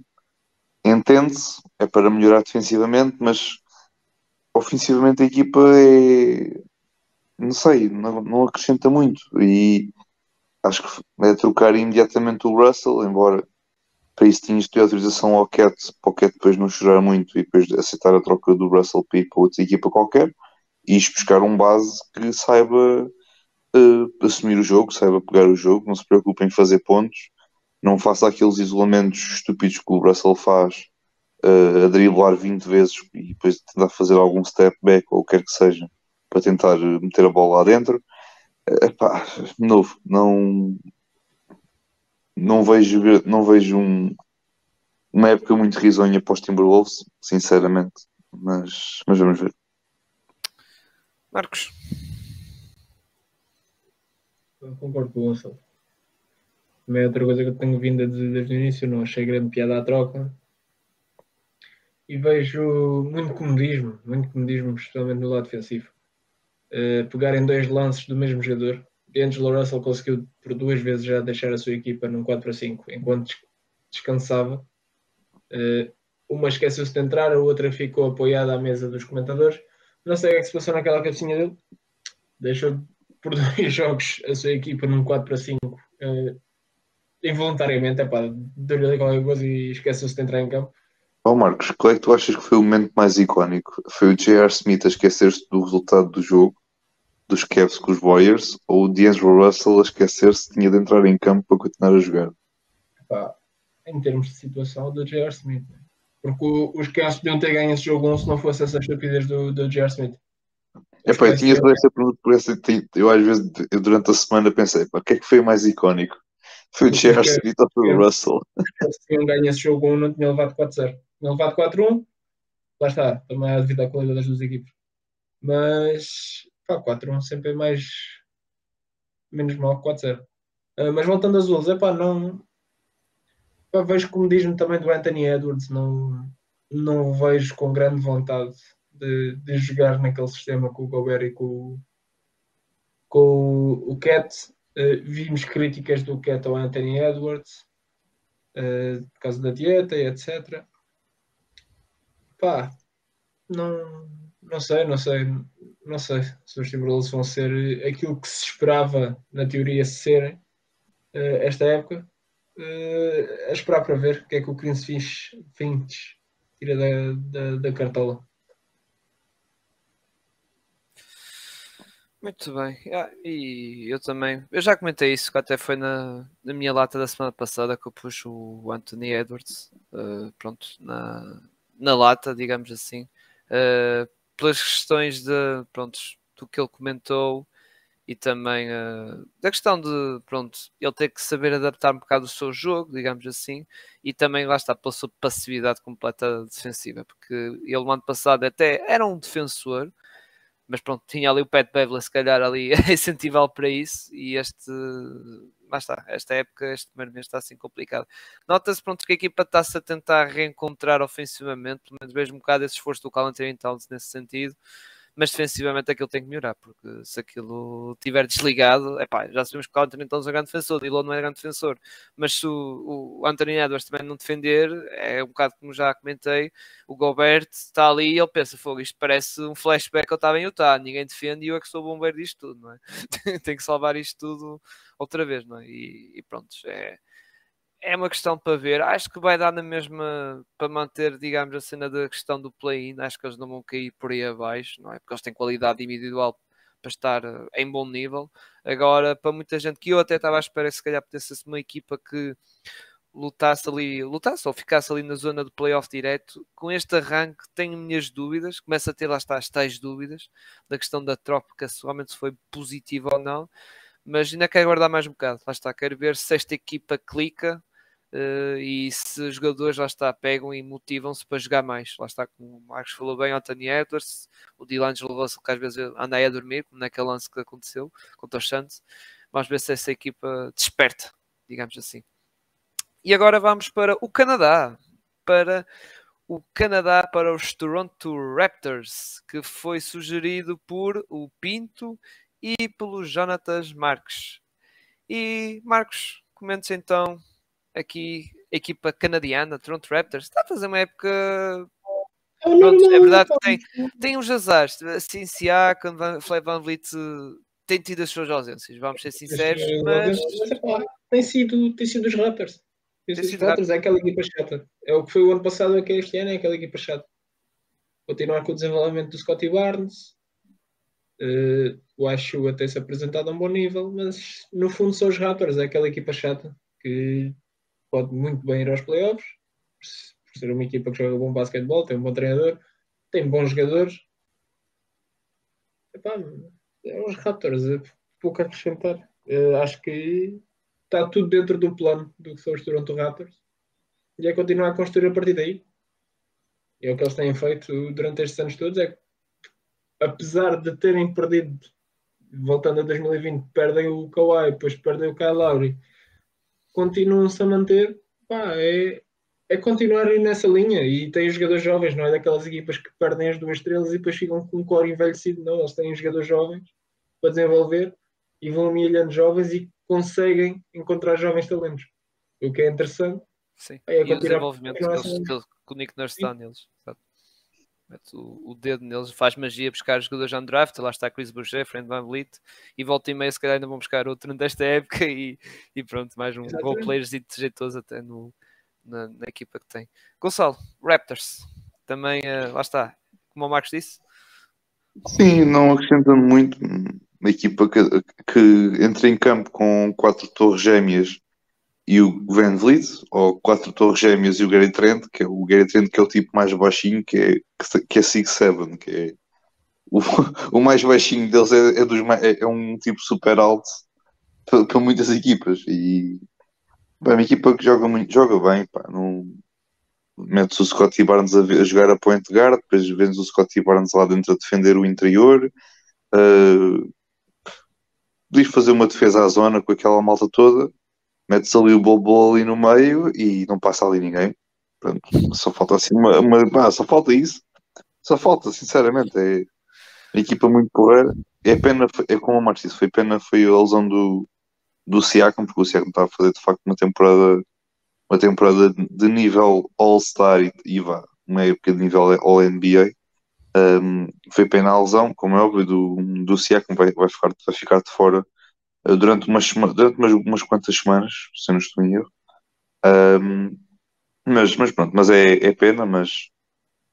Entende-se, é para melhorar defensivamente, mas ofensivamente a equipa é não sei, não, não acrescenta muito. E acho que é trocar imediatamente o Russell, embora para isso tinhas de ter autorização ao Cat, para o Cat depois não chorar muito e depois aceitar a troca do Russell P para outra equipa qualquer e buscar um base que saiba uh, assumir o jogo, saiba pegar o jogo, não se preocupe em fazer pontos, não faça aqueles isolamentos estúpidos que o Russell faz uh, a driblar 20 vezes e depois tentar fazer algum step back ou o que quer que seja para tentar meter a bola lá dentro. Epá, de novo, não, não vejo, não vejo um, uma época muito risonha para os Timberwolves, sinceramente, mas, mas vamos ver. Marcos. Eu concordo com o Gonçalo. Também é outra coisa que eu tenho vindo a dizer desde o início, não achei grande piada à troca. E vejo muito comodismo, muito comodismo, especialmente no lado defensivo. Uh, pegarem dois lances do mesmo jogador. D'Angelo Russell conseguiu por duas vezes já deixar a sua equipa num 4 para 5 enquanto descansava. Uh, uma esqueceu-se de entrar, a outra ficou apoiada à mesa dos comentadores. Não sei o que, é que se passou naquela cabecinha dele. Deixou por dois jogos a sua equipa num 4 para 5 uh, eh, involuntariamente. É pá, deu-lhe ali qualquer coisa e esqueceu-se de entrar em campo. Oh Marcos, qual é que tu achas que foi o momento mais icónico? Foi o J.R. Smith a esquecer-se do resultado do jogo, dos Cavs com os Warriors, ou o D'Angelo Russell a esquecer-se que tinha de entrar em campo para continuar a jogar? Epá, em termos de situação, do J.R. Smith. Né? Porque os Cavs podiam ter ganho esse jogo 1 se não fosse essa estupidez do, do J.R. Smith. É pá, eu tinha essa pergunta por essa. Eu às vezes, eu, durante a semana pensei, pá, o que é que foi mais icónico? Foi o J.R. Smith ou foi o Russell? Se tinham ganho esse jogo 1, não tinha levado 4-0 não levado 4-1, lá está, também há devido à qualidade das duas equipes. Mas pá, 4-1 sempre é mais menos mal que 4-0. Uh, ah, mas voltando aos Wolves, é pá, não pá, vejo como diz-me também do Anthony Edwards, não, não vejo com grande vontade de, de jogar naquele sistema com o Gobert e com, com o Cat. Uh, vimos críticas do Cat ao Anthony Edwards uh, por causa da dieta e etc pá, não, não sei, não sei, não sei se os Timberwolves vão ser aquilo que se esperava na teoria serem uh, esta época. Uh, a esperar para ver o que é que o Chris Finch, Finch tira da, da, da cartola. Muito bem, ah, e eu também, eu já comentei isso, que até foi na, na minha lata da semana passada que eu pus o Anthony Edwards, uh, pronto, na, na lata, digamos assim, uh, pelas questões de, pronto, do que ele comentou e também uh, da questão de, pronto, ele ter que saber adaptar um bocado o seu jogo, digamos assim, e também lá está pela sua passividade completa defensiva, porque ele no ano passado até era um defensor, mas pronto, tinha ali o Pat Beverly se calhar ali a incentivá-lo para isso, e este mas está, esta época, este primeiro mês está assim complicado. Nota-se pronto que a equipa está-se a tentar reencontrar ofensivamente, pelo menos vejo um bocado esse esforço do Calantarian Towns nesse sentido, mas defensivamente aquilo tem que melhorar, porque se aquilo estiver desligado, epá, já sabemos que o Anthony Towns é um grande defensor, Dillon não é um grande defensor, mas se o, o Anthony Edwards também não defender, é um bocado como já comentei, o Gobert está ali e ele pensa, fogo, isto parece um flashback eu estava em Utah, ninguém defende e eu é que sou o bombeiro disto tudo, não é? tem que salvar isto tudo outra vez, não é? E, e pronto, é é uma questão para ver. Acho que vai dar na mesma para manter, digamos, a cena da questão do play-in. Acho que eles não vão cair por aí abaixo, não é? Porque eles têm qualidade individual para estar eh, em bom nível. Agora, para muita gente que eu até estava à espera, se calhar pudesse ser uma equipa que lutasse ali, lutasse ou ficasse ali na zona do playoff direto, com este arranque tenho minhas dúvidas, começo a ter lá está as tais dúvidas da questão da troca, se realmente foi positiva ou não, mas ainda quero guardar mais um bocado, lá está, quero ver se esta equipa clica Uh, e se os jogadores lá está, pegam e motivam-se para jogar mais. Lá está, como o Marcos falou bem, Anthony Edwards, o D'Angelo Russell, que às vezes anda aí a dormir, como naquele lance que aconteceu contra o Santos. Vamos ver se essa equipa desperta, digamos assim. E agora vamos para o Canadá, para o Canadá para os Toronto Raptors, que foi sugerido por o Pinto e pelo Jonatas Marques. E Marcos, comentes então aqui a equipa canadiana, Toronto Raptors, está a fazer uma época. Pronto, é verdade que tem, tem uns azares. Assim, Siakam, Flav Van Vliet tem tido as suas ausências, vamos ser sinceros, mas... mas tem, sido, tem sido os Raptors. Tem sido os Raptors, é aquela equipa chata. É o que foi o ano passado, é que este ano é aquela equipa chata. Continuar com o desenvolvimento do Scotty Barnes. Uh, o Acho até se apresentado a um bom nível, mas no fundo são os Raptors, é aquela equipa chata que pode muito bem ir aos playoffs, por ser uma equipa que joga bom basquetebol, tem um bom treinador, tem bons jogadores. Epá, é os Raptors, é pouco a acrescentar. Uh, acho que está tudo dentro do plano do que são os Toronto Raptors e é continuar a construir a partir daí. É o que eles têm feito durante estes anos todos. É que, apesar de terem perdido, voltando a 2020, perdem o Kawhi, depois perdem o Kyle Lowry, continuam-se a manter. Pá, é, é continuarem nessa linha e têm jogadores jovens, não é daquelas equipas que perdem as duas estrelas e depois ficam com um core envelhecido, não, eles têm jogadores jovens para desenvolver e vão amelhando jovens e conseguem encontrar jovens talentos, o que é interessante. Sim, é e o desenvolvimento que, eles, que, o Nick Nurse está neles. Mete o, o, dedo neles, faz magia buscar os jogadores on draft, lá está Chris Boucher, Friend Van Vliet, e volta e meia se calhar ainda vão buscar outro desta época e, e pronto, mais um gol players e jeitoso até no, na, na, equipa que tem. Gonçalo, Raptors, também uh, lá está, como o Marcos disse. Sim, não acrescentando muito, uma equipa que, que entra em campo com quatro torres gêmeas e o Van Vliet, ou quatro torres gêmeas e o Gary Trent, que é o Gary Trent que é o tipo mais baixinho, que é, que é 6'7", que é o, o mais baixinho deles é, é, dos, é, é um tipo super alto para muitas equipas e Bem, uma equipa que joga muito, joga bem, pá, não metes o Scottie Barnes a, a, jogar a point guard, depois vens o Scottie Barnes lá dentro a defender o interior. Uh, podias fazer uma defesa à zona com aquela malta toda, metes ali o Bobo ali no meio e não passa ali ninguém. Pronto, só falta assim uma, uma só falta isso. Só falta, sinceramente, é uma equipa muito porreira. É pena, é como o disse, foi pena foi a lesão do, do Siakam, porque o Siakam estava a fazer de facto uma temporada, uma temporada de nível All-Star e, e vá, uma época de nível All-NBA. Um, foi pena a lesão, como é óbvio, do, do Siakam vai, vai, ficar, vai ficar de fora durante, umas, durante umas, umas quantas semanas, se não estou em erro. Um, mas, mas pronto, mas é, é pena, mas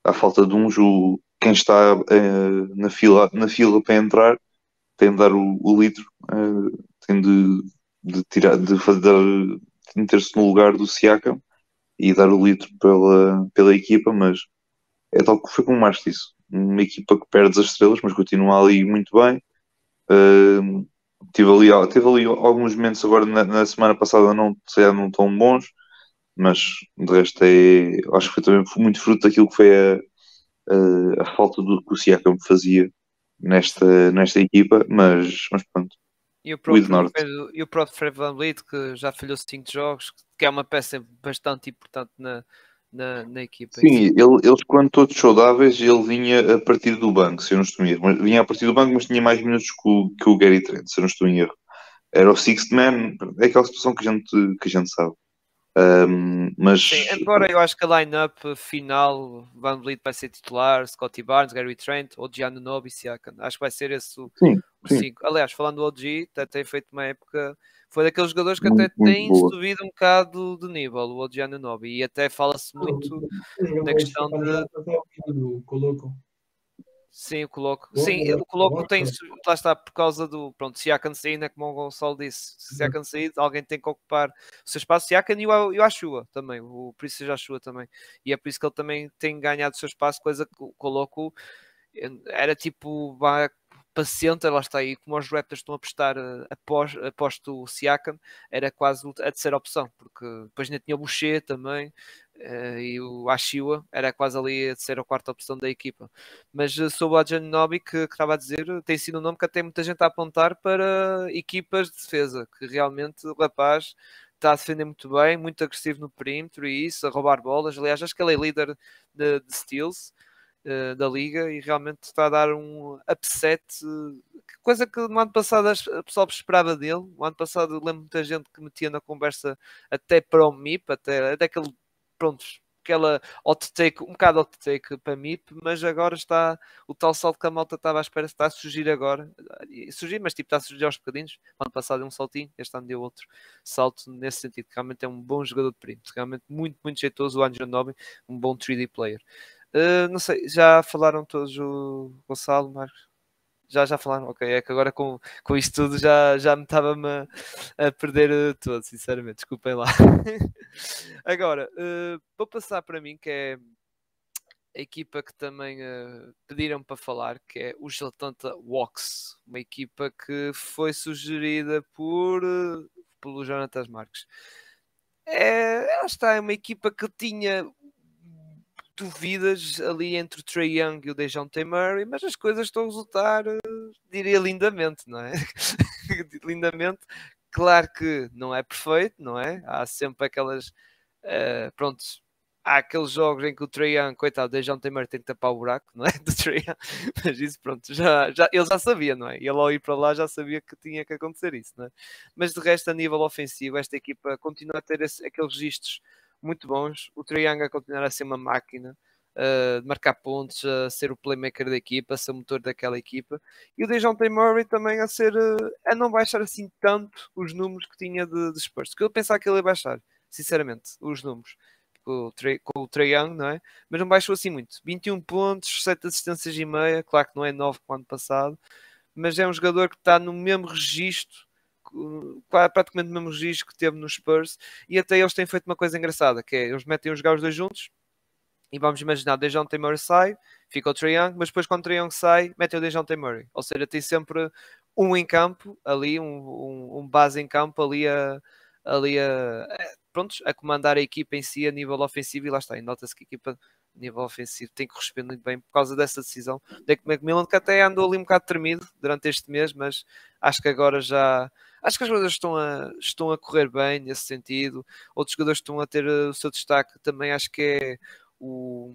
à falta de um jogo, quem está uh, na, fila, na fila para entrar tem de dar o, o litro, uh, tem de de tirar, de fazer, de meter-se no lugar do Siakam e dar o litro pela, pela equipa, mas é tal que foi como mais disso. Uma equipa que perde as estrelas, mas continua ali muito bem. Uh, tive, ali, teve ali alguns momentos agora na, na semana passada não, não tão bons, mas de resto é, acho que foi também muito fruto daquilo que foi a, a, a falta do que o Siakam fazia nesta, nesta equipa, mas, mas pronto, e o próprio, e o próprio Fred Van Vliet, que já falhou 5 jogos, que é uma peça bastante importante na, na, na equipa. Sim, ele, eles quando todos saudáveis, ele vinha a partir do banco, se eu não estou em erro. Vinha a partir do banco, mas tinha mais minutos que o, que o Gary Trent, se eu não estou em erro. Era o sixth man, é aquela situação que a gente, que a gente sabe. Um, mas... Sim, embora eu acho que a line-up final, Van Vliet vai ser titular, Scotty Barnes, Gary Trent, ou Gianni Nobi, Siakam. Acho que vai ser esse o, sim, o sim. cinco. Aliás, falando do OG, até tem feito uma época, foi daqueles jogadores que muito, até têm subido um bocado de nível, o OG Nobi, e até fala-se muito na questão de... Sim, o Coloco. Bom, Sim, o Coloco tem. Lá está, por causa do. Pronto, Siakam saindo, é como o Gonçalo disse. Se Siakam sair, alguém tem que ocupar o seu espaço. Siakam e o, e o Ashua também. O Príncipe Ashua também. E é por isso que ele também tem ganhado o seu espaço, coisa que o Coloco eh, era tipo paciente, lá está aí, como os Raptors estão a prestar eh, após, após o Siakam, era quase a terceira opção, porque depois ainda tinha o Boucher também, uh, e o Ashiwa era quase ali a terceira ou quarta opção da equipa. Mas uh, sobre o Adjanobi, que, que estava a dizer, tem sido um nome que até muita gente a apontar para equipas de defesa, que realmente o rapaz está a defender muito bem, muito agressivo no perímetro e isso, a roubar bolas. Aliás, acho que ele é líder de, de steals uh, da liga e realmente está a dar um upset, uh, coisa que no ano passado a pessoa esperava dele. No ano passado lembro muita gente que metia na conversa até para o MIP, até, até que ele, pronto, aquela hot take, um bocado hot take para mim, mas agora está o tal salto que a malta estava à espera, está a surgir agora. Surgir, mas tipo, está a surgir aos bocadinhos. Ano passado deu um saltinho, este ano deu outro salto nesse sentido. Realmente é um bom jogador de perímetro, realmente muito, muito jeitoso. O Anjo Nobre, um bom 3D player. Uh, não sei, já falaram todos o Gonçalo, Marcos? Já, já falaram, ok, é que agora com, com isto tudo já, já me estava-me a, a, perder uh, todo, sinceramente, desculpem lá. agora, uh, vou passar para mim, que é a equipa que também uh, pediram para falar, que é o Atlanta Walks, uma equipa que foi sugerida por, pelo Jonathan Marques. É, ela está, é uma equipa que tinha dúvidas ali entre o Trey Young e o Dejounte Murray, mas as coisas estão a resultar, eh, diria, lindamente, não é? lindamente. Claro que não é perfeito, não é? Há sempre aquelas, uh, pronto, há aqueles jogos em que o Trey Young, coitado, o Dejounte Murray tem que tapar o buraco, não é? Do Trey Young. Mas isso, pronto, já, já, ele já sabia, não é? Ele ao ir para lá já sabia que tinha que acontecer isso, não é? Mas de resto, a nível ofensivo, esta equipa continua a ter esse, aqueles registros muito bons. O Trianga a continuar a ser uma máquina uh, de marcar pontos, a ser o playmaker da equipa, a ser o motor daquela equipa. E o Dejounte Murray também a ser uh, a não baixar assim tanto os números que tinha de, de Spurs. Que eu pensava que ele ia baixar, sinceramente, os números. Com o, Young, não é? Mas não baixou assim muito. 21 pontos, 7 assistências e meia. Claro que não é 9 como ano passado, mas é um jogador que está no mesmo registro praticamente o mesmo registro que teve nos Spurs e até eles têm feito uma coisa engraçada que é, eles metem os jogar dois juntos e vamos imaginar, Dejounte Murray sai fica o Trae Young, mas depois quando o Trae Young sai mete o Dejounte Murray, ou seja, tem sempre um em campo, ali um, um, um base em campo, ali a ali a, a, prontos, a comandar a equipa em si a nível ofensivo e lá está, e nota-se que a equipa nível ofensivo tem que responder bem por causa dessa decisão. Deck McMillan que até andou ali um bocado tremido durante este mês, mas acho que agora já acho que as coisas estão a, estão a correr bem nesse sentido. Outros jogadores estão a ter o seu destaque também, acho que é o,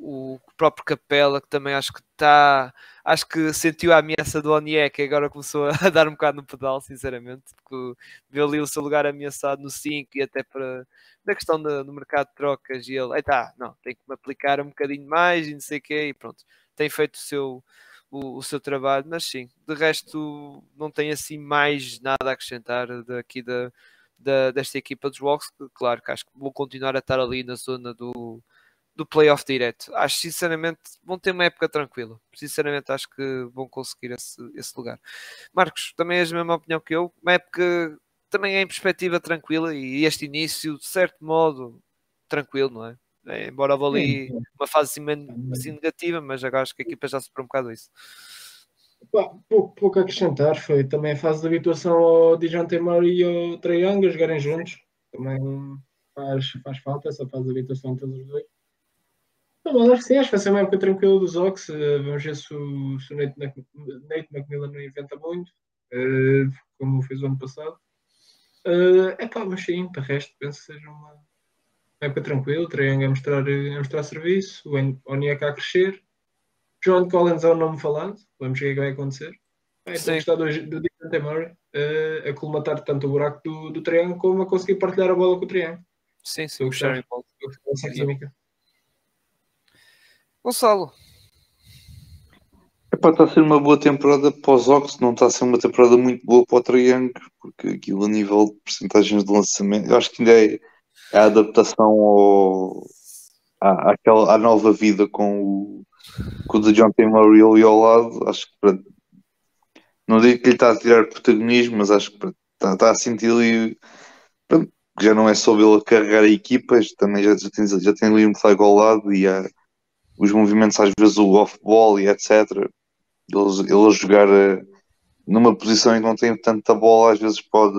o próprio Capela, que também acho que está, acho que sentiu a ameaça do Oniek e agora começou a dar um bocado no pedal, sinceramente, porque viu ali o seu lugar ameaçado no 5 e até para na questão do, do mercado de trocas e ele, tá, não, tem que me aplicar um bocadinho mais e não sei o quê, e pronto, tem feito o seu, o, o, seu trabalho, mas sim, de resto não tem assim mais nada a acrescentar daqui da, da, desta equipa dos Walks, claro que acho que vão continuar a estar ali na zona do, do playoff direto. Acho sinceramente vão ter uma época tranquila. Sinceramente acho que vão conseguir esse, esse lugar. Marcos, também és a mesma opinião que eu. Uma época também é em perspectiva tranquila e este início, de certo modo, tranquilo, não é? É embora houve ali uma fase assim, assim, negativa, mas agora acho que a equipa já se um bocado isso. pouco, pouco a acrescentar, foi também a fase de habituação ao Dijon Murray e ao Trae Young a jogarem juntos. Também faz, faz falta essa fase de habituação entre os dois. Não, mas acho que sim, acho que vai ser uma época tranquila dos Ox. Uh, vamos ver se o, se o Nate, Nate McMillan não inventa muito, uh, como fez o ano passado. É pá, mas sim, o resto, penso que seja uma época tranquila. O Triang a mostrar, a mostrar serviço, o Oniaka a crescer. John Collins é um nome falado, vamos ver o que vai acontecer. É, então, gostar do, do Dante Murray uh, a colmatar tanto o buraco do, do Triang como a conseguir partilhar a bola com o Triang. Sim, sim, o Sharing química. Gonçalo, Epá, está a ser uma boa temporada para os Ox, não está a ser uma temporada muito boa para o Triangle, porque aquilo a nível de porcentagens de lançamento, eu acho que ainda é, é a adaptação ao, à, àquela, à nova vida com o, com o de John T. Murray ali ao lado, acho que não digo que ele está a tirar protagonismo, mas acho que está, está a sentir ali que já não é só ele a carregar a equipas, também já, já, tem, já tem ali um flag ao lado e há os movimentos às vezes o off-ball e etc ele, ele jogar uh, numa posição em que não tem tanta bola, às vezes pode,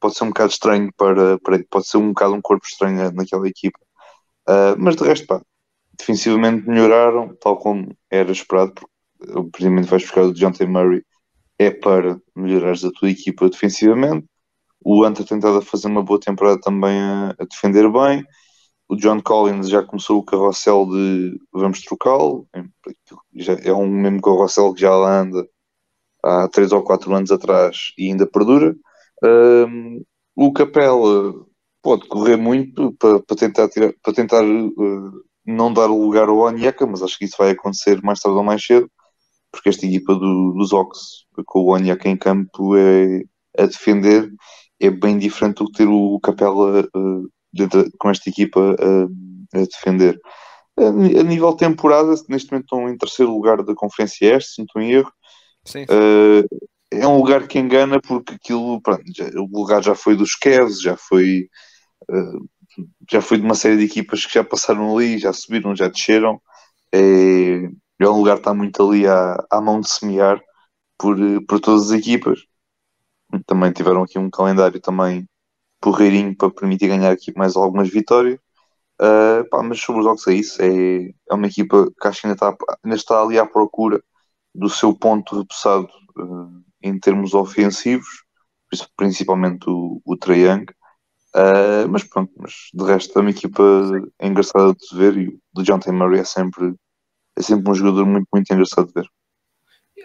pode ser um bocado estranho para, para pode ser um bocado um corpo estranho naquela equipa. Uh, mas de resto, pá, defensivamente melhoraram, tal como era esperado, porque precisamente vais buscar o John T. Murray, é para melhorares a tua equipa defensivamente. O Anta tentado fazer uma boa temporada também a, a defender bem o John Collins já começou o carrossel de vamos trocá-lo, é um mesmo carrossel que já anda há 3 ou 4 anos atrás e ainda perdura. Um, o Capela pode correr muito para, para tentar, tirar, para tentar uh, não dar lugar ao Onyeka, mas acho que isso vai acontecer mais tarde ou mais cedo, porque esta equipa do, dos Ox, com o Onyeka em campo é, a defender, é bem diferente do que ter o Capela uh, dentro, com esta equipa uh, a defender. A, a nível temporada, neste momento estão em terceiro lugar da Conferência Este, se não estou em erro. Sim. Uh, é um lugar que engana porque aquilo, pronto, já, o lugar já foi dos Cavs, já foi uh, já foi de uma série de equipas que já passaram ali, já subiram, já desceram. É, é um lugar que está muito ali à, à mão de semear por, por todas as equipas. Também tiveram aqui um calendário também porreirinho para permitir ganhar aqui mais algumas vitórias. Uh, pá, mas sobre os Dogs é isso, é, é uma equipa que acho que ainda está, ainda está ali à procura do seu ponto repousado uh, em termos ofensivos, principalmente o, o Young. Uh, mas pronto, mas de resto é uma equipa engraçada de ver e o John T. Murray é sempre, é sempre um jogador muito, muito engraçado de ver.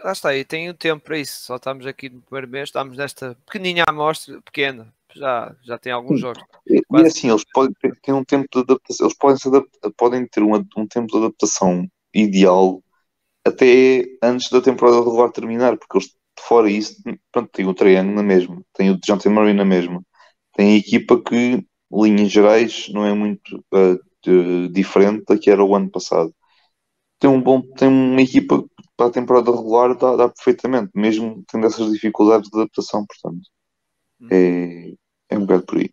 Lá está, e tem o tempo para isso. Só estamos aqui no primeiro mês, estamos nesta pequeninha amostra, pequena, já, já tem alguns jogos. E, e assim, eles podem ter um tempo de adaptação, eles podem, adaptar, podem ter um, um tempo de adaptação ideal até antes da temporada regular terminar, porque eles, fora isso, pronto, tem o Triângulo na mesma, tem o John T. Murray na mesma, tem a equipa que, linhas gerais, não é muito uh, de, diferente da que era o ano passado. Tem, um bom, tem uma equipa para a temporada regular dá, dá perfeitamente, mesmo tendo essas dificuldades de adaptação, portanto. Hum. É, é um bocado por aí.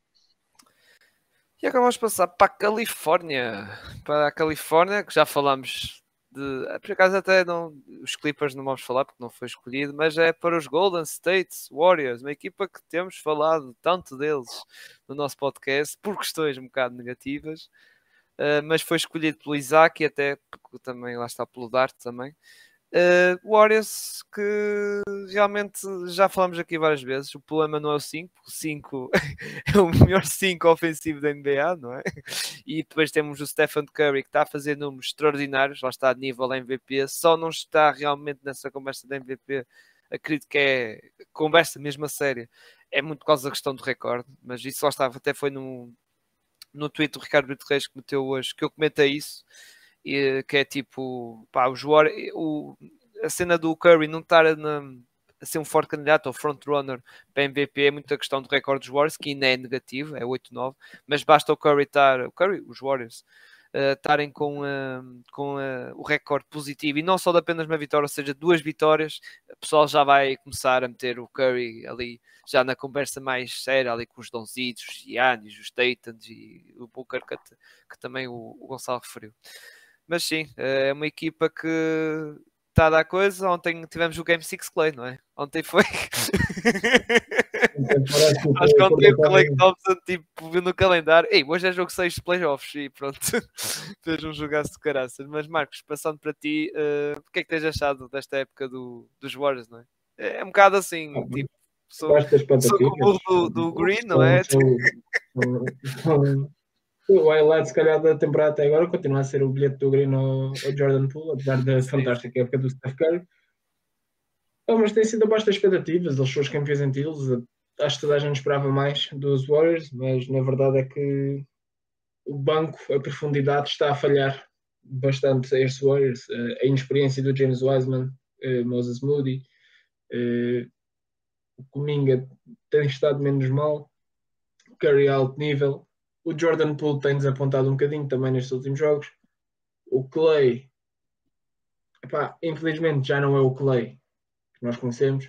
E agora vamos passar para a Califórnia. Para a Califórnia, que já falamos de. Por acaso até não, os Clippers não vamos falar porque não foi escolhido, mas é para os Golden State Warriors, uma equipa que temos falado tanto deles no nosso podcast por questões um bocado negativas. Uh, mas foi escolhido pelo Isaac e até também lá está pelo Dart também. Uh, Warriors que realmente já falamos aqui várias vezes, o problema não é o 5, o 5 é o melhor 5 ofensivo da NBA, não é? E depois temos o Stephen Curry que está a fazer números extraordinários, lá está a nível MVP, só não está realmente nessa conversa da MVP, acredito que é conversa mesmo a séria, é muito por causa da questão do recorde, mas isso lá estava, até foi no, no tweet do Ricardo Brito Reis que meteu hoje, que eu comentei isso, e, que é tipo, pá, o, a cena do Curry não estar na, a ser um forte candidato ou frontrunner para MVP é muita questão do recorde dos Warriors, que ainda é negativo, é 8-9, mas basta o Curry estar, o Curry, os Warriors, uh, estarem com, uh, com uh, o recorde positivo e não só de apenas uma vitória, ou seja, duas vitórias, o pessoal já vai começar a meter o Curry ali já na conversa mais séria, ali com os Donzitos, os Giannis, os Tatans e o Booker que, que também o, o Gonçalo referiu. Mas sim, é uma equipa que está a dar coisa. Ontem tivemos o Game 6 Clay, não é? Ontem foi. Acho que ontem o Clay Thompson tipo, viu no calendário. Ei, hoje é jogo 6 de playoffs e pronto. Fez um jogaço de caraças. Mas Marcos, passando para ti, uh, o que é que tens achado desta época do, dos Warriors, não é? É um bocado assim, ah, tipo. Sou, sou como o do, do Green, não é? O highlight, se calhar, da temporada até agora continua a ser o bilhete do Green ao, ao Jordan Poole, apesar da fantástica época do Steph Curry. Oh, mas tem sido abaixo das expectativas, eles foram os campeões em títulos. Acho que toda a gente esperava mais dos Warriors, mas na verdade é que o banco, a profundidade está a falhar bastante a estes Warriors. A inexperiência do James Wiseman, eh, Moses Moody, eh, o Cominga tem estado menos mal, Curry alto nível, o Jordan Poole tem desapontado um bocadinho também nestes últimos jogos. O Clay, epá, infelizmente já não é o Clay que nós conhecemos.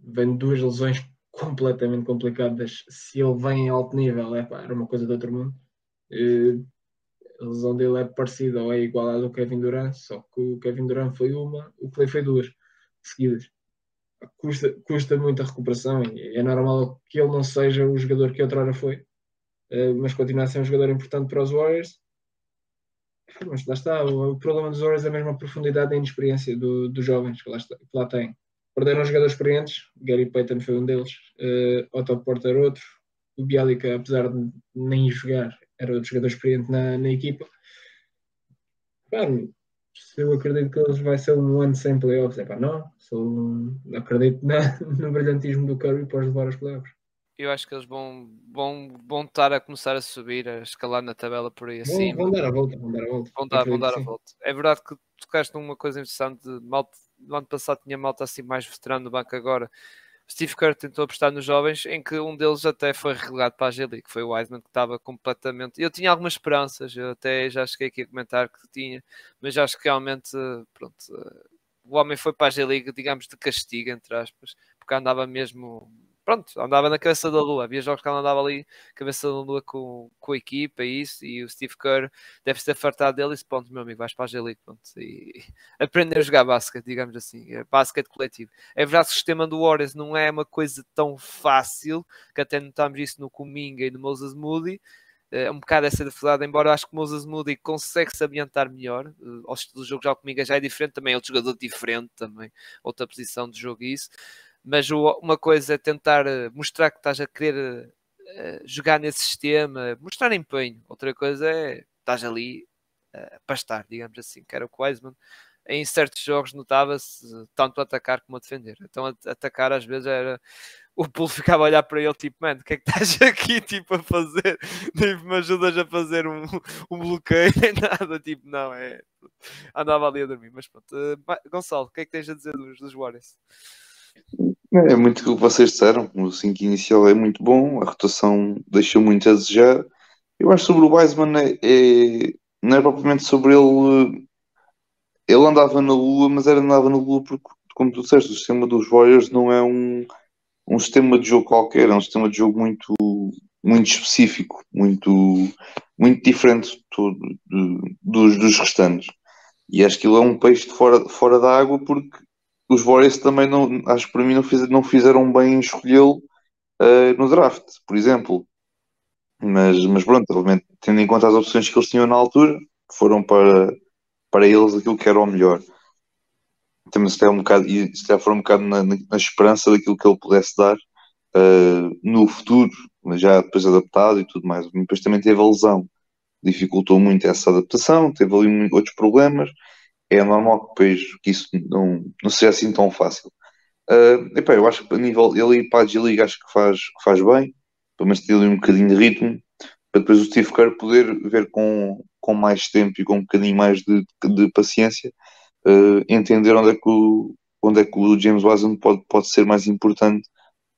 Vem duas lesões completamente complicadas. Se ele vem em alto nível, epá, era uma coisa de outro mundo. Uh, a lesão dele é parecida ou é igual à do Kevin Durant, só que o Kevin Durant foi uma, o Clay foi duas seguidas. Custa, custa muito a recuperação e é normal que ele não seja o jogador que outrora foi eh, mas continua a ser um jogador importante para os Warriors. Mas lá está, o, problema dos Warriors é a mesma profundidade e inexperiência do, dos jovens que lá, está, que lá têm. Perderam jogadores experientes, Gary Payton foi um deles, uh, Otto Porter outro, o Bialica, apesar de nem jogar, era outro jogador experiente na, na equipa. Claro, se eu acredito que eles vai ser um ano sem playoffs, é pá, não, sou, acredito na, no brilhantismo do Curry para os levar aos playoffs eu acho que eles vão, vão, vão estar a começar a subir, a escalar na tabela por aí Vão, acima. vão dar a volta, vão dar a volta. Vão dar, vão dar a volta. É verdade que tocaste numa coisa interessante. Malta, no ano passado tinha malta assim mais veterano no banco agora. Steve Kerr tentou apostar nos jovens, em que um deles até foi relegado para a G-League, que foi o Wiseman, que estava completamente. Eu tinha algumas esperanças, eu até já cheguei aqui a comentar que tinha, mas acho que realmente, pronto, eh, o homem foi para a G-League, digamos, de castigo, entre aspas, porque andava mesmo. Pronto, andava na cabeça da lua. Havia jogos que ele andava ali, cabeça da lua com, com a equipa e isso. E o Steve Kerr deve ser fartado dele. E disse, pronto, meu amigo, vais para a G-League. E aprender a jogar basquete, digamos assim, é basquete coletivo. É verdade que o sistema do Warriors não é uma coisa tão fácil, que até notámos isso no Cominga e no Moses Moody. É um bocado essa dificuldade, embora acho que o Moses Moody consegue se ambientar melhor. Estilo do jogo já o Cominga já é diferente, também é outro jogador diferente, também outra posição de jogo e isso. Mas uma coisa é tentar uh, mostrar que estás a querer uh, jogar nesse sistema, mostrar empenho. Outra coisa é estás ali para estar, digamos assim, que era o Wiseman em certos jogos notava-se tanto a atacar como a defender. Então a- atacar às vezes era o Pulo ficava a olhar para ele tipo, mano, o que é que estás aqui tipo, a fazer? Tipo, me ajudas a fazer um, um bloqueio nem nada, tipo, não, é. Andava ali a dormir, mas pronto. Uh, Gonçalo, o que é que tens a dizer dos, dos Warriors? É muito o que vocês disseram. O 5 inicial é muito bom, a rotação deixou muito a desejar. Eu acho sobre o Wiseman é, é- não é propriamente sobre ele. Ele andava na Lua, mas era andava na Lua porque, como tu disseste, o sistema dos Warriors não é um, um sistema de jogo qualquer, é um sistema de jogo muito, muito específico, muito, muito diferente todo- dos, dos restantes. E acho que ele é um peixe de fora, fora da água porque os Warriors também não, acho que para mim não, fiz- não fizeram bem em escolhê-lo eh, no draft, por exemplo. Mas, mas pronto, obviamente, tendo em conta as opções que eles tinham na altura, foram para, para eles aquilo que era o melhor. Também se um bocado, e se calhar foram um bocado na, na- esperança daquilo que ele pudesse dar eh, no futuro, já depois adaptado e tudo mais. Depois também teve a lesão, dificultou muito essa adaptação, teve ali outros problemas. É normal que depois que isso não, não seja assim tão fácil. Uh, epá, eu acho que a nível ele para a G-League acho que faz, que faz bem, pelo menos ter ali um bocadinho de ritmo, para depois o Steve Kerr poder ver com, com mais tempo e com um bocadinho mais de, de paciência, uh, entender onde é que o, onde é que o James Wiseman pode, pode ser mais importante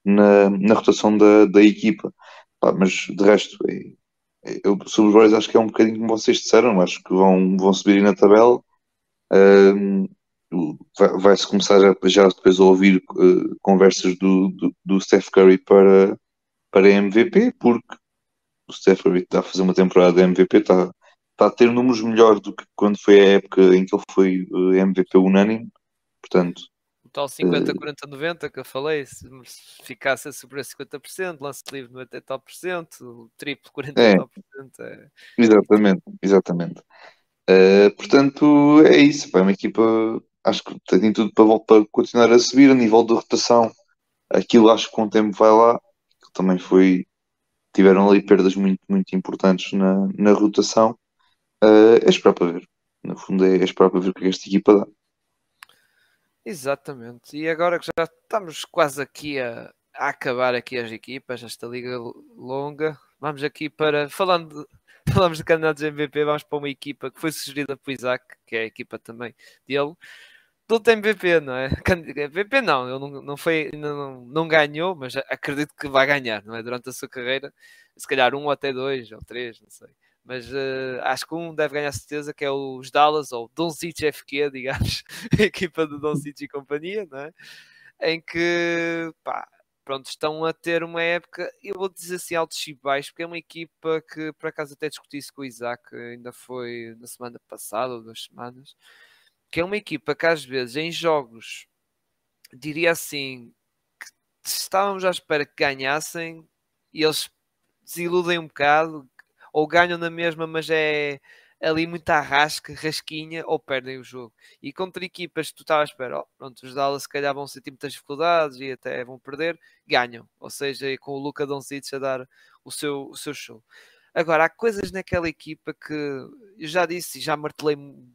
na, na rotação da, da equipa. Pá, mas de resto, é, é- eu sobre os Warriors acho que é um bocadinho como vocês disseram, acho que vão, vão subir na tabela. Um, vai- vai-se começar já, já depois a ouvir uh, conversas do, do, do Steph Curry para, para MVP, porque o Steph Curry está a fazer uma temporada de MVP, está, está a ter números melhores do que quando foi a época em que ele foi uh, MVP unânime. Portanto, O tal 50, 40, 90 que eu falei, se se ficasse a sobre 50%, lance livre 90 e tal por cento, triplo 40 e É. tal por cento, é. exatamente, exatamente. Uh, portanto, é isso. pá, É uma equipa, acho que tem tudo para, para continuar a subir a nível de rotação. Aquilo acho que com o tempo vai lá. Também foi, tiveram ali perdas muito, muito importantes na, na rotação. Uh, é esperar para ver. No fundo, é, é esperar para ver o que é que esta equipa dá. Exatamente. E agora que já estamos quase aqui a, a acabar aqui as equipas, esta liga longa, vamos aqui para falando falamos de candidatos a MVP, vamos para uma equipa que foi sugerida por Isaac, que é a equipa também dele. Do MVP, não é? MVP não, ele não, não foi, não, não ganhou, mas acredito que vai ganhar, não é? Durante a sua carreira, se calhar um ou até dois ou três, não sei. Mas eh, acho que um deve ganhar certeza, que é os Dallas, ou Doncic FQ, digamos, a equipa do Doncic e companhia, não é? Em que, pá, pronto, estão a ter uma época, eu vou dizer assim, altos e baixos, porque é uma equipa que, por acaso, até discuti isso com o Isaac, ainda foi na semana passada, ou duas semanas, que é uma equipa que às vezes, em jogos, diria assim, que estávamos à espera que ganhassem, e eles desiludem um bocado, ou ganham na mesma, mas é ali muita rasca, rasquinha, ou perdem o jogo. E contra equipas que tu estavas esperar, oh, pronto, os Dallas se calhar vão sentir muitas dificuldades e até vão perder, ganham. Ou seja, com o Luca Doncic a dar o seu, o seu show. Agora, há coisas naquela equipa que eu já disse e já martelei um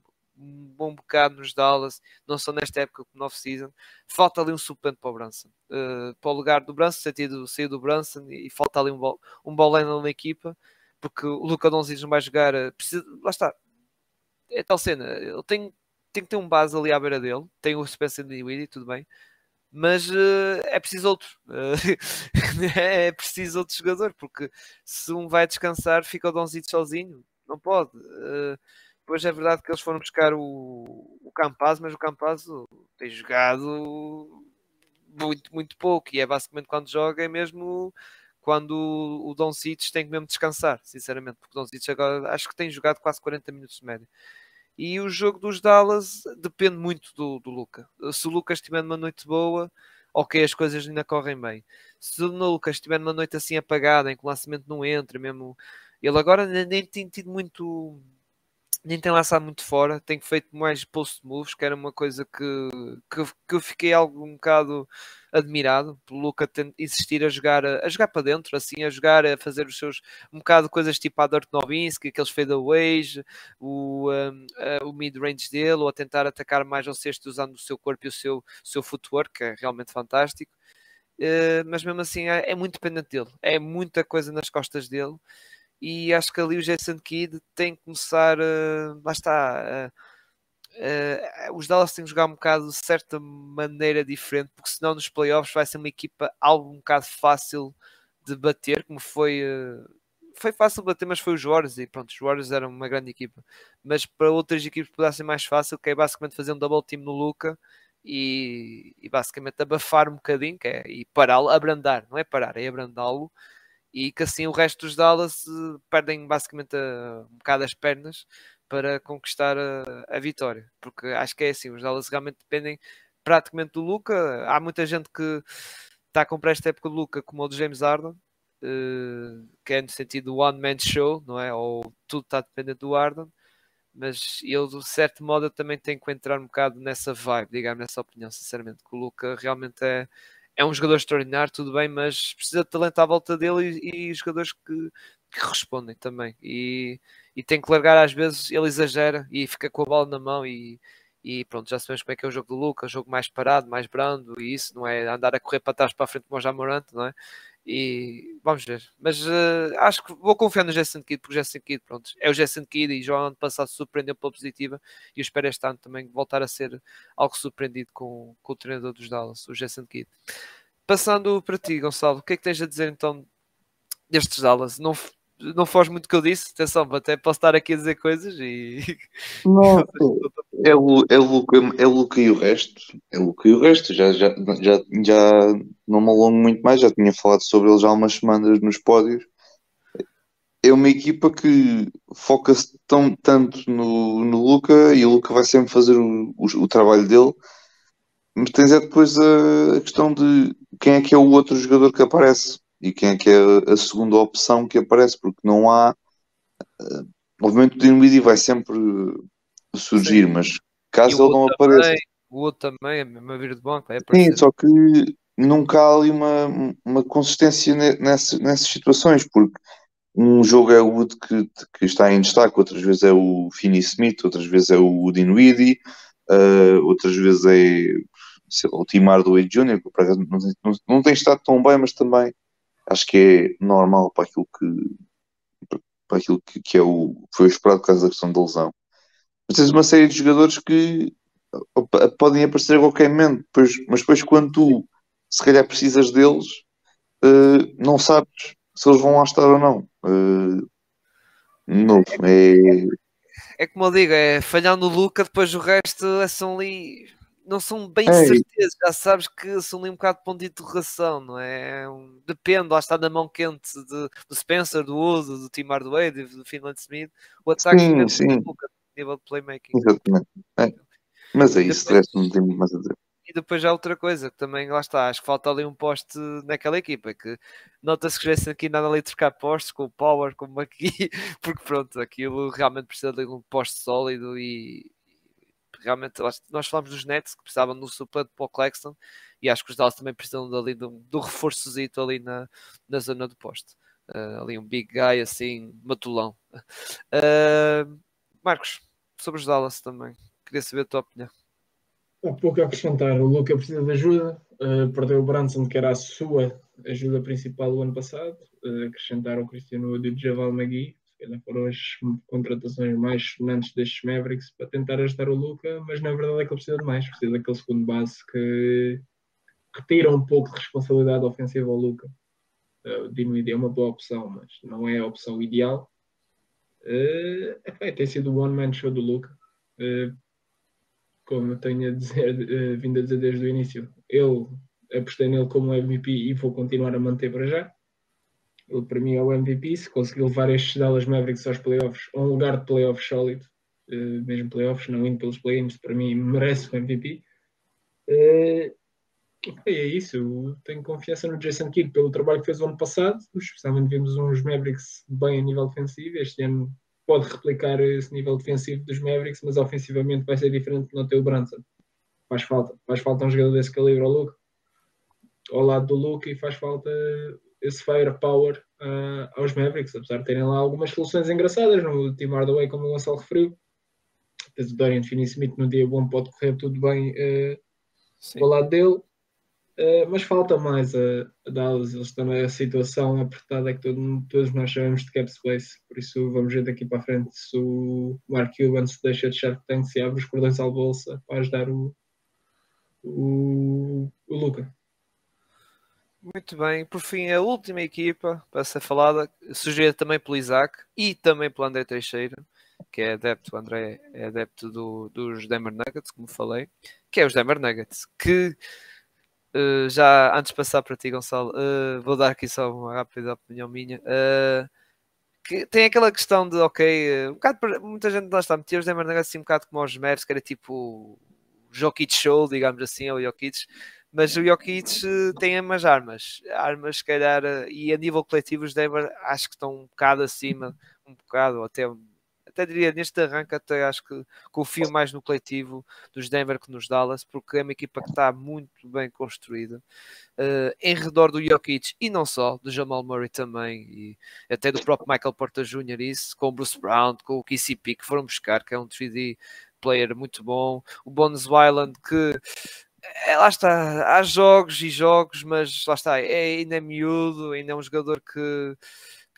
bom bocado nos Dallas, não só nesta época como no off-season. Falta ali um suplente para o Brunson, uh, para o lugar do Brunson, sentido sair do Brunson e falta ali um, bol, um boleno na equipa, porque o Luca Doncic não vai jogar, uh, precisa, lá está, é tal cena, ele tem, tem que ter um base ali à beira dele, tem o Spencer Dinwiddie, tudo bem, mas uh, é preciso outro. Uh, é preciso outro jogador, porque se um vai descansar, fica o Donzito sozinho. Não pode. Uh, depois é verdade que eles foram buscar o, o Campaz, mas o Campaz tem jogado muito, muito pouco. E é basicamente quando joga, é mesmo quando o Don Cites tem que mesmo descansar, sinceramente, porque o Don Cites agora acho que tem jogado quase 40 minutos de média. E o jogo dos Dallas depende muito do, do Luca. Se o Lucas estiver numa noite boa, ok, as coisas ainda correm bem. Se o Lucas estiver numa noite assim apagada, em que o lançamento não entra, mesmo. Ele agora nem tem tido muito nem tem lançado muito fora, tem feito mais post moves, que era uma coisa que, que, que eu fiquei algo um bocado admirado pelo Luca insistir a jogar, a, jogar para dentro, assim, a jogar, a fazer os seus um bocado coisas tipo a Dirk Nowitzki, aqueles fadeaways, o, um, o mid-range dele, ou a tentar atacar mais ao sexto usando o seu corpo e o seu, seu footwork, que é realmente fantástico. Uh, mas mesmo assim é, é muito dependente dele, é muita coisa nas costas dele e acho que ali o Jason Kidd tem que começar, uh, lá está, os Dallas têm que jogar um bocado de certa maneira diferente, porque senão nos playoffs vai ser uma equipa algo um bocado fácil de bater, como foi, foi fácil bater, mas foi os Warriors, e pronto, os Warriors eram uma grande equipa, mas para outras equipes poderá ser mais fácil, que é basicamente fazer um double team no Luca, e, e basicamente abafar um bocadinho, que é, e pará-lo, abrandar, não é parar, é abrandá-lo, e que assim o resto dos Dallas uh, perdem basicamente a, um bocado as pernas para conquistar a, a, vitória, porque acho que é assim, os Dallas realmente dependem praticamente do Luca. Há muita gente que está a comprar esta época do Luca como o do James Harden, que é no sentido do one man show, não é? Ou tudo está dependente do Harden, mas eu de certo modo também tenho que entrar um bocado nessa vibe, digamos, nessa opinião, sinceramente, que o Luca realmente é é um jogador extraordinário, tudo bem, mas precisa de talento à volta dele e, e jogadores que, que, respondem também. E, e tem que largar, às vezes, ele exagera e fica com a bola na mão e, e pronto, já sabemos como é que é o jogo do Lucas, jogo mais parado, mais brando, e isso não é andar a correr para trás para a frente como o Jamorante, não é? E vamos ver. Mas uh, acho que vou confiar no Jason Kidd, porque o Jason Kidd, pronto, é o Jason Kidd e já ano passado surpreendeu pela positiva e eu espero este ano também voltar a ser algo surpreendido com, com o treinador dos Dallas, o Jason Kidd. Passando para ti, Gonçalo, o que é que tens a dizer então destes Dallas? Não, não foge muito do que eu disse, atenção, até posso estar aqui a dizer coisas e. Não, é o, é, o, é o Luca e o resto. É o Luca e o resto. Já, já, já, já não me alongo muito mais, já tinha falado sobre ele já há umas semanas nos pódios. É uma equipa que foca-se tão, tanto no, no Luca e o Luca vai sempre fazer o, o, o trabalho dele. Mas tens é depois a, a questão de quem é que é o outro jogador que aparece e quem é que é a segunda opção que aparece, porque não há. Uh, obviamente o Dinwiddie vai sempre surgir, Sim. mas caso ele não apareça. O outro também, a mesma vir de banco, é Sim, só que nunca há ali uma, uma consistência nessas, nessas situações, porque um jogo é o Wood que, que está em destaque, outras vezes é o Finney Smith, outras vezes é o Dinwiddie, uh, outras vezes é o Tim Hardaway Jr., que não, não, não tem estado tão bem, mas também acho que é normal para aquilo que, para aquilo que, que é o, foi esperado por causa da questão da lesão. Mas tens uma série de jogadores que podem aparecer a qualquer momento, depois, mas depois quando tu se calhar precisas deles, uh, não sabes se eles vão lá estar ou não. Uh, novo, é... é como eu digo, é falhar no Luca, depois o resto é são ali não são bem de certeza, já sabes que são ali um bocado de ponto de interrogação, não é? Depende, lá está na mão quente de, do Spencer, do Uso, do Tim Hardaway, do Finland Smith, o ataque sim, sim. nível de playmaking. Exatamente. É. Mas é isso, depois, não tem mais a dizer. E depois já outra coisa, que também lá está, acho que falta ali um poste naquela equipa, que nota-se que já aqui nada ali trocar postes com o Power, como aqui, porque pronto, aquilo realmente precisa de um poste sólido e, realmente nós falamos dos Nets que precisavam um suplente para o e acho que os Dallas também precisam dali de um reforçozito ali na, na zona do poste. Uh, ali um big guy assim, matulão. Uh, Marcos, sobre os Dallas também. Queria saber a tua opinião. Há pouco a acrescentar, o Luca precisa de ajuda, uh, perdeu o Branson, que era a sua ajuda principal o ano passado, acrescentaram o Cristiano e o Javal McGee, calhar foram as contratações mais sonantes destes Mavericks para tentar ajudar o Luca, mas na verdade é que ele precisa de mais, precisa daquele segundo base que retira um pouco de responsabilidade ofensiva ao Luca. Uh, o Dinwiddie é uma boa opção, mas não é a opção ideal. Uh, é, tem sido o one-man show do Luca. Uh, como eu tenho a dizer, uh, vindo a dizer desde o início, eu apostei nele como MVP e vou continuar a manter para já. Ele para mim é o MVP. Se conseguir levar estes Dallas Mavericks aos playoffs, a um lugar de playoffs sólido, uh, mesmo playoffs, não indo pelos play-ins, para mim merece o MVP. Uh, é isso, eu tenho confiança no Jason Kidd pelo trabalho que fez o ano passado, especialmente vimos uns Mavericks bem a nível defensivo. Este ano pode replicar esse nível defensivo dos Mavericks, mas ofensivamente vai ser diferente não ter o Brunson. Faz falta. Faz falta um jogador desse calibre ao Luke, ao lado do Luke, e faz falta esse firepower uh, aos Mavericks, apesar de terem lá algumas soluções engraçadas no Team Hardaway, como o Gonçalo referiu. Tens o Dorian Finney-Smith no dia bom, pode correr tudo bem uh, ao lado dele. Uh, mas falta mais a, a Dallas, eles estão na situação apertada que todo, todos nós sabemos de cap space, por isso vamos ver daqui para a frente se o Mark Cuban se deixa de Shark Tank, se abre os cordões à bolsa para ajudar o, o, o Luca. Muito bem, por fim, a última equipa para ser falada, sugerida também pelo Isaac e também pelo André Teixeira, que é adepto, o André é adepto do, dos Denver Nuggets, como falei, que é os Denver Nuggets, que Uh, já antes de passar para ti, Gonçalo, uh, vou dar aqui só uma rápida opinião minha. Uh, que tem aquela questão de, ok, um bocado, muita gente lá está, metia os Denver Nuggets assim um bocado como os Mavs, que era tipo o Jokic Show, digamos assim, ou Jokic, mas o Jokic tem umas armas, armas se calhar, e a nível coletivo os Denver acho que estão um bocado acima, um bocado, até até diria neste arranque, até acho que confio mais no coletivo dos Denver que nos Dallas, porque é uma equipa que está muito bem construída uh, em redor do Jokic e não só, do Jamal Murray também, e até do próprio Michael Porter Jr. Isso, com o Bruce Brown, com o KCP que foram buscar, que é um 3D player muito bom, o Bones Wyland que é, lá está, há jogos e jogos, mas lá está, é, ainda é miúdo, ainda é um jogador que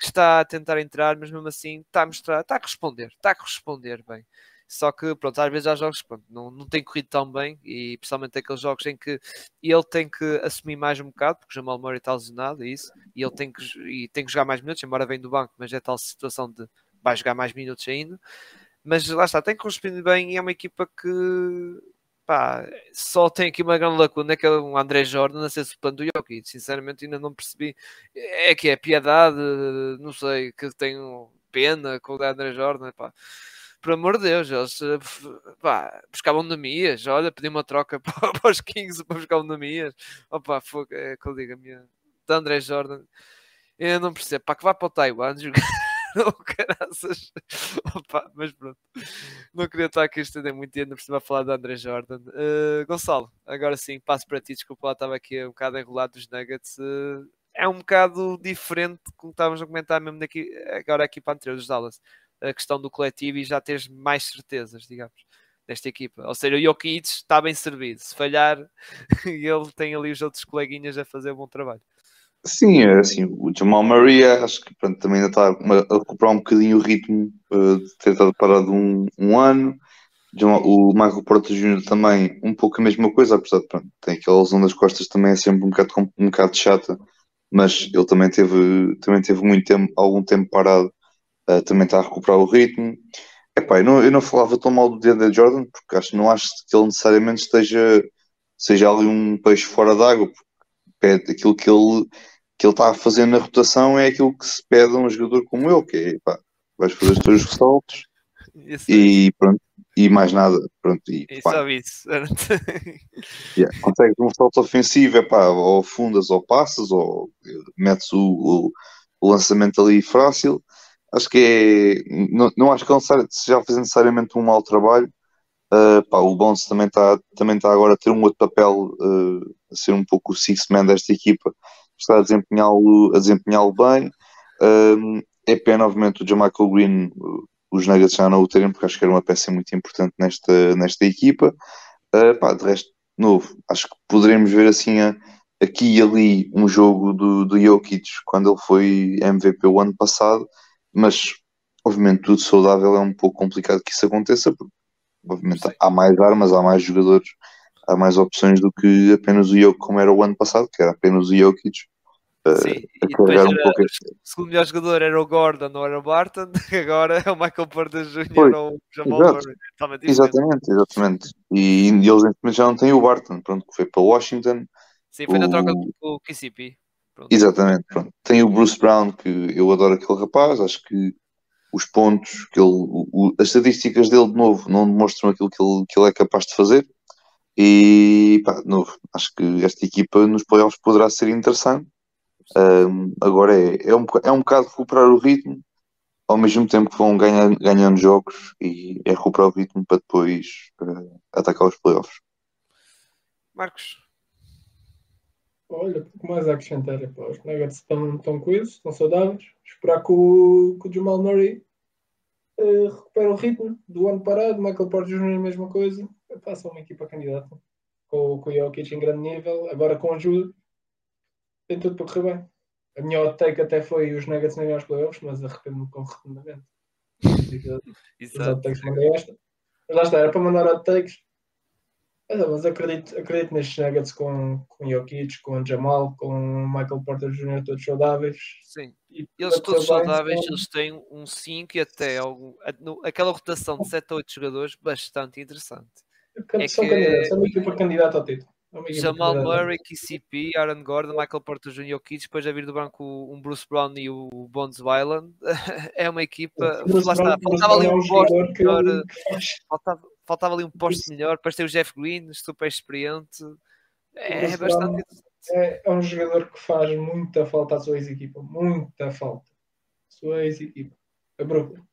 que está a tentar entrar, mas mesmo assim está a mostrar, está a responder, está a responder bem. Só que, pronto, às vezes há jogos que não, não tem corrido tão bem, e principalmente aqueles jogos em que ele tem que assumir mais um bocado, porque o Jamal Murray está lesionado, é isso, e ele tem que, e tem que jogar mais minutos, embora venha do banco, mas é tal situação de vai jogar mais minutos ainda. Mas lá está, tem que responder bem e é uma equipa que pá, só tem aqui uma grande lacuna, que é André Jordan a ser suplente do Jokic. Sinceramente, ainda não percebi. É que é piedade, não sei, que tenho pena com o André Jordan, pá. Por amor de Deus, eles pá, buscavam Namias, olha, pedi uma troca para, para os Kings para buscar o Namias. Opa, foi, é que eu digo a minha. De André Jordan, eu não percebo, pá, que vá para o Taiwan jogar. oh, caraças. Opa, mas pronto. Não queria estar aqui a estender muito tempo, por cima a falar de André Jordan. Uh, Gonçalo, agora sim, passo para ti. Desculpa lá, estava aqui um bocado enrolado dos Nuggets. Uh, é um bocado diferente, como estávamos a comentar mesmo daqui, agora aqui para anterior dos Dallas. A questão do coletivo e já teres mais certezas, digamos desta equipa. Ou seja, o Jokic está bem servido. Se falhar, ele tem ali os outros coleguinhas a fazer um bom trabalho. Sim, é assim, o Jamal Murray acho que pronto, também ainda está a recuperar um bocadinho o ritmo uh, de ter estado parado um, um ano. O Michael Porter Jr. também um pouco a mesma coisa, apesar de pronto, tem aquela lesão das costas também é sempre um bocado, um bocado chata, mas ele também teve, também teve muito tempo, algum tempo parado, uh, também está a recuperar o ritmo. Epá, eu, não, eu não falava tão mal do DD Jordan, porque acho, não acho que ele necessariamente esteja seja ali um peixe fora d'água, pede aquilo que ele que ele está a fazer na rotação é aquilo que se pede a um jogador como eu, que é pá, vais fazer os teus ressaltos e pronto, e mais nada. Pronto, e, e só isso. yeah, consegues um salto ofensivo, é pá, ou fundas ou passas, ou metes o, o, lançamento ali fácil. Acho que é. Não, não acho que seja a fazer necessariamente um mau trabalho. Uh, pá, o Bones também está também tá agora a ter um outro papel, uh, a ser um pouco o six man desta equipa está a desempenhá-lo desempenhá bem. Um, é pena, obviamente, o Jamichael Green os Nuggets já não o terem, porque acho que era uma peça muito importante nesta, nesta equipa. Uh, pá, de resto, novo, acho que poderemos ver assim a, aqui e ali um jogo do, do Jokic quando ele foi MVP o ano passado, mas obviamente tudo saudável é um pouco complicado que isso aconteça, porque obviamente Sim. há mais armas, há mais jogadores, há mais opções do que apenas o Jokic como era o ano passado, que era apenas o Jokic Sim, e depois era, um pouco... o segundo melhor jogador era o Gordon, não era o Barton, agora é o Michael Porter Jr. ou o Jamal. Exatamente, exatamente. E, e eles já não têm o Barton, pronto, que foi para Washington. Sim, foi o... na troca com o KCP. Pronto. Exatamente, pronto. Tem o Bruce Brown, que eu adoro aquele rapaz, acho que os pontos, que ele, o, as estatísticas dele de novo não demonstram aquilo que ele, que ele é capaz de fazer. E pá, de novo, acho que esta equipa nos playoffs poderá ser interessante um, agora é, é, um, é um bocado recuperar o ritmo, ao mesmo tempo que vão ganhar, ganhando jogos e é recuperar o ritmo para depois uh, atacar os playoffs. Marcos. Olha, pouco mais a acrescentar. Pá. Os Nuggets estão, estão coesos, estão saudáveis. Esperar que o, que o Jamal Murray uh, recupere o ritmo do ano parado. Michael Porter Jr. a mesma coisa. Faça uma equipa candidata com, com o Jokic em grande nível. Agora com ajuda tem tudo para correr bem. A minha hot take até foi os Nuggets nem aos playoffs, mas arrependo-me completamente. Os hot takes mandei esta. Mas lá está, era para mandar hot takes. Mas acredito, acredito nestes Nuggets com, com Jokic, com Jamal, com Michael Porter Jr., todos saudáveis. Sim, e eles todos saudáveis, bem, eles têm um 5 e até algum, aquela rotação de 7 a 8 jogadores bastante interessante. É são que... candidatos, são uma equipa candidata ao título. Jamal Murray, KCP, Aaron Gordon, Michael Porter Jr. Kids, depois a vir do banco um Bruce Brown e o Bones Wyland. é uma equipa. Lá está, faltava ali um poste melhor. Faltava, faltava ali um poste melhor. Depois tem o Jeff Green, super experiente. É, bastante é, é, um jogador que faz muita falta à sua ex-equipa. Muita falta. Sua ex-equipa. A Brooklyn.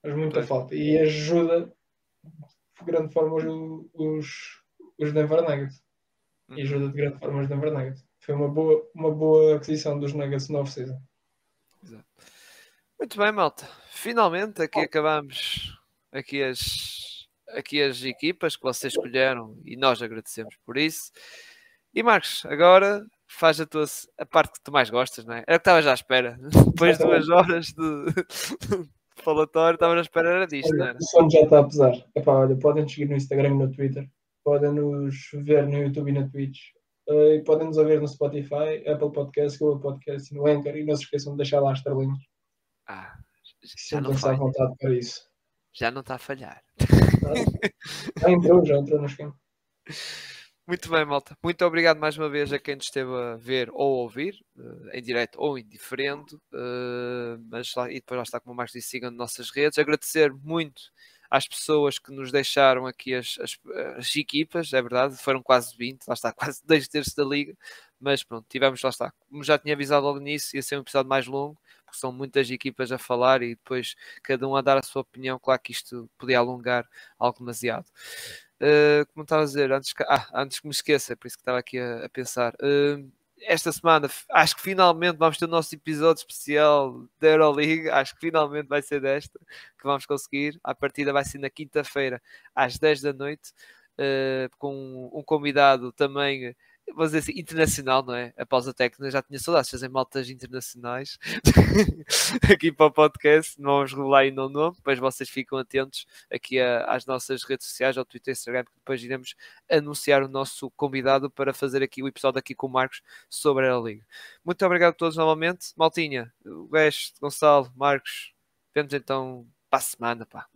Faz muita pois. falta. E ajuda grande forma os, os, os Denver Nuggets e ajuda de grande forma os Denver Nuggets. Foi uma boa, uma boa aquisição dos Nuggets no off-season. Muito bem, malta. Finalmente aqui oh. acabamos aqui as, aqui as equipas que vocês escolheram e nós agradecemos por isso. E Marcos, agora faz a tua a parte que tu mais gostas, não é? Era o que estavas à espera. Depois de duas horas de, de falatório, estavas à espera era disto, não era? O som já está a pesar. Epá, olha, podem seguir no Instagram e no Twitter podem nos ver no YouTube e na Twitch. Uh, e podem nos ouvir no Spotify, Apple Podcast, Google Podcast e no Anchor. E não se esqueçam de deixar lá as estrelinhas. Ah, já não falha. vontade para isso. Já não está a falhar. Já entrou, já entrou no esquema. Muito bem, malta. Muito obrigado mais uma vez a quem nos esteve a ver ou ouvir, uh, em direto ou em diferente. Uh, mas lá, e depois lá está, como mais disse, sigam nossas redes. Agradecer muito às pessoas que nos deixaram aqui as, as, as, equipas, é verdade, foram quase 20, lá está, quase 10 terços da liga, mas pronto, tivemos, lá está, como já tinha avisado logo nisso, ia ser um episódio mais longo, porque são muitas equipas a falar e depois cada um a dar a sua opinião, claro que isto podia alongar algo demasiado. Uh, como estava a dizer, antes que, ah, antes que me esqueça, por isso que estava aqui a, a pensar, uh, esta semana acho que finalmente vamos ter o nosso episódio especial da Euroleague. Acho que finalmente vai ser desta que vamos conseguir. A partida vai ser na quinta-feira às 10 da noite, uh, com um convidado também vamos dizer assim, internacional, não é? A pausa técnica já tinha saudades de fazer maltas internacionais aqui para o podcast. Não vamos revelar ainda o nome, depois vocês ficam atentos aqui a, às nossas redes sociais, ao Twitter e Instagram, que depois iremos anunciar o nosso convidado para fazer aqui o episódio aqui com o Marcos sobre a Liga. Muito obrigado a todos novamente. Maltinha, o Guest, Gonçalo, Marcos, vemos então para a semana, pá.